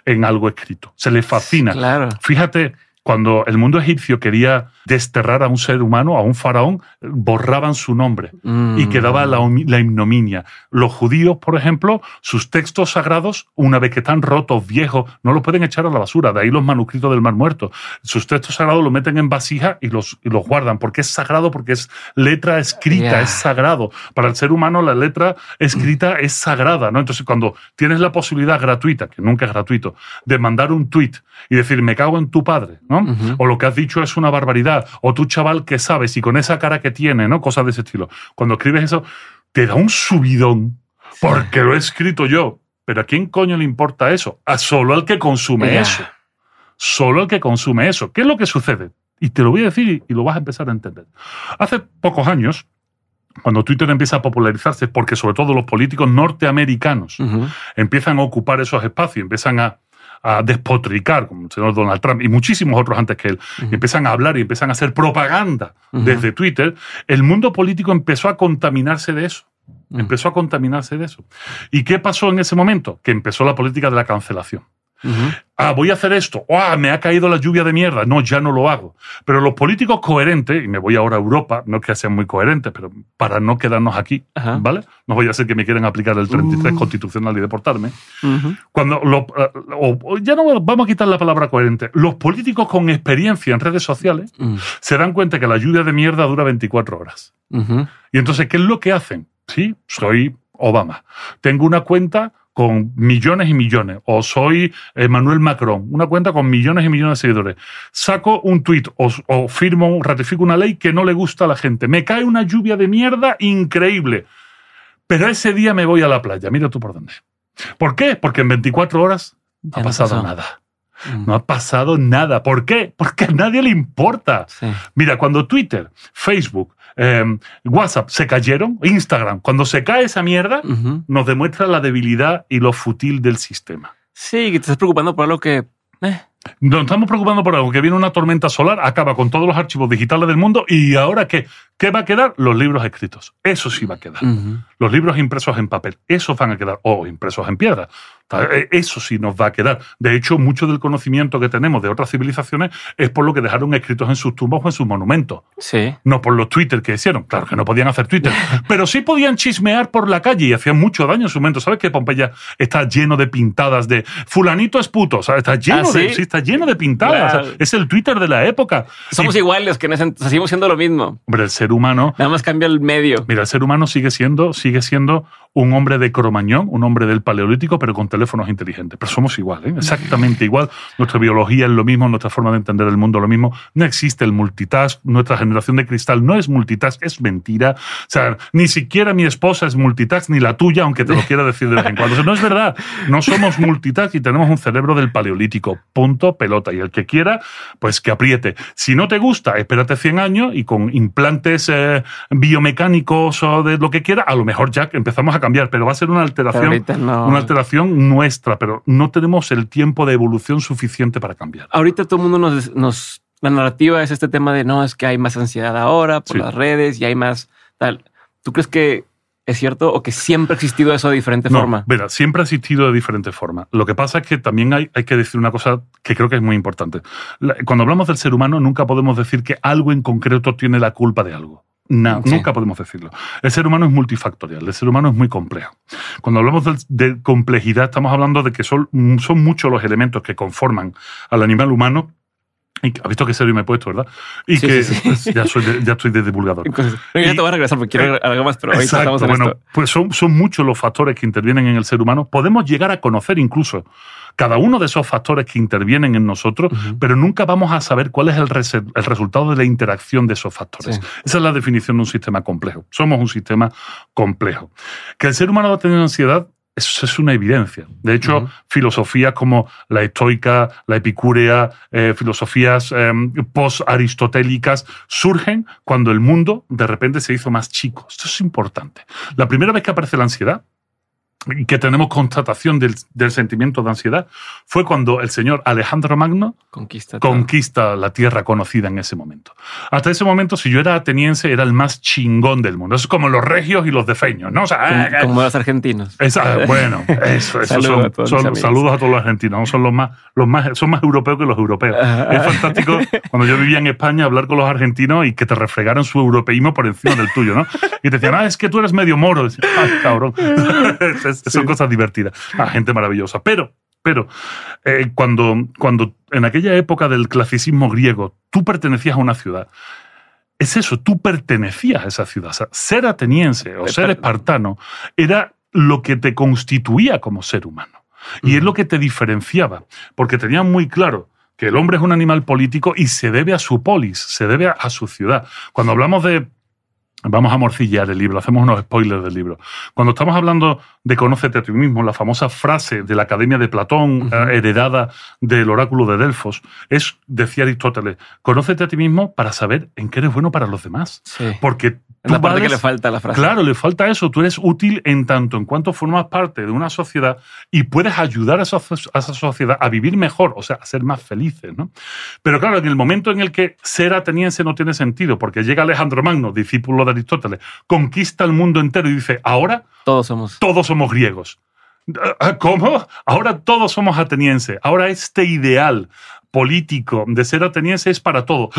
en algo escrito. Se le fascina. Claro. Fíjate, cuando el mundo egipcio quería desterrar a un ser humano, a un faraón, borraban su nombre y Mm. quedaba la, la ignominia. Los judíos, por ejemplo, sus textos sagrados, una vez que están rotos, viejos, no los pueden echar a la basura. De ahí los manuscritos del Mar Muerto. Sus textos sagrados los meten en vasija y los, y los guardan, porque es sagrado, porque es letra escrita, Yeah. es sagrado. Para el ser humano, la letra escrita es sagrada. ¿no? Entonces, cuando tienes la posibilidad gratuita, que nunca es gratuito, de mandar un tweet y decir, me cago en tu padre, ¿no? O lo que has dicho es una barbaridad, o tú chaval que sabes y con esa cara que tiene, ¿no? Cosas de ese estilo. Cuando escribes eso, te da un subidón porque lo he escrito yo. Pero ¿a quién coño le importa eso? A solo al que consume eso. Solo al que consume eso. ¿Qué es lo que sucede? Y te lo voy a decir y, lo vas a empezar a entender. Hace pocos años, cuando Twitter empieza a popularizarse, porque sobre todo los políticos norteamericanos empiezan a ocupar esos espacios, empiezan a, a despotricar, como el señor Donald Trump y muchísimos otros antes que él, empiezan a hablar y empiezan a hacer propaganda desde Twitter, el mundo político empezó a contaminarse de eso. Empezó a contaminarse de eso. ¿Y qué pasó en ese momento? Que empezó la política de la cancelación. Ah, voy a hacer esto. Ah, me ha caído la lluvia de mierda. No, ya no lo hago. Pero los políticos coherentes, y me voy ahora a Europa, no es que sean muy coherentes, pero para no quedarnos aquí. ¿vale? No voy a hacer que me quieran aplicar el 33 Uh. constitucional y deportarme. Cuando lo- eh, o- ya no vamos a quitar la palabra coherente. Los políticos con experiencia en redes sociales Mm. se dan cuenta que la lluvia de mierda dura 24 horas. Y entonces, ¿qué es lo que hacen? Sí, soy Obama. Tengo una cuenta con millones y millones. O soy Emmanuel Macron, una cuenta con millones y millones de seguidores. Saco un tuit o, o firmo, ratifico una ley que no le gusta a la gente. Me cae una lluvia de mierda increíble. Pero ese día me voy a la playa. Mira tú por dónde. ¿Por qué? Porque en 24 horas no Ya ha pasado pasó. nada. Mm. No ha pasado nada. ¿Por qué? Porque a nadie le importa. Sí. Mira, cuando Twitter, Facebook, eh, WhatsApp se cayeron, Instagram, cuando se cae esa mierda, nos demuestra la debilidad y lo fútil del sistema. Sí, que te estás preocupando por algo que. eh, Nos estamos preocupando por algo que viene una tormenta solar, acaba con todos los archivos digitales del mundo y ahora qué? ¿Qué va a quedar? Los libros escritos. Eso sí va a quedar. Los libros impresos en papel, esos van a quedar, o impresos en piedra. Eh, Eso sí nos va a quedar. De hecho, mucho del conocimiento que tenemos de otras civilizaciones es por lo que dejaron escritos en sus tumbas o en sus monumentos. Sí. No por los Twitter que hicieron. Claro que no podían hacer Twitter. *laughs* pero sí podían chismear por la calle y hacían mucho daño en su momento. ¿Sabes que Pompeya está lleno de pintadas de fulanito es puto? Sea, está lleno ¿Ah, de sí? sí, está lleno de pintadas. Claro. O sea, es el Twitter de la época. Somos Y, iguales, que en ese- seguimos siendo lo mismo. hombre, el ser humano Nada más cambia el medio. Mira, el ser humano sigue siendo, sigue siendo un hombre de cromañón, un hombre del paleolítico, pero con teléfonos inteligentes. Pero somos igual, ¿eh? exactamente igual. Nuestra biología es lo mismo, nuestra forma de entender el mundo es lo mismo. No existe el multitask. Nuestra generación de cristal no es multitask, es mentira. O sea, ni siquiera mi esposa es multitask, ni la tuya, aunque te lo *laughs* quiera decir de vez en cuando. O sea, no es verdad. No somos multitask y tenemos un cerebro del paleolítico. Punto, pelota. Y el que quiera, pues que apriete. Si no te gusta, espérate 100 años y con implantes eh, biomecánicos o de lo que quiera, a lo mejor ya empezamos a cambiar, pero va a ser una alteración, no. una alteración nuestra, pero no tenemos el tiempo de evolución suficiente para cambiar. Ahorita todo el mundo nos, nos. La narrativa es este tema de no, es que hay más ansiedad ahora por Sí. las redes y hay más tal. ¿Tú crees que es cierto o que siempre ha existido eso de diferente No, forma? Verá, siempre ha existido de diferentes formas. Lo que pasa es que también hay, hay que decir una cosa que creo que es muy importante. Cuando hablamos del ser humano, nunca podemos decir que algo en concreto tiene la culpa de algo. No, Sí. Nunca podemos decirlo. El ser humano es multifactorial, el ser humano es muy complejo. Cuando hablamos de, complejidad, estamos hablando de que son, son muchos los elementos que conforman al animal humano. Y has visto que serio me he puesto, ¿verdad? Y Sí, que sí, sí. pues, *laughs* ya, soy de- ya estoy de divulgador. *laughs* No, ya te voy a regresar porque quiero eh, algo más, pero Exacto, estamos en bueno, esto. pues son, son muchos los factores que intervienen en el ser humano. Podemos llegar a conocer incluso cada uno de esos factores que intervienen en nosotros, pero nunca vamos a saber cuál es el, rese- el resultado de la interacción de esos factores. Sí. Esa es la definición de un sistema complejo. Somos un sistema complejo. Que el ser humano va a tener ansiedad. Eso es una evidencia. De hecho, filosofías como la estoica, la epicúrea, eh, filosofías eh, post-aristotélicas surgen cuando el mundo de repente se hizo más chico. Esto es importante. La primera vez que aparece la ansiedad que tenemos constatación del, del sentimiento de ansiedad fue cuando el señor Alejandro Magno Conquista. conquista la tierra conocida en ese momento. Hasta ese momento, si yo era ateniense, era el más chingón del mundo. Es como los regios y los defeños, ¿no? O sea, Como, eh, como los argentinos. esa- bueno, *laughs* eso, eso Saludos son, a todos son- saludos a todos los argentinos, ¿no? son los más, los más, son más europeos que los europeos. Ajá. Es fantástico cuando yo vivía en España hablar con los argentinos y que te refregaran su europeísmo por encima del tuyo, ¿no? Y te decían, ah, es que tú eres medio moro. Ay, cabrón. *laughs* Es- son cosas divertidas. Ah, gente maravillosa. Pero, pero, eh, cuando, cuando en aquella época del clasicismo griego tú pertenecías a una ciudad, es eso, tú pertenecías a esa ciudad. O sea, ser ateniense o ser Espera. espartano era lo que te constituía como ser humano. Y es lo que te diferenciaba, porque tenían muy claro que el hombre es un animal político y se debe a su polis, se debe a, a su ciudad. Cuando hablamos de Vamos a morcillar el libro, hacemos unos spoilers del libro. Cuando estamos hablando de conócete a ti mismo, la famosa frase de la Academia de Platón, uh -huh. heredada del oráculo de Delfos, es, decía Aristóteles, conócete a ti mismo para saber en qué eres bueno para los demás. Sí. Porque Es la parte que le falta a la frase. Claro, le falta eso. Tú eres útil en tanto en cuanto formas parte de una sociedad y puedes ayudar a esa, a esa sociedad a vivir mejor, o sea, a ser más felices. ¿no? Pero claro, en el momento en el que ser ateniense no tiene sentido, porque llega Alejandro Magno, discípulo de Aristóteles, conquista el mundo entero y dice, ahora Todos somos. todos somos griegos. ¿Cómo? Ahora todos somos atenienses. Ahora este ideal político de ser ateniense es para todo.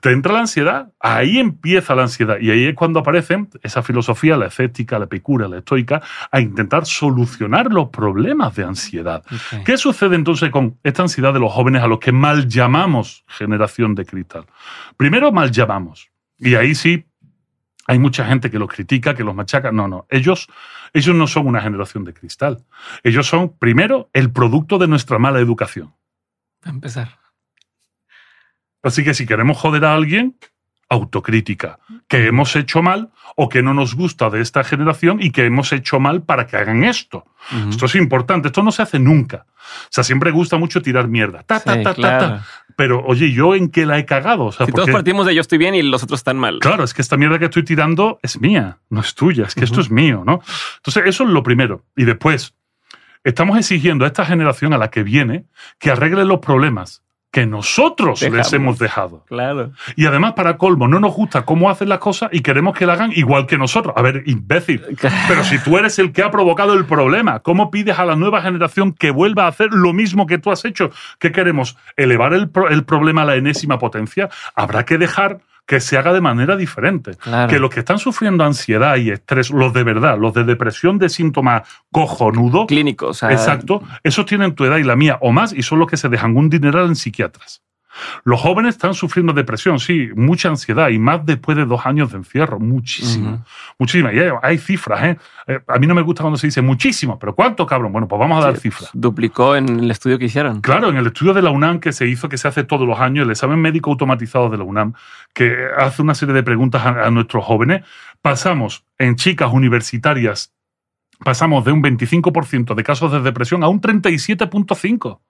Te entra la ansiedad, ahí empieza la ansiedad y ahí es cuando aparece esa filosofía, la escéptica, la epicura, la estoica, a intentar solucionar los problemas de ansiedad. ¿Qué sucede entonces con esta ansiedad de los jóvenes a los que mal llamamos generación de cristal? Primero mal llamamos y ahí sí hay mucha gente que los critica, que los machaca. No, no, ellos, ellos no son una generación de cristal. Ellos son, primero, el producto de nuestra mala educación. Para empezar. Así que si queremos joder a alguien, autocrítica. Que hemos hecho mal o que no nos gusta de esta generación y que hemos hecho mal para que hagan esto. Esto es importante, esto no se hace nunca. O sea, siempre gusta mucho tirar mierda. Ta, ta, Sí, ta, ta, claro. ta. Pero, oye, ¿yo en qué la he cagado? O sea, Si ¿por todos partimos de yo estoy bien y los otros están mal. Claro, es que esta mierda que estoy tirando es mía, no es tuya, es que esto es mío, ¿no? Entonces, eso es lo primero. Y después, estamos exigiendo a esta generación a la que viene que arregle los problemas que nosotros les hemos dejado. Claro. Y además, para colmo, no nos gusta cómo hacen las cosas y queremos que la hagan igual que nosotros. A ver, imbécil. Pero si tú eres el que ha provocado el problema, ¿cómo pides a la nueva generación que vuelva a hacer lo mismo que tú has hecho? ¿Qué queremos? ¿Elevar el, pro- el problema a la enésima potencia? Habrá que dejar que se haga de manera diferente. Claro. Que los que están sufriendo ansiedad y estrés, los de verdad, los de depresión de síntomas cojonudo, Clínico. O sea, Exacto. Esos tienen tu edad y la mía o más y son los que se dejan un dineral en psiquiatras. Los jóvenes están sufriendo depresión, sí, mucha ansiedad y más después de dos años de encierro, muchísimo. Ujú. Muchísimo. Y hay, hay cifras, ¿eh? Eh, A mí no me gusta cuando se dice muchísimo, pero ¿cuánto, cabrón? Bueno, pues vamos a dar cifras. Duplicó en el estudio que hicieron. Claro, en el estudio de la UNAM que se hizo, que se hace todos los años, el examen médico automatizado de la UNAM, que hace una serie de preguntas a, a nuestros jóvenes, pasamos en chicas universitarias, pasamos de un 25% de casos de depresión a un 37.5%.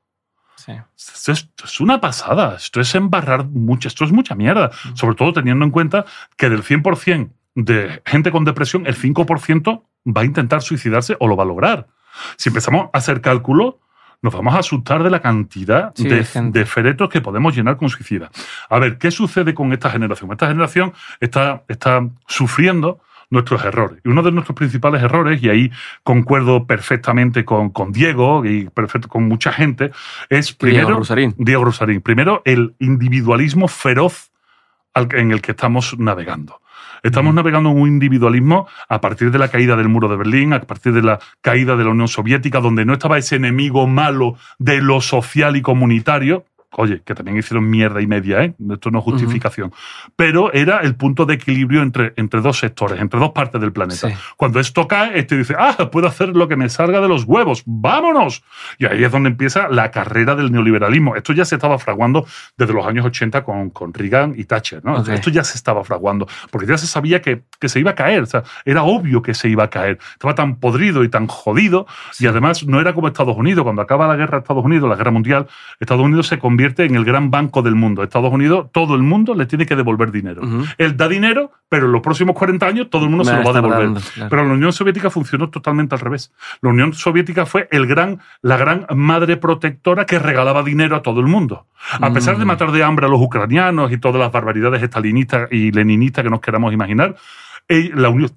Sí. Esto es, esto es una pasada, esto es embarrar mucho, esto es mucha mierda, sobre todo teniendo en cuenta que del 100% de gente con depresión, el 5% va a intentar suicidarse o lo va a lograr. Si empezamos a hacer cálculo, nos vamos a asustar de la cantidad Sí, de, de féretros que podemos llenar con suicida. A ver, ¿qué sucede con esta generación? Esta generación está, está sufriendo nuestros errores. Y uno de nuestros principales errores, y ahí concuerdo perfectamente con, con Diego y perfecto, con mucha gente, es primero... Diego Rosarín. Diego Rosarín. Primero, el individualismo feroz en el que estamos navegando. Estamos navegando en un individualismo a partir de la caída del muro de Berlín, a partir de la caída de la Unión Soviética, donde no estaba ese enemigo malo de lo social y comunitario. Oye, que también hicieron mierda y media, ¿eh? Esto no es justificación. Pero era el punto de equilibrio entre, entre dos sectores, entre dos partes del planeta. Sí. Cuando esto cae, este dice, ah, puedo hacer lo que me salga de los huevos, vámonos. Y ahí es donde empieza la carrera del neoliberalismo. Esto ya se estaba fraguando desde los años 80 con, con Reagan y Thatcher, ¿no? Esto ya se estaba fraguando, porque ya se sabía que, que se iba a caer, o sea, era obvio que se iba a caer. Estaba tan podrido y tan jodido, Sí. y además no era como Estados Unidos. Cuando acaba la guerra de Estados Unidos, la guerra mundial, Estados Unidos se convierte en el gran banco del mundo. Estados Unidos, todo el mundo le tiene que devolver dinero. Él da dinero, pero en los próximos 40 años todo el mundo se lo va a devolver. dando, claro. Pero la Unión Soviética funcionó totalmente al revés. La Unión Soviética fue el gran, la gran madre protectora que regalaba dinero a todo el mundo. A pesar de Mm. matar de hambre a los ucranianos y todas las barbaridades estalinistas y leninistas que nos queramos imaginar, eh, la Unión,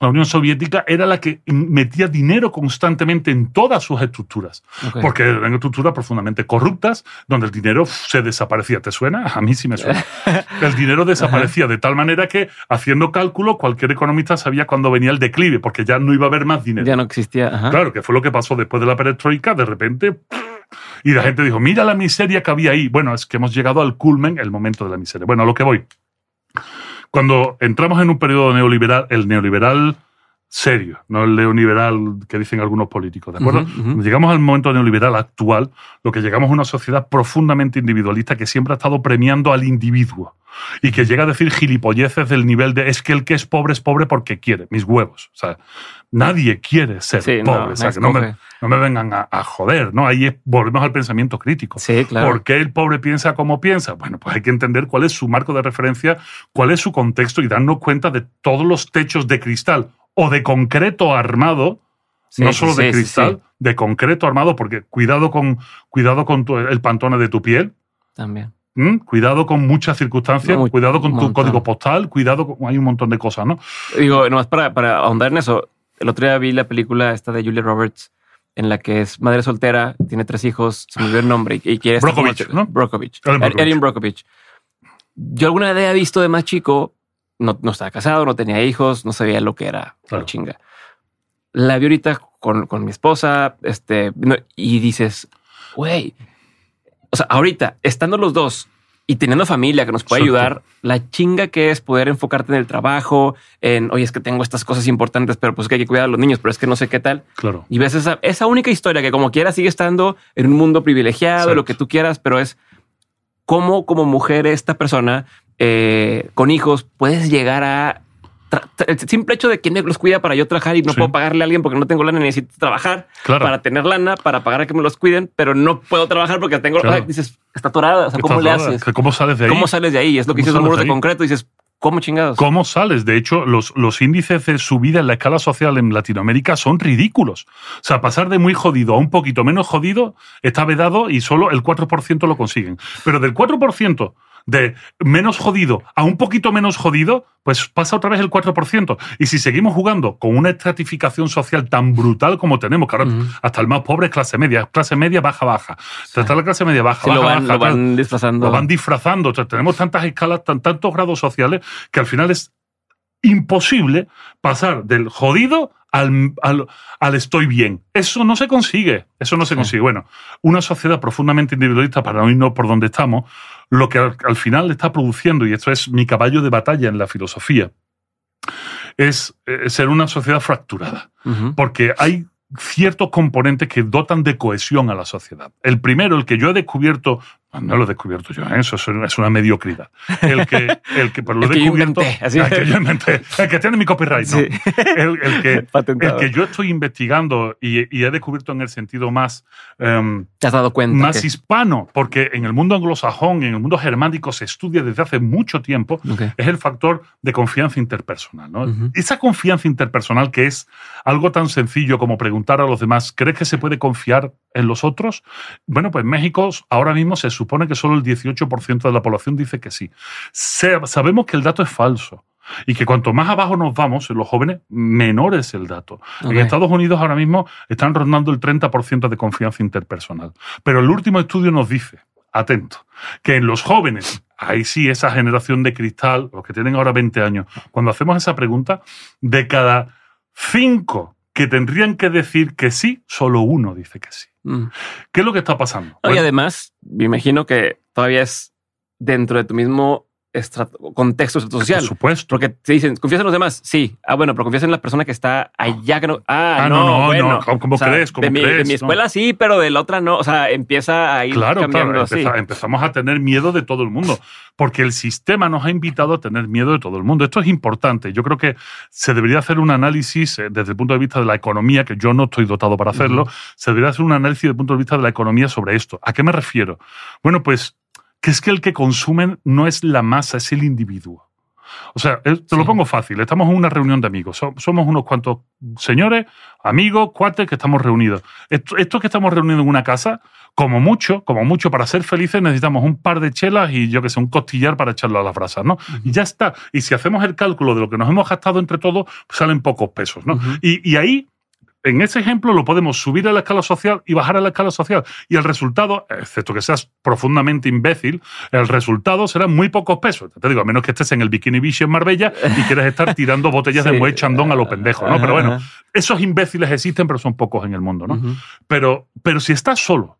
la Unión Soviética era la que metía dinero constantemente en todas sus estructuras. Ok. Porque eran estructuras profundamente corruptas, donde el dinero se desaparecía. ¿Te suena? A mí sí me suena. *laughs* El dinero desaparecía de tal manera que, haciendo cálculo, cualquier economista sabía cuándo venía el declive, porque ya no iba a haber más dinero. Ya no existía. Ajá. Claro, que fue lo que pasó después de la perestroika, de repente. Y la gente dijo, mira la miseria que había ahí. Bueno, es que hemos llegado al culmen, el momento de la miseria. Bueno, a lo que voy. Cuando entramos en un periodo neoliberal, el neoliberal serio, no el neoliberal que dicen algunos políticos, ¿de acuerdo? Llegamos al momento neoliberal actual, lo que llegamos a una sociedad profundamente individualista que siempre ha estado premiando al individuo. Y que llega a decir gilipolleces del nivel de es que el que es pobre es pobre porque quiere, mis huevos. O sea, nadie quiere ser Sí, no, pobre. o sea, que no me, no me vengan a, a joder, ¿no? Ahí es- volvemos al pensamiento crítico. Sí, claro. ¿Por qué el pobre piensa como piensa? Bueno, pues hay que entender cuál es su marco de referencia, cuál es su contexto y darnos cuenta de todos los techos de cristal o de concreto armado, Sí, no solo de sí, cristal, sí. de concreto armado, porque cuidado con, cuidado con tu- el pantone de tu piel, También. Cuidado con muchas circunstancias, Muy- cuidado con tu montón. código postal, cuidado con... Hay un montón de cosas, ¿no? Digo, nomás para, para ahondar en eso, el otro día vi la película esta de Julia Roberts, en la que es madre soltera, tiene tres hijos, se me olvidó el nombre y, y quiere estar como- ¿no? Brockovich. Erin. Erin Brockovich. Yo alguna vez había visto de más chico, no, no estaba casado, no tenía hijos, no sabía lo que era Claro. la chinga. La vi ahorita con, con mi esposa, este, no, y dices, güey, o sea, ahorita, estando los dos y teniendo familia que nos puede Exacto. ayudar, la chinga que es poder enfocarte en el trabajo, en, oye, es que tengo estas cosas importantes, pero pues que hay que cuidar a los niños, pero es que no sé qué tal. Claro. Y ves esa, esa única historia que como quiera sigue estando en un mundo privilegiado, Exacto. lo que tú quieras, pero es cómo como mujer esta persona eh, con hijos puedes llegar a... El simple hecho de que los cuida para yo trabajar y no Sí. puedo pagarle a alguien porque no tengo lana, necesito trabajar Claro. para tener lana, para pagar a que me los cuiden, pero no puedo trabajar porque tengo... Claro. Ay, dices, está atorada. O sea, ¿cómo le haces? ¿Cómo sales de ahí? ¿Cómo sales de ahí? Es lo que ¿Cómo dices los muros de de concreto. Dices, ¿cómo chingados? ¿Cómo sales? De hecho, los, los índices de subida en la escala social en Latinoamérica son ridículos. O sea, pasar de muy jodido a un poquito menos jodido está vedado y solo el 4% lo consiguen. Pero del 4% de menos jodido a un poquito menos jodido, pues pasa otra vez el 4%. Y si seguimos jugando con una estratificación social tan brutal como tenemos, que ahora hasta el más pobre es clase media, clase media baja, baja. Hasta la clase media baja, Sí, baja, lo van, baja, lo tal van disfrazando. lo van disfrazando. O sea, tenemos tantas escalas, tan, tantos grados sociales que al final es imposible pasar del jodido al, al, al estoy bien. Eso no se consigue. Eso no se consigue. Bueno, una sociedad profundamente individualista, para no irnos por donde estamos, lo que al, al final está produciendo, y esto es mi caballo de batalla en la filosofía, es eh, ser una sociedad fracturada porque hay ciertos componentes que dotan de cohesión a la sociedad. El primero, el que yo he descubierto, no lo he descubierto yo, ¿eh? eso es una, es una mediocridad. El que, el que, pero lo he *laughs* que descubierto, inventé, el que yo inventé, el que tiene mi copyright, ¿no? Sí. El, el que, *laughs* el que yo estoy investigando y, y he descubierto en el sentido más em, ¿Te has dado cuenta? más que- hispano, porque en el mundo anglosajón, en el mundo germánico se estudia desde hace mucho tiempo, Ok. es el factor de confianza interpersonal. ¿no? Ujú. Esa confianza interpersonal que es algo tan sencillo como preguntar a los demás, ¿crees que se puede confiar en los otros? Bueno, pues México ahora mismo se supone que solo el 18% de la población dice que sí. Sabemos que el dato es falso. Y que cuanto más abajo nos vamos, en los jóvenes, menor es el dato. En Estados Unidos ahora mismo están rondando el 30% de confianza interpersonal. Pero el último estudio nos dice, atento, que en los jóvenes, ahí sí, esa generación de cristal, los que tienen ahora 20 años, cuando hacemos esa pregunta, de cada cinco que tendrían que decir que sí, solo uno dice que sí. Mm. ¿Qué es lo que está pasando? No, y además, me imagino que todavía es dentro de tu mismo contexto social. por supuesto. Porque te dicen, ¿confías en los demás? Sí. Ah, bueno, pero confías en la persona que está allá. Que no, ah, Ah, no, no, no, bueno. no. ¿Cómo- cómo O sea, crees? ¿Cómo de, mi, crees? de mi No. escuela sí, pero de la otra no. O sea, empieza a ir Claro, cambiando claro, empeza- empezamos a tener miedo de todo el mundo, porque el sistema nos ha invitado a tener miedo de todo el mundo. Esto es importante. Yo creo que se debería hacer un análisis eh, desde el punto de vista de la economía, que yo no estoy dotado para hacerlo, se debería hacer un análisis desde el punto de vista de la economía sobre esto. ¿A qué me refiero? Bueno, pues que es que el que consumen no es la masa, es el individuo. O sea, te lo Sí. pongo fácil. Estamos en una reunión de amigos. So- Somos unos cuantos señores, amigos, cuates que estamos reunidos. Esto, esto que estamos reunidos en una casa, como mucho, como mucho, para ser felices necesitamos un par de chelas y yo que sé, un costillar para echarlo a las brasas, ¿no? Y ya está. Y si hacemos el cálculo de lo que nos hemos gastado entre todos, pues salen pocos pesos, ¿no? Y ahí, en ese ejemplo, lo podemos subir a la escala social y bajar a la escala social. Y el resultado, excepto que seas profundamente imbécil, el resultado será muy pocos pesos. Te digo, a menos que estés en el Bikini Beach en Marbella y quieres estar tirando botellas de. *laughs* Moet Chandon a lo pendejo, ¿no? Pero bueno, esos imbéciles existen, pero son pocos en el mundo, ¿no? Pero, pero si estás solo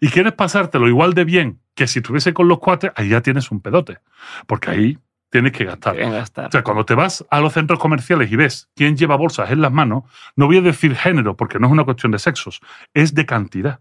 y quieres pasártelo igual de bien que si estuviese con los cuates, ahí ya tienes un pedote. Porque ahí tienes que gastar. Quieren gastar. O sea, cuando te vas a los centros comerciales y ves quién lleva bolsas en las manos, no voy a decir género porque no es una cuestión de sexos, es de cantidad.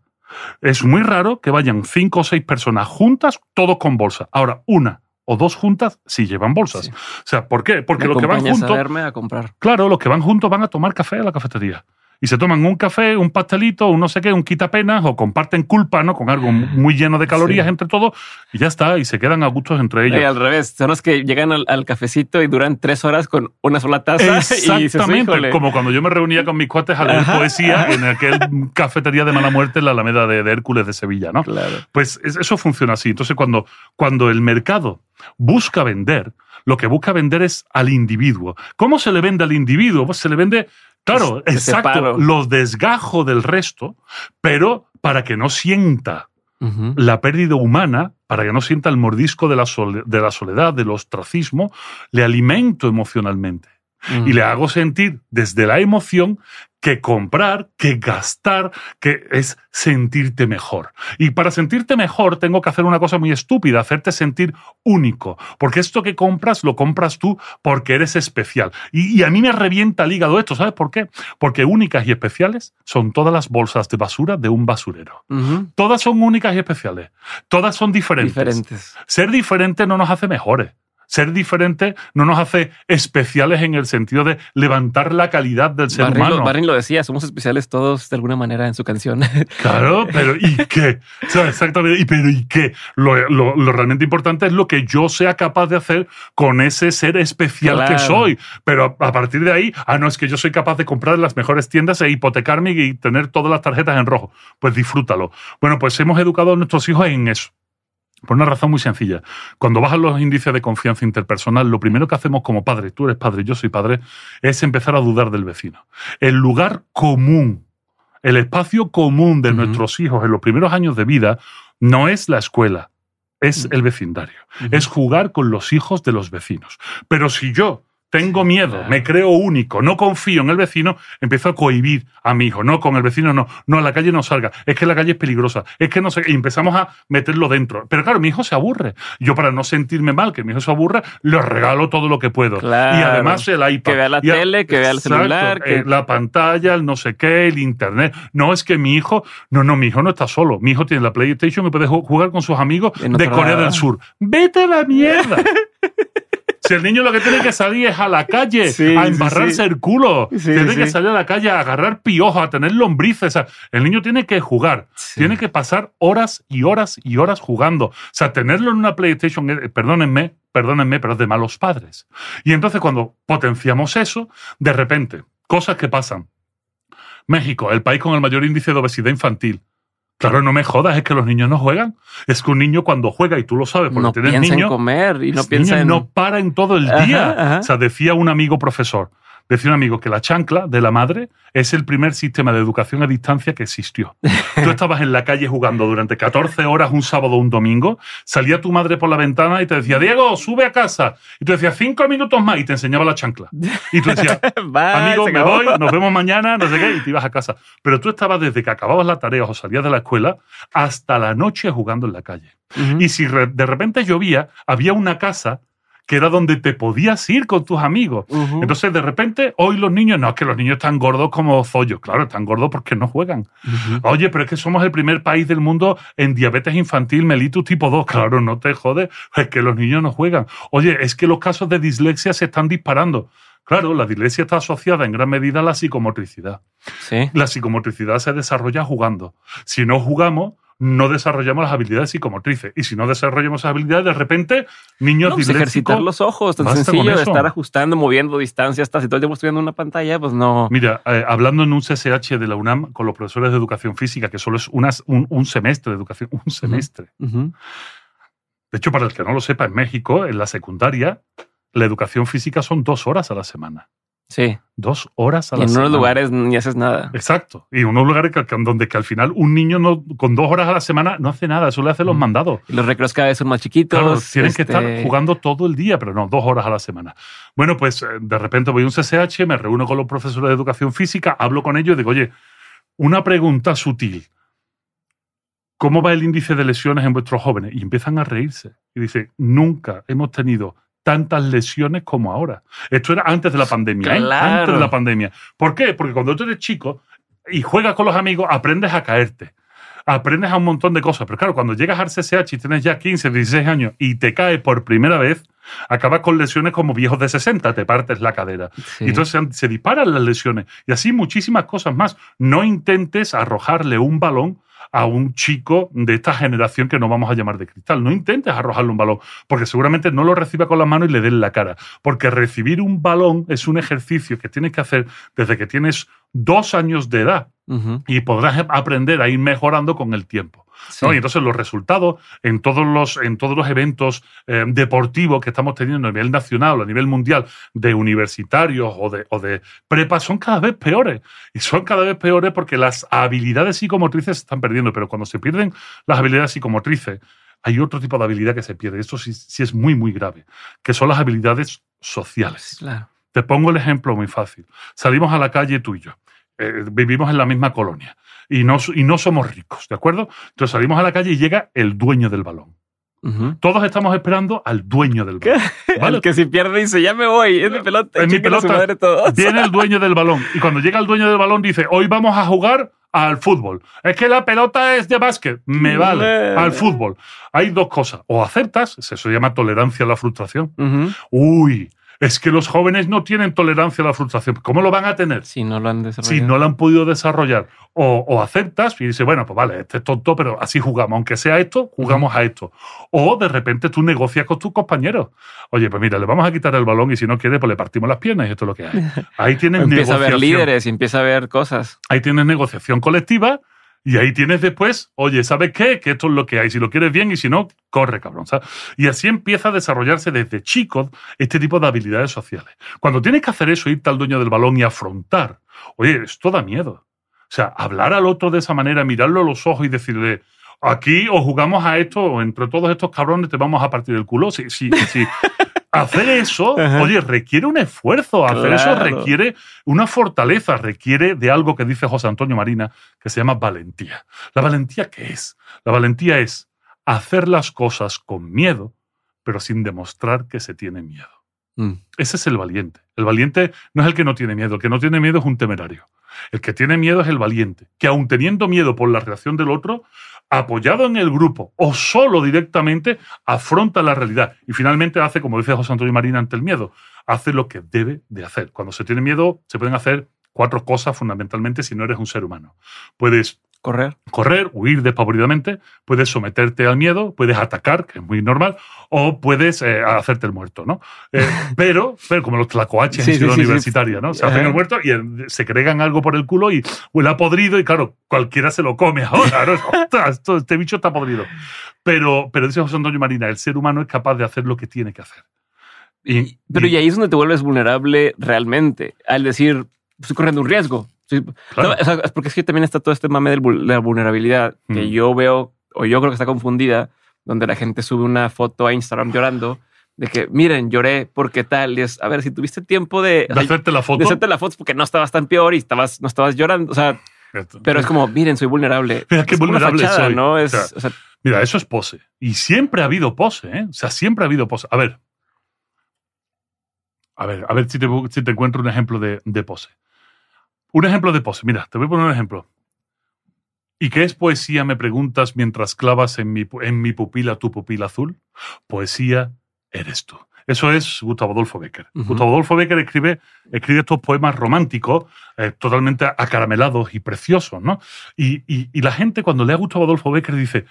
Es muy raro que vayan cinco o seis personas juntas, todos con bolsa. Ahora, una o dos juntas si llevan bolsas. Sí. O sea, ¿por qué? Porque los que van juntos, a verme a comprar. claro, los que van juntos van a tomar café a la cafetería. Y se toman un café, un pastelito, un no sé qué, un quitapenas, o comparten culpa, ¿no? Con algo muy lleno de calorías Sí. entre todos, y ya está, y se quedan a gustos entre ellos. Y al revés, son los que llegan al, al cafecito y duran tres horas con una sola taza. Y Exactamente, como cuando yo me reunía con mis cuates a leer Ajá. poesía en aquel cafetería de mala muerte en la Alameda de, de Hércules de Sevilla, ¿no? Claro. Pues es- eso funciona así. Entonces, cuando, cuando el mercado busca vender, lo que busca vender es al individuo. ¿Cómo se le vende al individuo? Pues se le vende, claro, Te exacto, separo. los desgajo del resto, pero para que no sienta la pérdida humana, para que no sienta el mordisco de la, sole- de la soledad, del ostracismo, le alimento emocionalmente. Y le hago sentir desde la emoción que comprar, que gastar, que es sentirte mejor. Y para sentirte mejor tengo que hacer una cosa muy estúpida, hacerte sentir único. Porque esto que compras lo compras tú porque eres especial. Y, y a mí me revienta el hígado esto, ¿sabes por qué? Porque únicas y especiales son todas las bolsas de basura de un basurero. Todas son únicas y especiales. Todas son diferentes. Diferentes. Ser diferente no nos hace mejores. Ser diferente no nos hace especiales en el sentido de levantar la calidad del ser humano. lo, Barney lo decía, somos especiales todos de alguna manera en su canción. *laughs* Claro, pero ¿y qué? O sea, exactamente, ¿y pero ¿y qué? Lo, lo- lo realmente importante es lo que yo sea capaz de hacer con ese ser especial que soy. Pero a, a partir de ahí, ah, no, es que yo soy capaz de comprar en las mejores tiendas e hipotecarme y tener todas las tarjetas en rojo. Pues disfrútalo. Bueno, pues hemos educado a nuestros hijos en eso. Por una razón muy sencilla. Cuando bajan los índices de confianza interpersonal, lo primero que hacemos como padre, tú eres padre, yo soy padre, es empezar a dudar del vecino. El lugar común, el espacio común de nuestros hijos en los primeros años de vida no es la escuela, es el vecindario. Es jugar con los hijos de los vecinos. Pero si yo tengo miedo, claro. me creo único, no confío en el vecino, empiezo a cohibir a mi hijo. No, con el vecino no. No, a la calle no salga. Es que la calle es peligrosa. Es que no sé. Y empezamos a meterlo dentro. Pero claro, mi hijo se aburre. Yo, para no sentirme mal, que mi hijo se aburra, le regalo todo lo que puedo. Claro. Y además el iPad. Que vea la Y tele, que vea el Exacto, celular, que- eh, la pantalla, el no sé qué, el internet. No, es que mi hijo. No, no, mi hijo no está solo. Mi hijo tiene la PlayStation y puede ju- jugar con sus amigos de Corea lado. del Sur. ¡Vete a la mierda! *laughs* Si el niño lo que tiene que salir es a la calle, Sí, a embarrarse sí. el culo, tiene que salir a la calle a agarrar piojos, a tener lombrices. o sea, el niño tiene que jugar, tiene que pasar horas y horas y horas jugando. O sea, tenerlo en una PlayStation, eh, perdónenme, perdónenme, pero es de malos padres. Y entonces cuando potenciamos eso, de repente, cosas que pasan. México, el país con el mayor índice de obesidad infantil. Claro, no me jodas, es que los niños no juegan. Es que un niño cuando juega, y tú lo sabes, porque no tienes piensa niños, en comer y no piensa niño en... no para en todo el Ajá, día. ajá. O sea, decía un amigo profesor, decía un amigo que la chancla de la madre es el primer sistema de educación a distancia que existió. *laughs* Tú estabas en la calle jugando durante 14 horas un sábado o un domingo, salía tu madre por la ventana y te decía, Diego, sube a casa. Y tú decías, cinco minutos más y te enseñaba la chancla. Y tú decías, *laughs* amigo, me voy, nos vemos mañana, no sé qué, y te ibas a casa. Pero tú estabas desde que acababas la tarea o salías de la escuela hasta la noche jugando en la calle. Y si de repente llovía, había una casa que era donde te podías ir con tus amigos. Entonces, de repente, hoy los niños, no, es que los niños están gordos como zollos. Claro, están gordos porque no juegan. Oye, pero es que somos el primer país del mundo en diabetes infantil mellitus tipo 2. Claro, no te jodes, es que los niños no juegan. Oye, es que los casos de dislexia se están disparando. Claro, la dislexia está asociada en gran medida a la psicomotricidad. Sí. La psicomotricidad se desarrolla jugando. Si no jugamos, no desarrollamos las habilidades psicomotrices. Y si no desarrollamos esas habilidades, de repente, niños No, pues ejercitar los ojos, tan sencillo de estar ajustando, moviendo distancias, hasta si todo el tiempo estoy viendo una pantalla, pues no. Mira, eh, hablando en un CSH de la UNAM con los profesores de educación física, que solo es unas- un, un semestre de educación, *laughs* un semestre. De hecho, para el que no lo sepa, en México, en la secundaria, la educación física son dos horas a la semana. Sí. Dos horas a Y la en semana. unos lugares ni haces nada. Exacto. Y en unos lugares que, donde que al final un niño no, con dos horas a la semana no hace nada, eso le hace los mandados. Y los recreos cada vez son más chiquitos. Claro, tienen que este, estar jugando todo el día, pero no, dos horas a la semana. Bueno, pues eh, de repente voy a un CSH, me reúno con los profesores de educación física, hablo con ellos y digo, oye, una pregunta sutil. ¿Cómo va el índice de lesiones en vuestros jóvenes? Y empiezan a reírse. Y dicen, nunca hemos tenido tantas lesiones como ahora. Esto era antes de la pandemia, ¿eh? Antes de la pandemia. ¿Por qué? Porque cuando tú eres chico y juegas con los amigos, aprendes a caerte. aprendes a un montón de cosas. Pero claro, cuando llegas al CSH y tienes ya 15, 16 años y te caes por primera vez, acabas con lesiones como viejos de 60, te partes la cadera. Sí. Y entonces se, se disparan las lesiones. Y así muchísimas cosas más. No intentes arrojarle un balón a un chico de esta generación que no vamos a llamar de cristal. No intentes arrojarle un balón, porque seguramente no lo reciba con la mano y le den la cara. Porque recibir un balón es un ejercicio que tienes que hacer desde que tienes dos años de edad y podrás aprender a ir mejorando con el tiempo. Sí. ¿no? Y entonces los resultados en todos los, en todos los eventos eh, deportivos que estamos teniendo a nivel nacional o a nivel mundial de universitarios o de, o de prepa son cada vez peores. Y son cada vez peores porque las habilidades psicomotrices se están perdiendo. Pero cuando se pierden las habilidades psicomotrices, hay otro tipo de habilidad que se pierde. Esto sí, sí es muy, muy grave, que son las habilidades sociales. Claro. Te pongo el ejemplo muy fácil. Salimos a la calle tú y yo. Eh, vivimos en la misma colonia y no, y no somos ricos, ¿de acuerdo? Entonces salimos a la calle y llega el dueño del balón. Todos estamos esperando al dueño del balón. ¿vale? El que si pierde dice, ya me voy, es mi pelota. Es mi. *laughs* Viene el dueño del balón y cuando llega el dueño del balón dice, hoy vamos a jugar al fútbol. Es que la pelota es de básquet. Me vale. Eh. Al fútbol. Hay dos cosas. O aceptas, eso se llama tolerancia a la frustración. Uy, es que los jóvenes no tienen tolerancia a la frustración. ¿Cómo lo van a tener? Si no lo han desarrollado. si no la han podido desarrollar. O, o aceptas y dices, bueno, pues vale, este es tonto, pero así jugamos. Aunque sea esto, jugamos a esto. O de repente tú negocias con tus compañeros. Oye, pues mira, le vamos a quitar el balón y si no quiere, pues le partimos las piernas y esto es lo que hay. *laughs* Ahí tienes Empieza a negociación. ver líderes y empieza a ver cosas. Ahí tienes negociación colectiva y ahí tienes después, oye, ¿sabes qué? Que esto es lo que hay. Si lo quieres bien y si no, corre, cabrón. ¿sabes? Y así empieza a desarrollarse desde chicos este tipo de habilidades sociales. Cuando tienes que hacer eso, irte al dueño del balón y afrontar, oye, esto da miedo. O sea, hablar al otro de esa manera, mirarlo a los ojos y decirle, aquí o jugamos a esto o entre todos estos cabrones te vamos a partir el culo. Si, si, si hacer eso, Ajá. oye, requiere un esfuerzo. Hacer eso requiere una fortaleza, requiere de algo que dice José Antonio Marina, que se llama valentía. ¿La valentía qué es? La valentía es hacer las cosas con miedo, pero sin demostrar que se tiene miedo. Mm. Ese es el valiente. El valiente no es el que no tiene miedo. El que no tiene miedo es un temerario. El que tiene miedo es el valiente, que aun teniendo miedo por la reacción del otro, apoyado en el grupo o solo directamente, afronta la realidad y finalmente hace, como dice José Antonio Marina ante el miedo, hace lo que debe de hacer. Cuando se tiene miedo, se pueden hacer cuatro cosas fundamentalmente si no eres un ser humano. Puedes Correr. correr, huir despavoridamente, puedes someterte al miedo, puedes atacar, que es muy normal, o puedes eh, hacerte el muerto, ¿no? Eh, *laughs* pero, pero como los tlacoaches Sí, en ciudad sí, sí, universitaria, ¿no? Se hacen el muerto y se cregan algo por el culo y huele a podrido y claro, cualquiera se lo come ahora, ¿no? *laughs* Ostras, este bicho está podrido. Pero, pero dice José Antonio Marina, el ser humano es capaz de hacer lo que tiene que hacer. Y, Pero y- y ahí es donde te vuelves vulnerable realmente, al decir, estoy corriendo un riesgo. Sí, Claro. no, o sea, es porque es que también está todo este mame de la vulnerabilidad que Mm. yo veo, o yo creo que está confundida, donde la gente sube una foto a Instagram llorando, de que, miren, lloré porque tal, y es, a ver, si tuviste tiempo de, o de sea, hacerte la de foto. hacerte la foto porque no estabas tan peor y estabas, no estabas llorando, o sea, pero es como, miren, soy vulnerable. *laughs* Mira qué Es vulnerable fachada, soy. ¿no? Es, O sea, o sea, Mira, eso es pose. Y siempre ha habido pose, ¿eh? O sea, siempre ha habido pose. A ver. A ver, a ver si te, si te encuentro un ejemplo de, de pose. Un ejemplo de pose. Mira, te voy a poner un ejemplo. ¿Y qué es poesía? Me preguntas mientras clavas en mi, en mi pupila tu pupila azul. Poesía eres tú. Eso es Gustavo Adolfo Becker. Ujú. Gustavo Adolfo Becker escribe, escribe estos poemas románticos, eh, totalmente acaramelados y preciosos, ¿no? Y, y- y la gente cuando lee a Gustavo Adolfo Becker dice,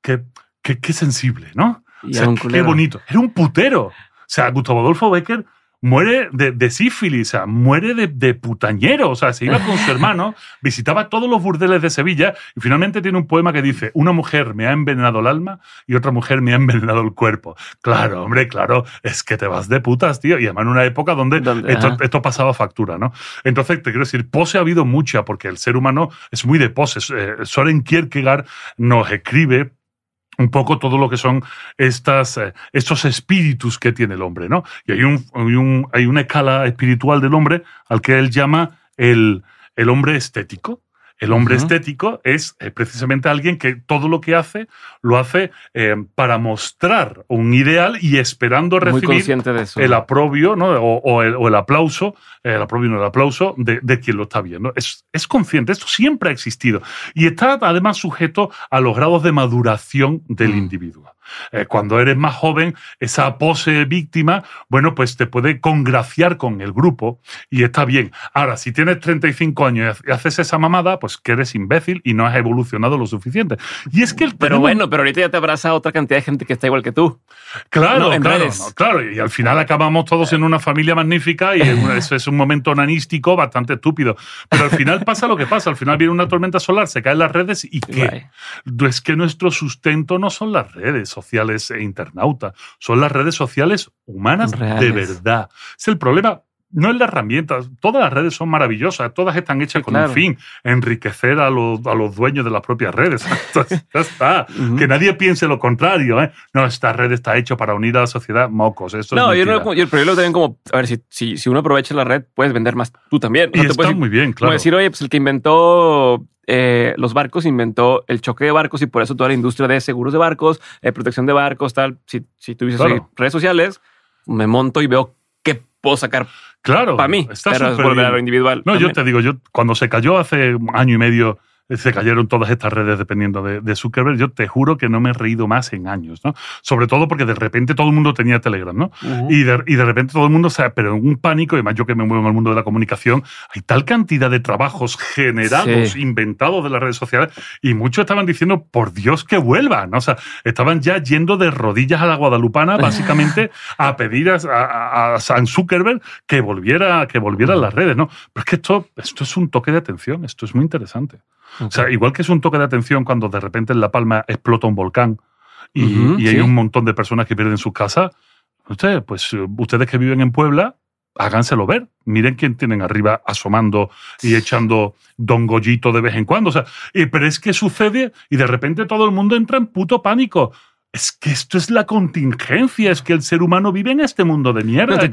qué, qué, qué sensible, ¿no? O sea, qué culero. bonito. Era un putero. O sea, Gustavo Adolfo Becker muere de, de sífilis, o sea, muere de, de putañero. O sea, se iba con su hermano, *laughs* visitaba todos los burdeles de Sevilla y finalmente tiene un poema que dice: Una mujer me ha envenenado el alma y otra mujer me ha envenenado el cuerpo. Claro, hombre, claro, es que te vas de putas, tío. Y además en una época donde, esto, esto pasaba factura, ¿no? Entonces, te quiero decir, pose ha habido mucha, porque el ser humano es muy de poses. Eh, Soren Kierkegaard nos escribe un poco todo lo que son estas, eh, estos espíritus que tiene el hombre, ¿no? Y hay, un, hay, un- hay una escala espiritual del hombre al que él llama el, el hombre estético. El hombre estético es eh, precisamente alguien que todo lo que hace lo hace eh, para mostrar un ideal y esperando recibir eso. el aprobio ¿no? o, o el, o el aplauso, el aprobio no el aplauso de, de quien lo está viendo. Es, es consciente, esto siempre ha existido y está además sujeto a los grados de maduración del Mm. individuo. Eh, cuando eres más joven, esa pose víctima, bueno, pues te puede congraciar con el grupo y está bien. Ahora, si tienes 35 años y haces esa mamada, pues que eres imbécil y no has evolucionado lo suficiente. Y es que el Pero tenemos- bueno, pero ahorita ya te abraza otra cantidad de gente que está igual que tú. Claro, No, claro, no, claro. Y al final acabamos todos en una familia magnífica y eso es un momento onanístico bastante estúpido. Pero al final pasa lo que pasa. Al final viene una tormenta solar, se caen las redes y ¿qué? Bye. Es que nuestro sustento no son las redes sociales e internautas, son las redes sociales humanas de verdad. Es el problema. No es la herramienta. Todas las redes son maravillosas. Todas están hechas Sí, con claro. un fin. Enriquecer a los, a los dueños de las propias redes. *laughs* ya *laughs* está. Que nadie piense lo contrario. ¿eh? No, esta red está hecha para unir a la sociedad. Mocos. Esto No, es yo no, yo, pero yo lo también como, a ver, si, si, si uno aprovecha la red, puedes vender más tú también. Y No está muy bien, Como claro. decir, oye, pues el que inventó eh, los barcos inventó el choque de barcos y por eso toda la industria de seguros de barcos, eh, protección de barcos, tal. Si, si tú dices Claro. redes sociales, me monto y veo qué puedo sacar claro. para mí. Está pero es volver a lo individual. No, yo te digo, yo cuando se cayó hace año y medio, se cayeron todas estas redes dependiendo de, de Zuckerberg, yo te juro que no me he reído más en años, ¿no? Sobre todo porque de repente todo el mundo tenía Telegram, ¿no? Y de, y de repente todo el mundo, o sea, pero en un pánico, y además yo que me muevo en el mundo de la comunicación, hay tal cantidad de trabajos generados, Sí. inventados de las redes sociales, y muchos estaban diciendo, por Dios, que vuelvan, ¿no? O sea, estaban ya yendo de rodillas a la guadalupana, básicamente, a pedir a, a- a San Zuckerberg que volviera, que volviera a las redes, ¿no? Pero es que esto, esto es un toque de atención, esto es muy interesante. O sea, igual que es un toque de atención cuando de repente en La Palma explota un volcán y, hay sí. un montón de personas que pierden sus casas, ustedes, pues ustedes que viven en Puebla, háganselo ver. Miren quién tienen arriba asomando y echando don Goyito de vez en cuando. O sea, eh, pero es que sucede y de repente todo el mundo entra en puto pánico. Es que esto es la contingencia, es que el ser humano vive en este mundo de mierda. No, te,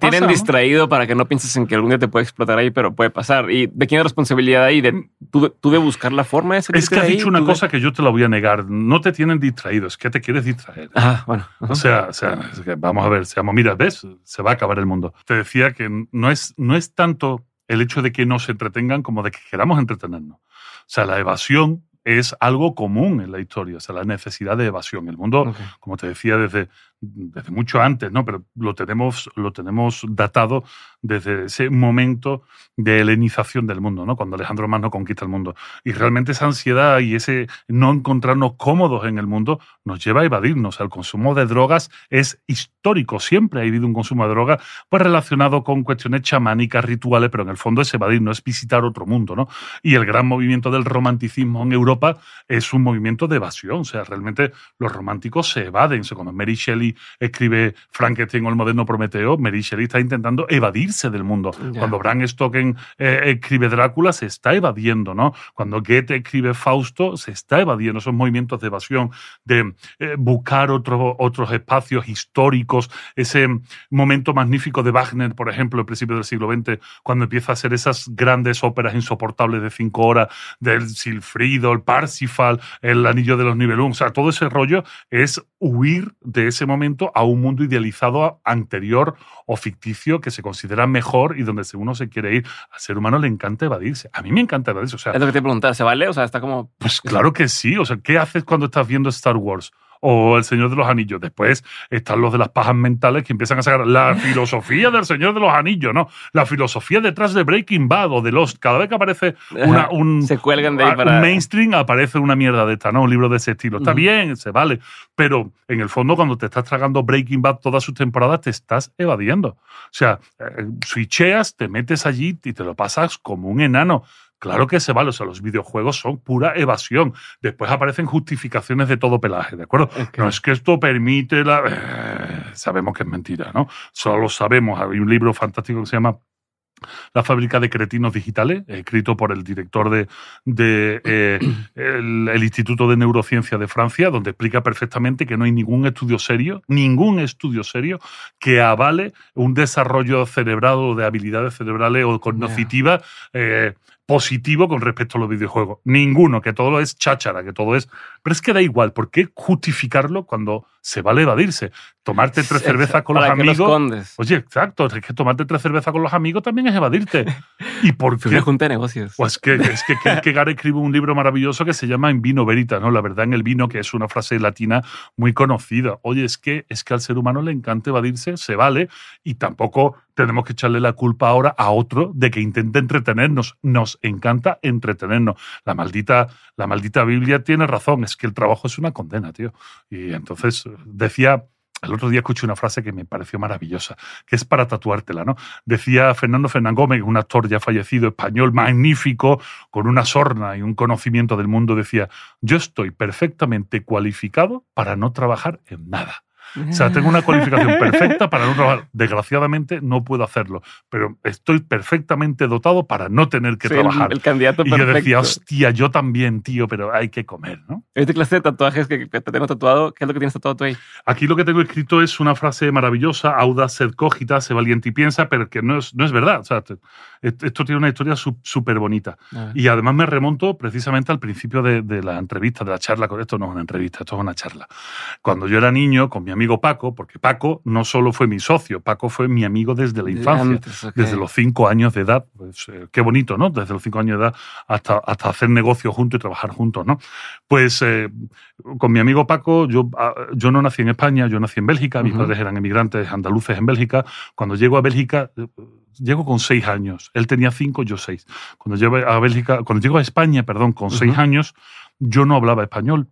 tienen distraído para que no pienses en que algún día te puede explotar ahí, pero puede pasar. ¿Y de quién es responsabilidad ahí? ¿De, tú, de- tú de buscar la forma de Es que has ahí? dicho una ¿Tú de- cosa que yo te la voy a negar. No te tienen distraído, es que te quieres distraer. Ah, bueno. O sea, o sea, es que vamos a ver, seamos, mira, ves, se va a acabar el mundo. Te decía que no es, no es tanto el hecho de que nos entretengan como de que queramos entretenernos. O sea, la evasión es algo común en la historia, o sea, la necesidad de evasión. El mundo, como te decía, desde, desde mucho antes, ¿no? Pero lo tenemos, lo tenemos datado desde ese momento de helenización del mundo, ¿no? Cuando Alejandro Magno conquista el mundo. Y realmente esa ansiedad y ese no encontrarnos cómodos en el mundo nos lleva a evadirnos. El consumo de drogas es histórico. Siempre ha habido un consumo de drogas pues relacionado con cuestiones chamánicas, rituales, pero en el fondo es evadirnos, es visitar otro mundo, ¿no? Y el gran movimiento del romanticismo en Europa es un movimiento de evasión. O sea, realmente los románticos se evaden. O sea, cuando Mary Shelley escribe Frankenstein o el moderno Prometeo, Mary Shelley está intentando evadirse del mundo. Cuando Bram Stoker eh, escribe Drácula, se está evadiendo, ¿no? Cuando Goethe escribe Fausto, se está evadiendo. Esos movimientos de evasión, de eh, buscar otro- otros espacios históricos, ese momento magnífico de Wagner, por ejemplo, al principio del siglo XX, cuando empieza a hacer esas grandes óperas insoportables de cinco horas, del Silfrido, el Parsifal, el Anillo de los Nibelung, o sea, todo ese rollo es huir de ese momento a un mundo idealizado anterior o ficticio que se considera mejor y donde si uno se quiere ir, al ser humano le encanta evadirse. A mí me encanta evadirse, o sea, Es lo que te preguntaba, ¿se vale? O sea, está como... pues claro que sí. O sea, ¿qué haces cuando estás viendo Star Wars? O El Señor de los Anillos. Después están los de las pajas mentales que empiezan a sacar la *laughs* filosofía del Señor de los Anillos, ¿no? La filosofía detrás de Breaking Bad o de Lost. Cada vez que aparece una, un, se cuelgan de ahí para... un mainstream, aparece una mierda de esta, ¿no? Un libro de ese estilo. Está bien, se vale. Pero en el fondo, cuando te estás tragando Breaking Bad todas sus temporadas, te estás evadiendo. O sea, eh, switcheas, te metes allí y te lo pasas como un enano. Claro que se vale, o sea, los videojuegos son pura evasión. Después aparecen justificaciones de todo pelaje, ¿de acuerdo? No es que esto permite la... Eh, sabemos que es mentira, ¿no? Solo lo sabemos. Hay un libro fantástico que se llama la fábrica de cretinos digitales, escrito por el director de, de, eh, *clears throat* el, el Instituto de Neurociencia de Francia, donde explica perfectamente que no hay ningún estudio serio, ningún estudio serio que avale un desarrollo cerebral o de habilidades cerebrales o cognitivas eh, positivo con respecto a los videojuegos. Ninguno, que todo es cháchara, que todo es... Pero es que da igual, ¿por qué justificarlo cuando se vale evadirse? Tomarte tres *laughs* cervezas con los ¿Para qué amigos... escondes? Oye, exacto, es que tomarte tres cervezas con los amigos también es evadirte. *laughs* ¿Y por Fue una qué? junta de negocios. Pues que, es que Kierkegaard *laughs* escribe un libro maravilloso que se llama En vino veritas, ¿no? La verdad en el vino, que es una frase latina muy conocida. Oye, es que, es que al ser humano le encanta evadirse, se vale, y tampoco tenemos que echarle la culpa ahora a otro de que intente entretenernos. Nos encanta entretenernos. La maldita, la maldita Biblia tiene razón, es que el trabajo es una condena, tío. Y entonces decía el otro día escuché una frase que me pareció maravillosa, que es para tatuártela, ¿no? Decía Fernando Fernán Gómez, un actor ya fallecido, español, magnífico, con una sorna y un conocimiento del mundo, decía, yo estoy perfectamente cualificado para no trabajar en nada. O sea, tengo una cualificación *laughs* perfecta para no trabajar. Desgraciadamente no puedo hacerlo, pero estoy perfectamente dotado para no tener que Soy el- trabajar. El, candidato y yo decía, hostia, yo también, tío, pero hay que comer, ¿no? Esta clase de tatuajes que, te tengo tatuado, ¿qué es lo que tienes tatuado tú ahí? Aquí lo que tengo escrito es una frase maravillosa, audaz sed cogita, se valiente y piensa, pero que no es, no es verdad. O sea, te- esto tiene una historia súper bonita. A ver. Y además me remonto precisamente al principio de, de la entrevista, de la charla. con- Esto no es una entrevista, esto es una charla. Cuando yo era niño, con mi amigo Paco, porque Paco no solo fue mi socio, Paco fue mi amigo desde la infancia. antes. Desde los cinco años de edad, pues, eh, qué bonito, ¿no? Desde los cinco años de edad hasta, hasta hacer negocio juntos y trabajar juntos, ¿no? Pues eh, con mi amigo Paco, yo, ah, yo no nací en España, yo nací en Bélgica, mis padres eran emigrantes andaluces en Bélgica. Cuando llego a Bélgica, eh, llego con seis años. Él tenía cinco, yo seis. Cuando llego a Bélgica, cuando llego a España, perdón, con seis Ujú. años, yo no hablaba español.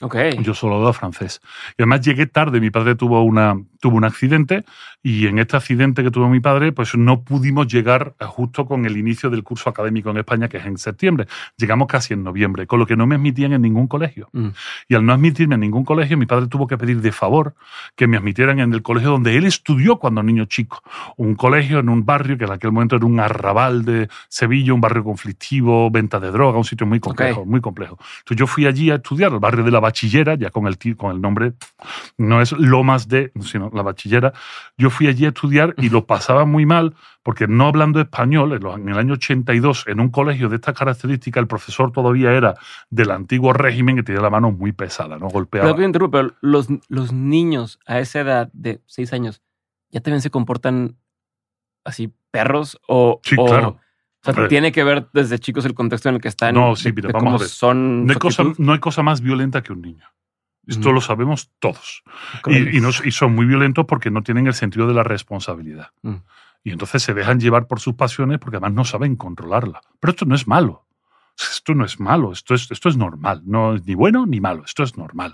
Ok. Yo solo hablaba francés. Y además llegué tarde. Mi padre tuvo, una, tuvo un accidente y en este accidente que tuvo mi padre, pues no pudimos llegar justo con el inicio del curso académico en España, que es en septiembre. Llegamos casi en noviembre, con lo que no me admitían en ningún colegio. Mm. Y al no admitirme en ningún colegio, mi padre tuvo que pedir de favor que me admitieran en el colegio donde él estudió cuando niño chico. Un colegio en un barrio que en aquel momento era un arrabal de Sevilla, un barrio conflictivo, venta de droga, un sitio muy complejo, Ok. muy complejo. Entonces yo fui allí a estudiar, al barrio de la Bachillera, ya con el, con el nombre, no es Lomas de, sino la Bachillera. Yo fui allí a estudiar y lo pasaba muy mal porque no hablando español, en, los- en el año 82, en un colegio de estas características, el profesor todavía era del antiguo régimen que tenía la mano muy pesada, ¿no? Golpeaba. Pero pero los, los niños a esa edad de seis años ya también se comportan así perros o, Sí, o- claro. O sea, tiene que ver desde chicos el contexto en el que están. No, sí, mira, vamos cómo a ver. son. No hay, cosa, no hay cosa más violenta que un niño. Esto Ujú. lo sabemos todos. Y, y no- y son muy violentos porque no tienen el sentido de la responsabilidad. Mm. Y entonces se dejan llevar por sus pasiones porque además no saben controlarla. Pero esto no es malo. Esto no es malo, esto es, esto es normal. No es ni bueno ni malo, esto es normal.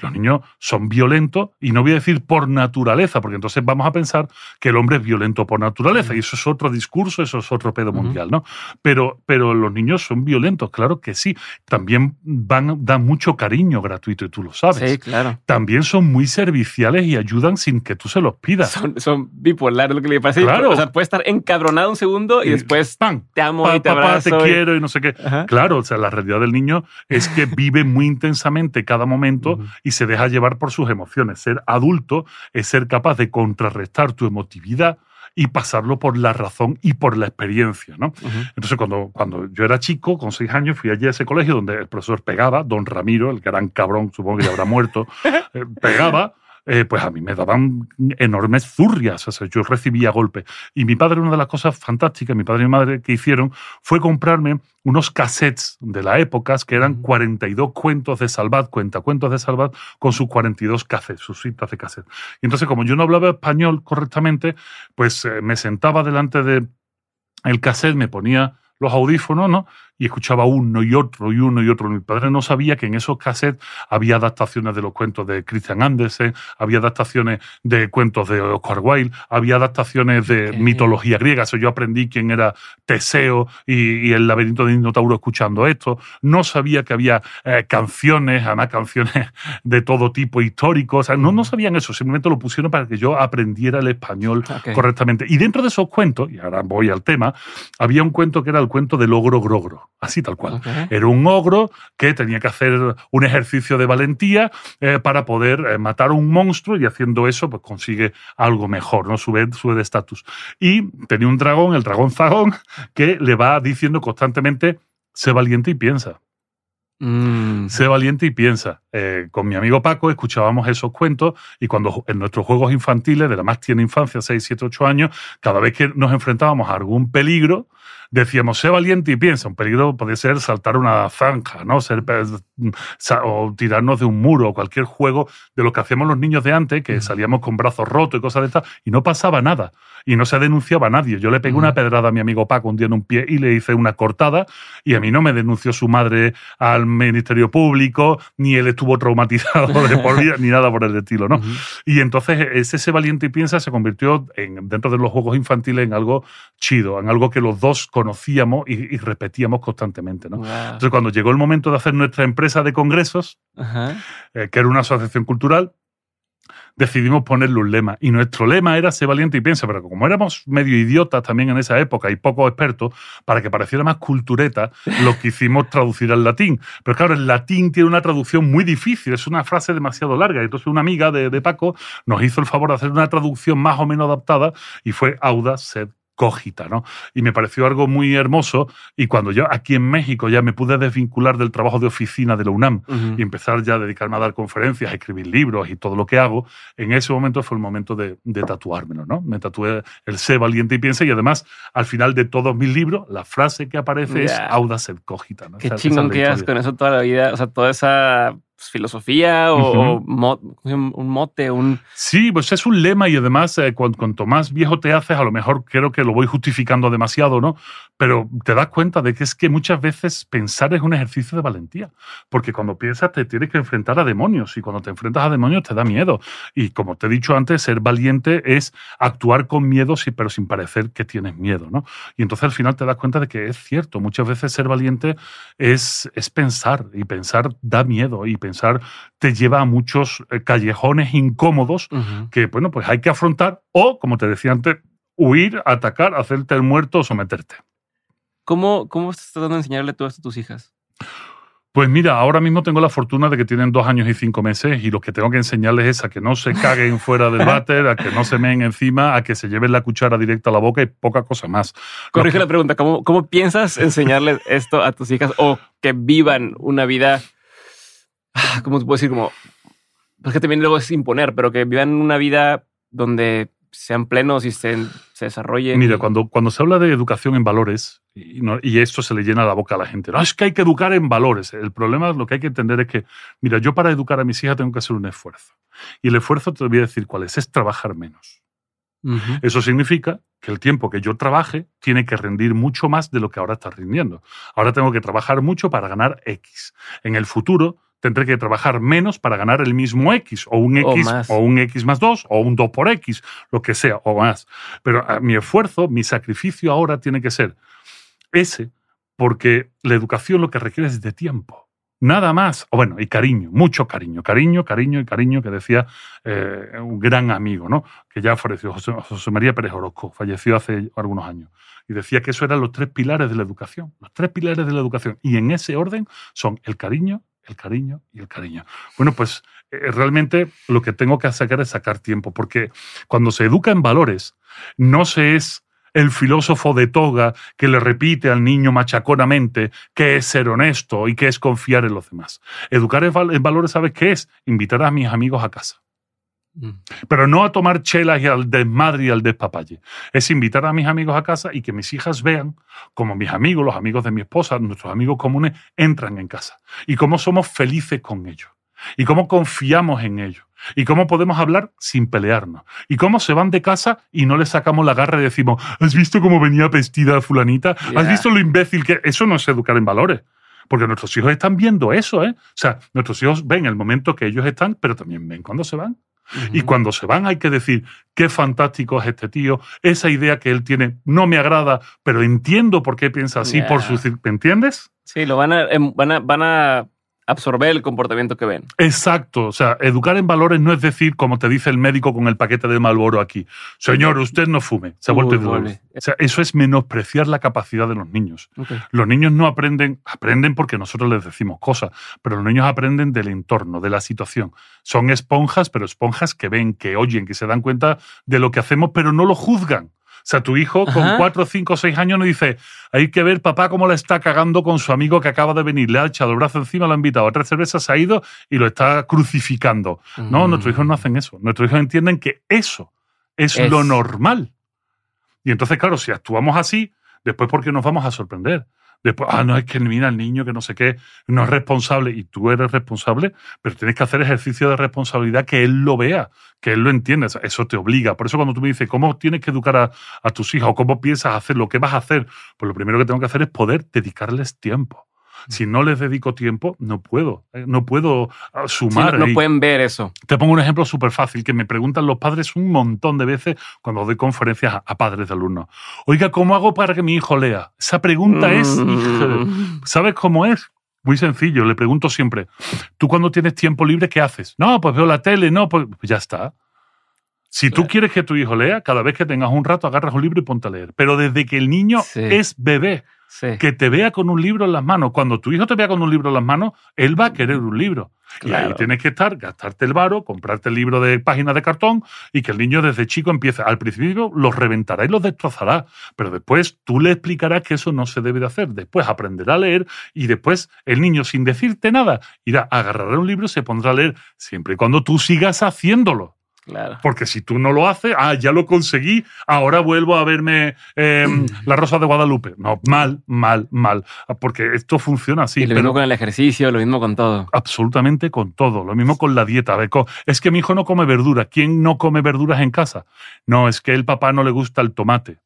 Los niños son violentos y no voy a decir por naturaleza, porque entonces vamos a pensar que el hombre es violento por naturaleza y eso es otro discurso, eso es otro pedo mundial, ¿no? Pero, pero los niños son violentos, claro que sí. También van, dan mucho cariño gratuito y tú lo sabes. Sí, claro. También son muy serviciales y ayudan sin que tú se los pidas. Son, son bipolares, lo que le pasa. Claro. O sea, puede estar encabronado un segundo y después ¡pam! te amo Pa- y te papá, abrazo. te y- quiero y no sé qué. Ajá. Claro, o sea, la realidad del niño es que *laughs* vive muy intensamente cada momento y se deja llevar por sus emociones. Ser adulto es ser capaz de contrarrestar tu emotividad y pasarlo por la razón y por la experiencia, ¿no? Entonces, cuando, cuando yo era chico, con seis años, fui allí a ese colegio donde el profesor pegaba, don Ramiro, el gran cabrón, supongo que ya habrá muerto, *laughs* eh, pegaba, eh, pues a mí me daban enormes zurrias, o sea, yo recibía golpes. Y mi padre, una de las cosas fantásticas, mi padre y mi madre, que hicieron fue comprarme unos cassettes de la época que eran Ujú. 42 cuentos de Salvat, cuentacuentos de Salvat, con sus 42 cassettes, sus cintas de cassette. Y entonces, como yo no hablaba español correctamente, pues eh, me sentaba delante de el cassette, me ponía los audífonos, ¿no? Y escuchaba uno y otro y uno y otro. Mi padre no sabía que en esos cassettes había adaptaciones de los cuentos de Christian Andersen, había adaptaciones de cuentos de Oscar Wilde, había adaptaciones de mitología griega. Eso yo aprendí quién era Teseo y, y el laberinto de Minotauro escuchando esto. No sabía que había eh, canciones, además canciones *laughs* de todo tipo históricos. O sea, no, no sabían eso, simplemente lo pusieron para que yo aprendiera el español correctamente. Y dentro de esos cuentos, y ahora voy al tema, había un cuento que era el cuento del ogro grogro. Así tal cual. Era un ogro que tenía que hacer un ejercicio de valentía eh, para poder eh, matar a un monstruo y haciendo eso pues consigue algo mejor, ¿no? Sube, sube de estatus. Y tenía un dragón, el dragón Zagón, que le va diciendo constantemente, sé valiente y piensa. Mm. Sé valiente y piensa. Eh, con mi amigo Paco escuchábamos esos cuentos y cuando en nuestros juegos infantiles de la más tierna infancia, 6, 7, 8 años, cada vez que nos enfrentábamos a algún peligro, decíamos, sé valiente y piensa. Un peligro puede ser saltar una zanja, ¿no? Ser, o tirarnos de un muro, o cualquier juego de lo que hacíamos los niños de antes, que salíamos con brazos rotos y cosas de estas, y no pasaba nada. Y no se denunciaba a nadie. Yo le pegué una pedrada a mi amigo Paco un día en un pie y le hice una cortada, y a mí no me denunció su madre al Ministerio Público, ni él estuvo traumatizado de por vida, ni nada por el estilo, ¿no? Y entonces ese, ese valiente y piensa se convirtió en, dentro de los juegos infantiles en algo chido, en algo que los dos conocíamos y, repetíamos constantemente. ¿no? Entonces, cuando llegó el momento de hacer nuestra empresa de congresos, eh, que era una asociación cultural, decidimos ponerle un lema. Y nuestro lema era ser valiente y piensa, pero como éramos medio idiotas también en esa época y poco expertos, para que pareciera más cultureta, lo quisimos traducir al latín. Pero claro, el latín tiene una traducción muy difícil, es una frase demasiado larga. Entonces una amiga de, de Paco nos hizo el favor de hacer una traducción más o menos adaptada y fue Auda sed cogita, ¿no? Y me pareció algo muy hermoso y cuando yo aquí en México ya me pude desvincular del trabajo de oficina de la UNAM y empezar ya a dedicarme a dar conferencias, a escribir libros y todo lo que hago, en ese momento fue el momento de, de tatuármelo, ¿no? Me tatué el sé valiente y piensa y además al final de todos mis libros la frase que aparece es audaz et cogita, ¿no? Qué chingón que con eso toda la vida, o sea, toda esa pues, filosofía o, un mote, un... Sí, pues es un lema y además eh, cuanto, más viejo te haces, a lo mejor creo que lo voy justificando demasiado, ¿no? Pero te das cuenta de que es que muchas veces pensar es un ejercicio de valentía, porque cuando piensas te tienes que enfrentar a demonios y cuando te enfrentas a demonios te da miedo. Y como te he dicho antes, ser valiente es actuar con miedo, pero sin parecer que tienes miedo, ¿no? Y entonces al final te das cuenta de que es cierto, muchas veces ser valiente es, es pensar y pensar da miedo y pensar te lleva a muchos eh, callejones incómodos que, bueno, pues hay que afrontar o, como te decía antes, huir, atacar, hacerte el muerto o someterte. ¿Cómo, cómo estás tratando de enseñarle todo esto a tus hijas? Pues mira, ahora mismo tengo la fortuna de que tienen dos años y cinco meses y lo que tengo que enseñarles es a que no se caguen *laughs* fuera del váter, a que no se meen encima, a que se lleven la cuchara directa a la boca y poca cosa más. Corrige la pregunta, ¿cómo, ¿cómo piensas *laughs* enseñarles esto a tus hijas o que vivan una vida ¿cómo se puede decir? Como, pues que también luego es imponer, pero que vivan una vida donde sean plenos y se, se desarrollen. Mira, cuando, cuando se habla de educación en valores, y, y, esto se le llena la boca a la gente, no, es que hay que educar en valores. El problema, lo que hay que entender es que, mira, yo para educar a mis hijas tengo que hacer un esfuerzo. Y el esfuerzo te voy a decir cuál es, es trabajar menos. Eso significa que el tiempo que yo trabaje tiene que rendir mucho más de lo que ahora está rindiendo. Ahora tengo que trabajar mucho para ganar X. En el futuro tendré que trabajar menos para ganar el mismo X, o un X, o, un X más 2, o un 2 por X, lo que sea, o más. Pero ah, mi esfuerzo, mi sacrificio ahora tiene que ser ese, porque la educación lo que requiere es de tiempo. Nada más, o bueno, y cariño, mucho cariño, cariño, cariño y cariño, que decía eh, un gran amigo, ¿no? Que ya falleció, José, María Pérez Orozco, falleció hace algunos años. Y decía que eso eran los tres pilares de la educación, los tres pilares de la educación. Y en ese orden son el cariño, el cariño y el cariño. Bueno, pues eh, realmente lo que tengo que sacar es sacar tiempo, porque cuando se educa en valores, no se es el filósofo de toga que le repite al niño machaconamente que es ser honesto y que es confiar en los demás. Educar en, valores, ¿sabes qué es? Invitar a mis amigos a casa. Mm. Pero no a tomar chelas y al desmadre y al despapalle. Es invitar a mis amigos a casa y que mis hijas vean cómo mis amigos, los amigos de mi esposa, nuestros amigos comunes, entran en casa. Y cómo somos felices con ellos. Y cómo confiamos en ellos. Y cómo podemos hablar sin pelearnos. Y cómo se van de casa y no les sacamos la garra y decimos, ¿has visto cómo venía vestida fulanita? ¿Has visto lo imbécil que... Eso no es educar en valores. Porque nuestros hijos están viendo eso, ¿eh? O sea, nuestros hijos ven el momento que ellos están, pero también ven cuando se van. Y cuando se van hay que decir, qué fantástico es este tío, esa idea que él tiene no me agrada, pero entiendo por qué piensa así, por su... ¿Me entiendes? Sí, lo van a, em, van a, van a absorber el comportamiento que ven. Exacto. O sea, educar en valores no es decir, como te dice el médico con el paquete de Malboro aquí, señor, usted no fume. Se ha vuelto O sea, eso es menospreciar la capacidad de los niños. Los niños no aprenden, aprenden porque nosotros les decimos cosas, pero los niños aprenden del entorno, de la situación. Son esponjas, pero esponjas que ven, que oyen, que se dan cuenta de lo que hacemos, pero no lo juzgan. O sea, tu hijo con cuatro, cinco, seis años no dice, hay que ver papá cómo le está cagando con su amigo que acaba de venir, le ha echado el brazo encima, lo ha invitado a tres cervezas, se ha ido y lo está crucificando. No, nuestros hijos no hacen eso. Nuestros hijos entienden que eso es, lo normal. Y entonces, claro, si actuamos así, después, ¿por qué nos vamos a sorprender? Después, ah, no, es que mira el niño que no sé qué, no es responsable y tú eres responsable, pero tienes que hacer ejercicio de responsabilidad que él lo vea, que él lo entienda. Eso te obliga. Por eso cuando tú me dices, ¿cómo tienes que educar a, a tus hijos o cómo piensas hacer lo que vas a hacer? Pues lo primero que tengo que hacer es poder dedicarles tiempo. Si no les dedico tiempo, no puedo. Eh, no puedo ah, sumar. no, pueden ver eso. Te pongo un ejemplo súper fácil que me preguntan los padres un montón de veces cuando doy conferencias a, padres de alumnos. Oiga, ¿cómo hago para que mi hijo lea? Esa pregunta es, mm. ¿sabes cómo es? Muy sencillo, le pregunto siempre, ¿tú cuando tienes tiempo libre qué haces? No, pues veo la tele, no, pues, pues ya está. Si tú quieres que tu hijo lea, cada vez que tengas un rato agarras un libro y ponte a leer. Pero desde que el niño es bebé, que te vea con un libro en las manos. Cuando tu hijo te vea con un libro en las manos, él va a querer un libro. Y ahí tienes que estar, gastarte el varo, comprarte el libro de páginas de cartón y que el niño desde chico empiece. Al principio los reventará y los destrozará, pero después tú le explicarás que eso no se debe de hacer. Después aprenderá a leer y después el niño, sin decirte nada, irá a agarrar un libro y se pondrá a leer siempre y cuando tú sigas haciéndolo. Porque si tú no lo haces, ah, ya lo conseguí, ahora vuelvo a verme em, *clears throat* La Rosa de Guadalupe. No, mal, mal, mal. Porque esto funciona así. Y lo mismo con el ejercicio, lo mismo con todo. Absolutamente con todo. Lo mismo con la dieta. Es que mi hijo no come verduras. ¿Quién no come verduras en casa? No, es que el papá no le gusta el tomate.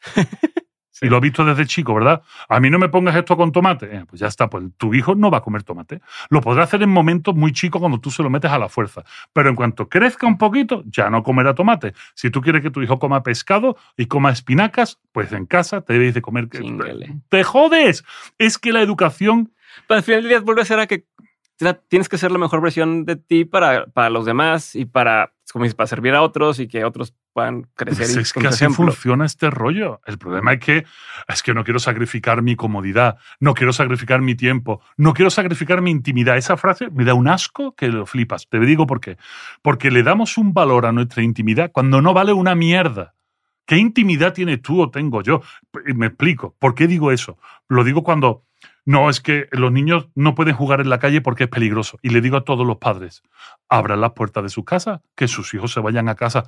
*laughs* Y lo he visto desde chico, ¿verdad? A mí no me pongas esto con tomate. Eh, pues ya está, pues tu hijo no va a comer tomate. Lo podrá hacer en momentos muy chicos cuando tú se lo metes a la fuerza. Pero en cuanto crezca un poquito, ya no comerá tomate. Si tú quieres que tu hijo coma pescado y coma espinacas, pues en casa te debes de comer. ¡Te jodes! Es que la educación. Pero al final del día vuelve a ser a que tienes que ser la mejor versión de ti para, para los demás y para, como para servir a otros y que otros puedan crecer. Pues es que así funciona este rollo. El problema es que es que no quiero sacrificar mi comodidad, no quiero sacrificar mi tiempo, no quiero sacrificar mi intimidad. Esa frase me da un asco que lo flipas. Te digo por qué. Porque le damos un valor a nuestra intimidad cuando no vale una mierda. ¿Qué intimidad tienes tú o tengo yo? Me explico. ¿Por qué digo eso? Lo digo cuando no, es que los niños no pueden jugar en la calle porque es peligroso. Y le digo a todos los padres, abran las puertas de su casa, que sus hijos se vayan a casa.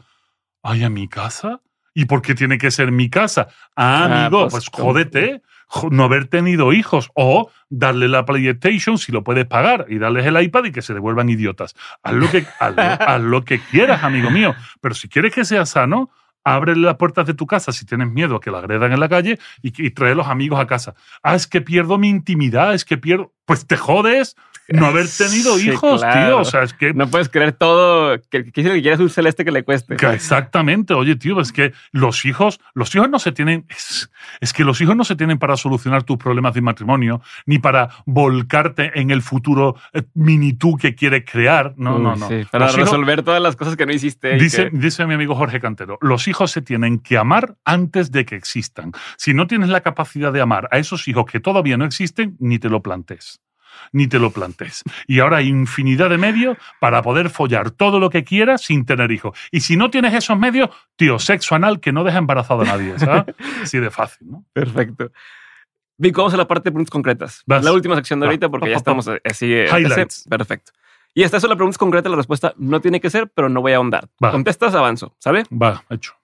¿Ay, a mi casa? ¿Y por qué tiene que ser mi casa? Ah, ah amigo, pues, pues jódete no haber tenido hijos o darle la PlayStation si lo puedes pagar y darles el iPad y que se devuelvan idiotas. Haz lo que, haz lo que quieras, amigo mío. Pero si quieres que sea sano, abre las puertas de tu casa si tienes miedo a que la agredan en la calle y, y trae a los amigos a casa. Ah, es que pierdo mi intimidad, es que pierdo. Pues te jodes no haber tenido hijos, tío. O sea, es que. No puedes creer todo. Que, que, que quieres un celeste que le cueste. exactamente. Oye, tío, es que los hijos, los hijos no se tienen. Es, que los hijos no se tienen para solucionar tus problemas de matrimonio, ni para volcarte en el futuro eh, mini tú que quieres crear. No, no, no. para resolver todas las cosas que no hiciste. Dice, dice mi amigo Jorge Cantero: los hijos se tienen que amar antes de que existan. Si no tienes la capacidad de amar a esos hijos que todavía no existen, ni te lo plantes ni te lo plantes. Y ahora hay infinidad de medios para poder follar todo lo que quieras sin tener hijos. Y si no tienes esos medios, tío, sexo anal que no deja embarazado a nadie, ¿sabes? *laughs* Así de fácil, ¿no? Perfecto. Vic, vamos a la parte de preguntas concretas. La última sección de ahorita porque ya estamos así. Eh, Highlights. Perfecto. Y esta es la pregunta concreta, la respuesta no tiene que ser, pero no voy a ahondar. Contestas, avanzo, ¿sabe? Va, hecho.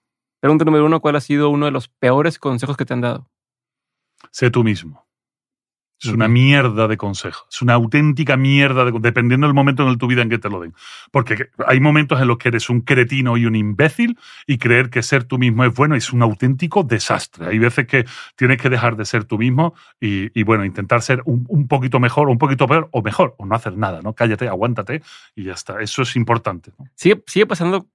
Pregunta número uno, ¿cuál ha sido uno de los peores consejos que te han dado? Sé tú mismo. Es una mierda de consejo. Es una auténtica mierda, de, dependiendo del momento en tu vida en que te lo den. Porque hay momentos en los que eres un cretino y un imbécil y creer que ser tú mismo es bueno es un auténtico desastre. Hay veces que tienes que dejar de ser tú mismo y, bueno, intentar ser un, poquito mejor, un poquito peor o mejor, o no hacer nada, ¿no? Cállate, aguántate y ya está. Eso es importante. Sigue, sigue pasando.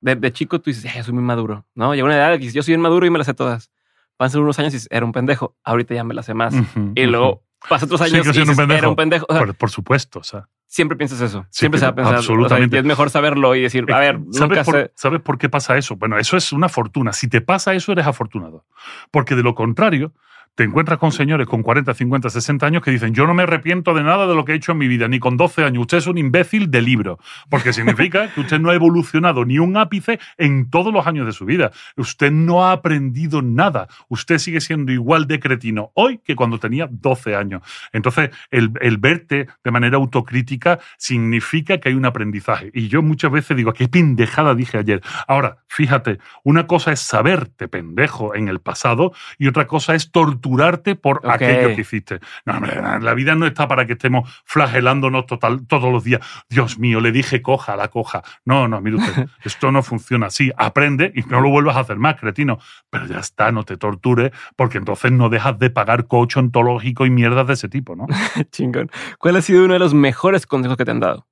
de, chico tú dices, soy muy maduro, ¿no? Llega una edad que yo soy bien maduro y me las sé todas pasan unos años y era un pendejo. Ahorita ya me la sé más. y luego pasa otros años Sigo y un dices, pendejo. era un pendejo. O sea, por, por supuesto, o sea. siempre piensas eso. Sí, Siempre se va a pensar. o sea, absolutamente. y es mejor saberlo y decir, a ver, ¿Sabes nunca por, sé. ¿Sabes por qué pasa eso? Bueno, eso es una fortuna. Si te pasa eso, eres afortunado. Porque de lo contrario, te encuentras con señores con 40, 50, 60 años que dicen, yo no me arrepiento de nada de lo que he hecho en mi vida, ni con 12 años. Usted es un imbécil de libro. Porque significa que usted no ha evolucionado ni un ápice en todos los años de su vida. Usted no ha aprendido nada. Usted sigue siendo igual de cretino hoy que cuando tenía 12 años. Entonces, el, el verte de manera autocrítica significa que hay un aprendizaje. Y yo muchas veces digo, qué pendejada dije ayer. Ahora, fíjate, una cosa es saberte pendejo en el pasado y otra cosa es torturarte por aquello que hiciste. No, la vida no está para que estemos flagelándonos total, todos los días. Dios mío, le dije coja, la coja. No, no, mire usted, *laughs* esto no funciona así. Aprende y no lo vuelvas a hacer más, cretino. Pero ya está, no te tortures, porque entonces no dejas de pagar coach ontológico y mierdas de ese tipo, ¿no? *laughs* Chingón. ¿Cuál ha sido uno de los mejores consejos que te han dado?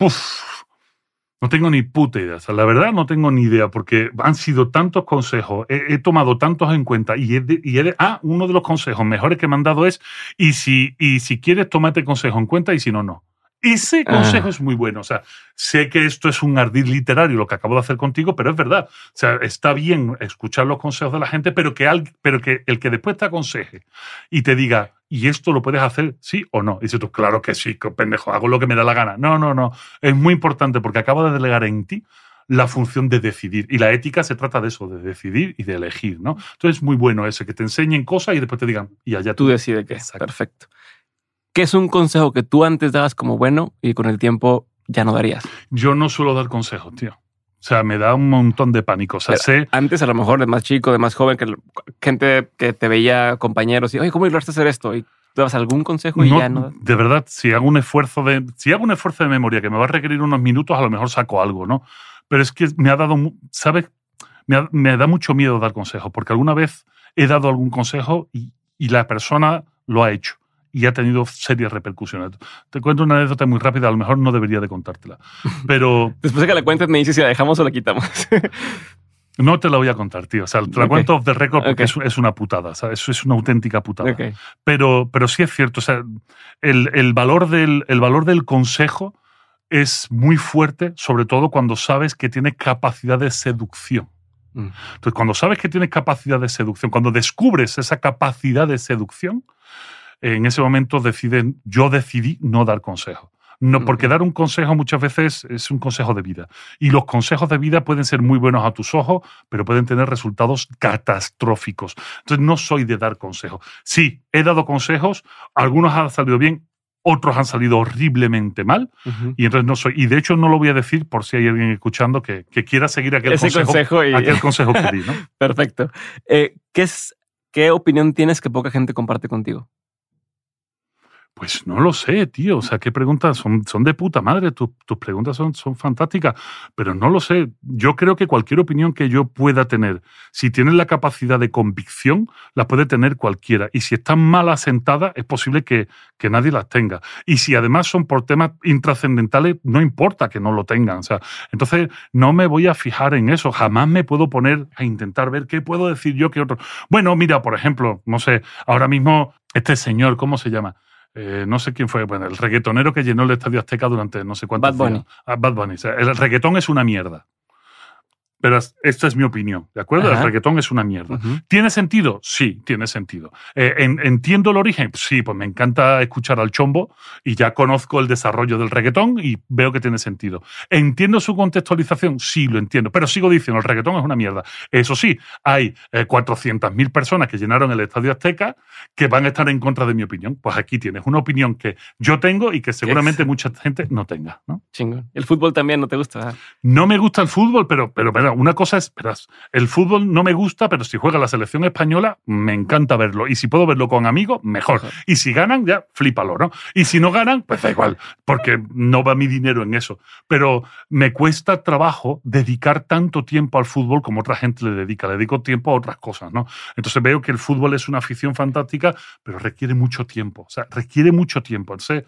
Uf, no tengo ni puta idea. O sea, la verdad no tengo ni idea porque han sido tantos consejos, he, he tomado tantos en cuenta y, he de- y he de- ah, uno de los consejos mejores que me han dado es y si, y si quieres tómate consejo en cuenta y si no, no. Ese Ah. consejo es muy bueno. O sea, sé que esto es un ardid literario lo que acabo de hacer contigo, pero es verdad. O sea, está bien escuchar los consejos de la gente, pero que, al- pero que el que después te aconseje y te diga, ¿y esto lo puedes hacer sí o no? Y dices tú, claro que sí, que pendejo, hago lo que me da la gana. No, no, no. Es muy importante porque acabo de delegar en ti la función de decidir. Y la ética se trata de eso, de decidir y de elegir, ¿no? Entonces es muy bueno ese, que te enseñen cosas y después te digan, y allá Tú decides qué. Exacto. Perfecto. ¿Qué es un consejo que tú antes dabas como bueno y con el tiempo ya no darías? Yo no suelo dar consejos, tío. O sea, me da un montón de pánico. O sea, sé... Antes, a lo mejor de más chico, de más joven, que gente que te veía compañeros y, oye, ¿cómo lograste hacer esto? Y tú dabas algún consejo y No, ya no. De verdad, si hago un esfuerzo de, si hago un esfuerzo de memoria que me va a requerir unos minutos, a lo mejor saco algo, ¿no? Pero es que me ha dado, ¿sabes? Me, ha- me da mucho miedo dar consejos, porque alguna vez he dado algún consejo y, y la persona lo ha hecho y ha tenido serias repercusiones. Te cuento una anécdota muy rápida, a lo mejor no debería de contártela, pero *laughs* Después de que la cuentes, me dices si la dejamos o la quitamos. *laughs* no te la voy a contar, tío. O sea, te la Ok. cuento off the record porque es, es una putada, ¿sabes? Es una auténtica putada. Pero, pero sí es cierto, o sea, el, el valor del, el valor del consejo es muy fuerte, sobre todo cuando sabes que tiene capacidad de seducción. Mm. Entonces, cuando sabes que tienes capacidad de seducción, cuando descubres esa capacidad de seducción, en ese momento deciden, yo decidí no dar consejo. No, porque dar un consejo muchas veces es un consejo de vida. Y los consejos de vida pueden ser muy buenos a tus ojos, pero pueden tener resultados catastróficos. Entonces, no soy de dar consejos. Sí, he dado consejos, algunos han salido bien, otros han salido horriblemente mal, y entonces no soy. Y de hecho, no lo voy a decir por si hay alguien escuchando que, que quiera seguir aquel Ese consejo, consejo y... aquel *laughs* consejo que di, ¿no? Perfecto. Eh, ¿qué, es, ¿Qué opinión tienes que poca gente comparte contigo? Pues no lo sé, tío. O sea, qué preguntas son, son de puta madre. Tus, preguntas son, son fantásticas, pero no lo sé. Yo creo que cualquier opinión que yo pueda tener, si tienes la capacidad de convicción, la puede tener cualquiera. Y si están mal asentadas, es posible que, que nadie las tenga. Y si además son por temas intrascendentales, no importa que no lo tengan. O sea, entonces no me voy a fijar en eso. Jamás me puedo poner a intentar ver qué puedo decir yo que otro. Bueno, mira, por ejemplo, no sé, ahora mismo este señor, ¿cómo se llama? Eh, no sé quién fue, bueno, el reggaetonero que llenó el Estadio Azteca durante no sé cuántos Bad Bunny. Ah, Bad Bunny. O sea, el reggaetón es una mierda. Pero es- esta es mi opinión, ¿de acuerdo? Ajá. El reggaetón es una mierda. ¿Tiene sentido? Sí, tiene sentido. Eh, en- ¿Entiendo el origen? Sí, pues me encanta escuchar al chombo y ya conozco el desarrollo del reggaetón y veo que tiene sentido. ¿Entiendo su contextualización? Sí, lo entiendo. Pero sigo diciendo, el reggaetón es una mierda. Eso sí, hay eh, 400.000 personas que llenaron el Estadio Azteca que van a estar en contra de mi opinión. Pues aquí tienes una opinión que yo tengo y que seguramente mucha gente no tenga. ¿no? Chingón. El fútbol también no te gusta. No me gusta el fútbol, pero, pero mira, una cosa es, verás, el fútbol no me gusta, pero si juega la selección española, me encanta verlo. Y si puedo verlo con amigos, mejor. Y si ganan, ya, flípalo, ¿no? Y si no ganan, pues da igual, porque no va mi dinero en eso. Pero me cuesta trabajo dedicar tanto tiempo al fútbol como otra gente le dedica. Le dedico tiempo a otras cosas, ¿no? Entonces veo que el fútbol es una afición fantástica, pero requiere mucho tiempo. O sea, requiere mucho tiempo. Entonces,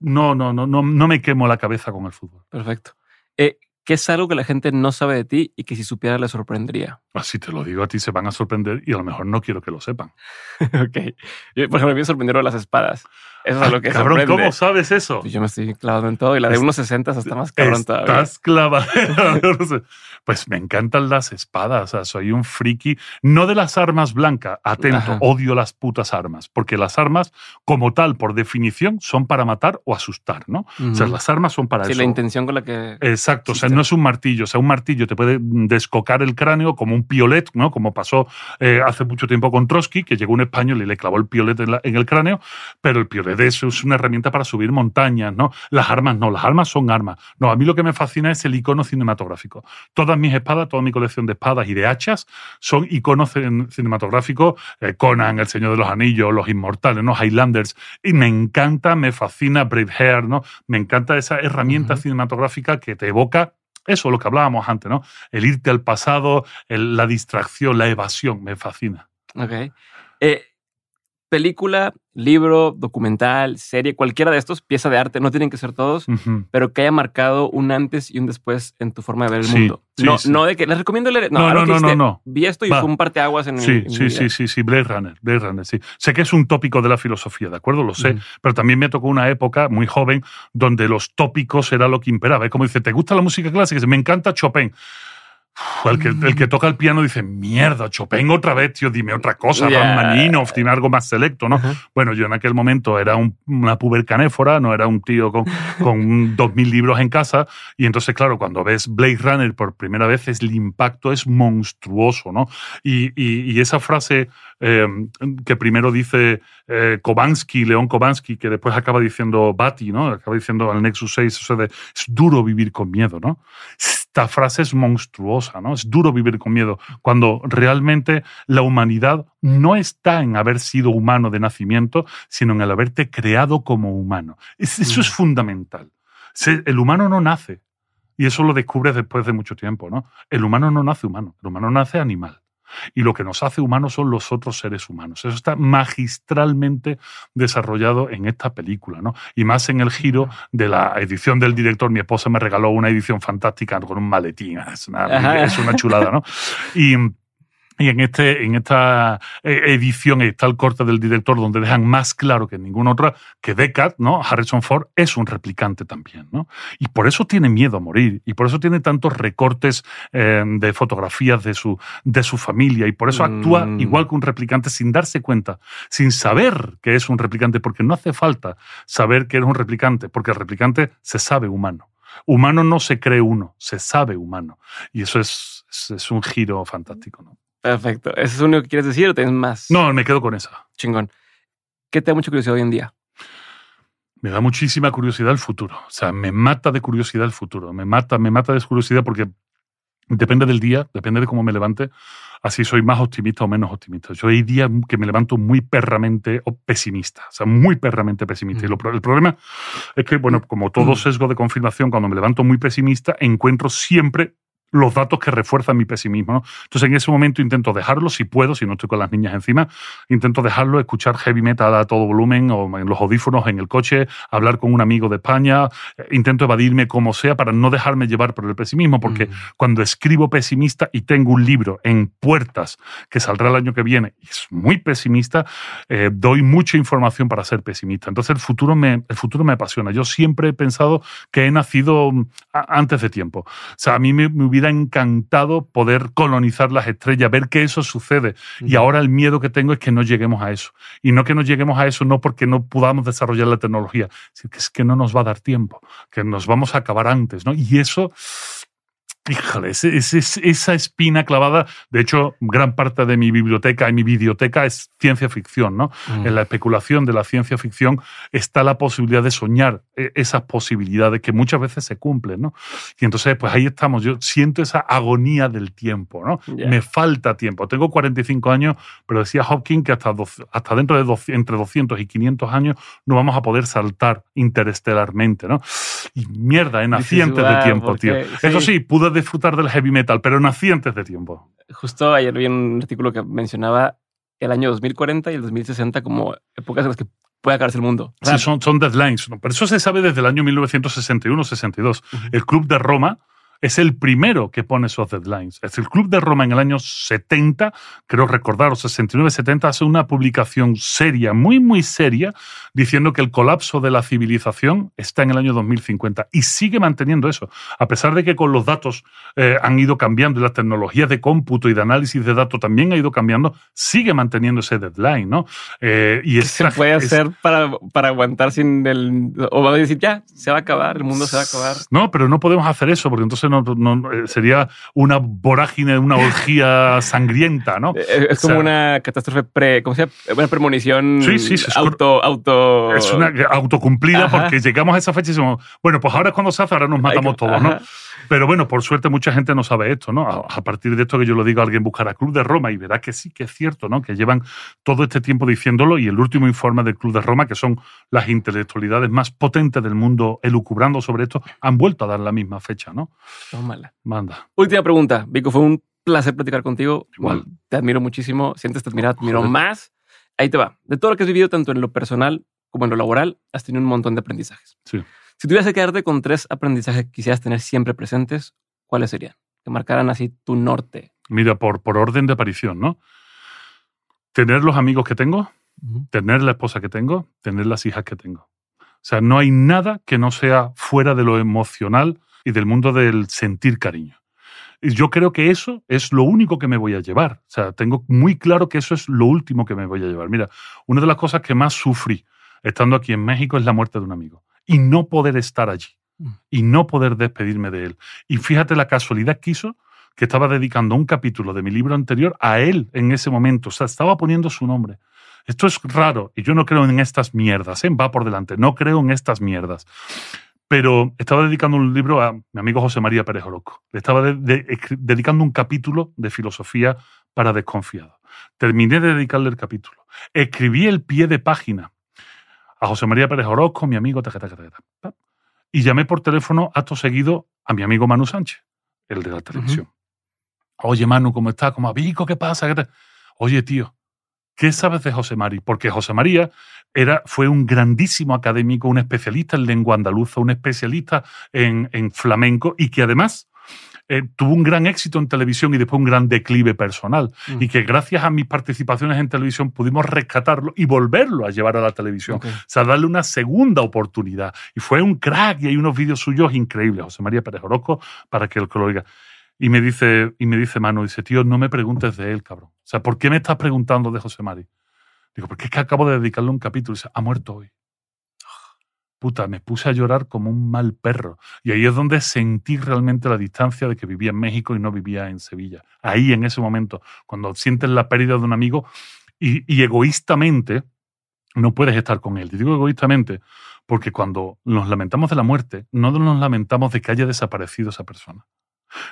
no, no, no, no, no me quemo la cabeza con el fútbol. Perfecto. Eh, ¿Qué es algo que la gente no sabe de ti y que si supiera le sorprendería? Así te lo digo, a ti se van a sorprender y a lo mejor no quiero que lo sepan. *laughs* ok. Yo, por ejemplo, me sorprendieron las espadas. Eso es lo que Cabrón, sorprende. ¿cómo sabes eso? Pues yo me estoy clavando en todo y la de Es- unos 60 hasta más cabrón todavía. Estás clavado. *laughs* Pues me encantan las espadas. O sea, soy un friki. No de las armas blancas. Atento, Ajá. odio las putas armas. Porque las armas, como tal, por definición, son para matar o asustar, ¿no? O sea, las armas son para Sí, eso. la intención con la que... Exacto, o sea, no es un martillo, o sea, un martillo te puede descocar el cráneo como un piolet, ¿no? Como pasó eh, hace mucho tiempo con Trotsky, que llegó un español y le clavó el piolet en, la- en el cráneo, pero el piolet es, es una herramienta para subir montañas, ¿no? Las armas no, las armas son armas. No, a mí lo que me fascina es el icono cinematográfico. Todas mis espadas, toda mi colección de espadas y de hachas son iconos cin- cinematográficos, eh, Conan, El Señor de los Anillos, Los Inmortales, ¿no? Highlanders, y me encanta, me fascina Braveheart, ¿no? Me encanta esa herramienta cinematográfica que te evoca eso, lo que hablábamos antes, ¿no? El irte al pasado, el- la distracción, la evasión, me fascina. Ok. Eh, película, libro, documental, serie, cualquiera de estos, pieza de arte, no tienen que ser todos, pero que haya marcado un antes y un después en tu forma de ver el Sí, mundo. sí, no, sí. no de que les recomiendo leer. No, No, no, no, no. Vi esto y Va. fue un parteaguas en, Sí, en mi sí, vida. sí, sí, sí, Blade Runner, Blade Runner, sí. Sé que es un tópico de la filosofía, ¿de acuerdo? Lo sé, pero también me tocó una época muy joven donde los tópicos era lo que imperaba. Es como dice, ¿te gusta la música clásica? Me encanta Chopin. El que, el que toca el piano dice, mierda, Chopin otra vez, tío, dime otra cosa, Ya. Rachmaninoff, dime algo más selecto, ¿no? Bueno, yo en aquel momento era un- una puber canéfora, no era un tío con, *laughs* con dos mil libros en casa. Y entonces, claro, cuando ves Blade Runner por primera vez, es, el impacto es monstruoso, ¿no? Y, y- y esa frase eh, que primero dice eh, Kobansky, León Kobansky, que después acaba diciendo Batty, ¿no? Acaba diciendo al Nexus 6, eso de, es duro vivir con miedo, ¿no? Esta frase es monstruosa, ¿no? Es duro vivir con miedo, cuando realmente la humanidad no está en haber sido humano de nacimiento, sino en el haberte creado como humano. Es- eso es Mm. fundamental. El humano no nace, y eso lo descubres después de mucho tiempo, ¿no? El humano no nace humano, el humano nace animal. Y lo que nos hace humanos son los otros seres humanos. Eso está magistralmente desarrollado en esta película, ¿no? Y más en el giro de la edición del director. Mi esposa me regaló una edición fantástica con un maletín. *laughs* Es una, es una chulada, ¿no? Y, y en, este, en esta eh, edición está el corte del director donde dejan más claro que en ninguna otra que Deckard, ¿no? Harrison Ford, es un replicante también, ¿no? Y por eso tiene miedo a morir, y por eso tiene tantos recortes eh, de fotografías de su, de su familia, y por eso actúa Mm. igual que un replicante sin darse cuenta, sin saber que es un replicante, porque no hace falta saber que eres un replicante, porque el replicante se sabe humano. Humano no se cree uno, se sabe humano. Y eso es, es, es un giro fantástico, ¿no? Perfecto. ¿Eso es lo único que quieres decir o tienes más? No, me quedo con esa. Chingón. ¿Qué te da mucha curiosidad hoy en día? Me da muchísima curiosidad el futuro. O sea, me mata de curiosidad el futuro. Me mata, me mata de curiosidad porque depende del día, depende de cómo me levante. Así soy más optimista o menos optimista. Yo hay días que me levanto muy perramente o pesimista. O sea, muy perramente pesimista. Y lo el problema es que, bueno, como todo sesgo de confirmación, cuando me levanto muy pesimista, encuentro siempre los datos que refuerzan mi pesimismo. ¿no? Entonces, en ese momento intento dejarlo, si puedo, si no estoy con las niñas encima, intento dejarlo, escuchar heavy metal a todo volumen o en los audífonos, en el coche, hablar con un amigo de España, eh, intento evadirme como sea para no dejarme llevar por el pesimismo, porque Mm. cuando escribo pesimista y tengo un libro en puertas que saldrá el año que viene y es muy pesimista, eh, doy mucha información para ser pesimista. Entonces, el futuro me, el futuro me apasiona. Yo siempre he pensado que he nacido mm, antes de tiempo. O sea, a mí me, me hubiera encantado poder colonizar las estrellas, ver que eso sucede. Y ahora el miedo que tengo es que no lleguemos a eso. Y no que no lleguemos a eso no porque no podamos desarrollar la tecnología, sino que es que no nos va a dar tiempo, que nos vamos a acabar antes, ¿no? Y eso... Híjole, esa espina clavada, de hecho, gran parte de mi biblioteca y mi videoteca es ciencia ficción, ¿no? Mm. En la especulación de la ciencia ficción está la posibilidad de soñar eh, esas posibilidades que muchas veces se cumplen, ¿no? Y entonces, pues ahí estamos. Yo siento esa agonía del tiempo, ¿no? Me falta tiempo. Tengo 45 años, pero decía Hopkins que hasta, doce- hasta dentro de doce- entre 200 y 500 años no vamos a poder saltar interestelarmente, ¿no? Y mierda, en nacientes de "Guau, tiempo, ¿por tío. qué?". Eso Sí. sí, pude disfrutar del heavy metal, pero nací antes de tiempo. Justo ayer vi un artículo que mencionaba el año 2040 y el 2060 como épocas en las que puede acabarse el mundo. Sí, son, son deadlines. ¿no? Pero eso se sabe desde el año 1961-62. Ujú. El Club de Roma es el primero que pone esos deadlines. Es el Club de Roma en el año 70, creo recordar, o 69-70, hace una publicación seria, muy, muy seria, diciendo que el colapso de la civilización está en el año 2050 y sigue manteniendo eso, a pesar de que con los datos eh, han ido cambiando y las tecnologías de cómputo y de análisis de datos también ha ido cambiando, sigue manteniendo ese deadline, ¿no? Eh, y ¿Qué se puede hacer para, para aguantar sin el... o va a decir, ya, se va a acabar, el mundo se va a acabar? No, pero no podemos hacer eso, porque entonces no, eh, sería una vorágine, una orgía *laughs* sangrienta, ¿no? Es como una catástrofe pre, ¿cómo se llama? Una premonición sí, sí, es auto, auto... Es una autocumplida porque llegamos a esa fecha y decimos, bueno, pues ahora es cuando se hace, ahora nos matamos todos, ¿no? Pero bueno, por suerte mucha gente no sabe esto, ¿no? A, partir de esto que yo lo digo, alguien buscará Club de Roma y verá que sí, que es cierto, ¿no? Que llevan todo este tiempo diciéndolo y el último informe del Club de Roma, que son las intelectualidades más potentes del mundo elucubrando sobre esto, han vuelto a dar la misma fecha, ¿no? Tómala. Manda. Última pregunta, Vico, fue un placer platicar contigo. Igual. Te admiro muchísimo, sientes te admiro, te admiro más. Ahí te va. De todo lo que has vivido, tanto en lo personal como en lo laboral, has tenido un montón de aprendizajes. Sí. Si tuvieras que quedarte con tres aprendizajes que quisieras tener siempre presentes, ¿cuáles serían? Que marcaran así tu norte. Mira, por, por orden de aparición, ¿no? Tener los amigos que tengo, tener la esposa que tengo, tener las hijas que tengo. O sea, no hay nada que no sea fuera de lo emocional y del mundo del sentir cariño. Y yo creo que eso es lo único que me voy a llevar. O sea, tengo muy claro que eso es lo último que me voy a llevar. Mira, una de las cosas que más sufrí estando aquí en México es la muerte de un amigo y no poder estar allí mm. y no poder despedirme de él. Y fíjate la casualidad que hizo que estaba dedicando un capítulo de mi libro anterior a él en ese momento. O sea, estaba poniendo su nombre. Esto es raro y yo no creo en estas mierdas. ¿eh? Va por delante. No creo en estas mierdas. Pero estaba dedicando un libro a mi amigo José María Pérez Oroco. Le estaba dedicando un capítulo de filosofía para desconfiado. Terminé de dedicarle el capítulo. Escribí el pie de página a José María Pérez Orozco, mi amigo, y llamé por teléfono acto seguido a mi amigo Manu Sánchez, el de la televisión. Oye, Manu, ¿cómo estás? ¿Cómo Vico? ¿Qué pasa? Oye, tío, ¿qué sabes de José María? Porque José María era, fue un grandísimo académico, un especialista en lengua andaluza, un especialista en, en flamenco y que además eh, tuvo un gran éxito en televisión y después un gran declive personal. Mm. Y que gracias a mis participaciones en televisión pudimos rescatarlo y volverlo a llevar a la televisión. O sea, darle una segunda oportunidad. Y fue un crack y hay unos vídeos suyos increíbles, José María Pérez Orozco, para que el lo oiga. Y me dice, y me dice Manu, dice, tío, no me preguntes de él, cabrón. O sea, ¿por qué me estás preguntando de José María? Digo, porque es que acabo de dedicarle un capítulo. Y dice, ha muerto hoy puta, me puse a llorar como un mal perro. Y ahí es donde sentí realmente la distancia de que vivía en México y no vivía en Sevilla. Ahí, en ese momento, cuando sientes la pérdida de un amigo y, egoístamente no puedes estar con él. Te digo egoístamente porque cuando nos lamentamos de la muerte, no nos lamentamos de que haya desaparecido esa persona.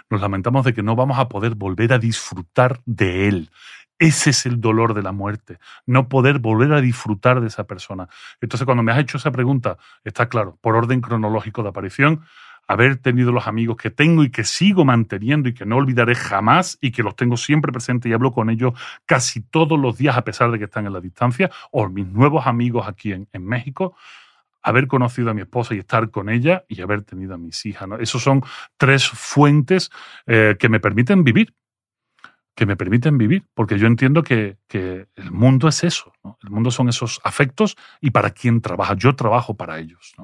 Nos lamentamos de que no vamos a poder volver a disfrutar de él. Ese es el dolor de la muerte, no poder volver a disfrutar de esa persona. Entonces, cuando me has hecho esa pregunta, está claro, por orden cronológico de aparición, haber tenido los amigos que tengo y que sigo manteniendo y que no olvidaré jamás y que los tengo siempre presentes y hablo con ellos casi todos los días a pesar de que están en la distancia, o mis nuevos amigos aquí en, México, haber conocido a mi esposa y estar con ella y haber tenido a mis hijas. ¿no? Son tres fuentes eh, que me permiten vivir que me permiten vivir, porque yo entiendo que, el mundo es eso, el mundo son esos afectos y para quién trabaja, yo trabajo para ellos.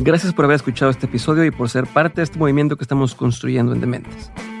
Gracias por haber escuchado este episodio y por ser parte de este movimiento que estamos construyendo en Dementes.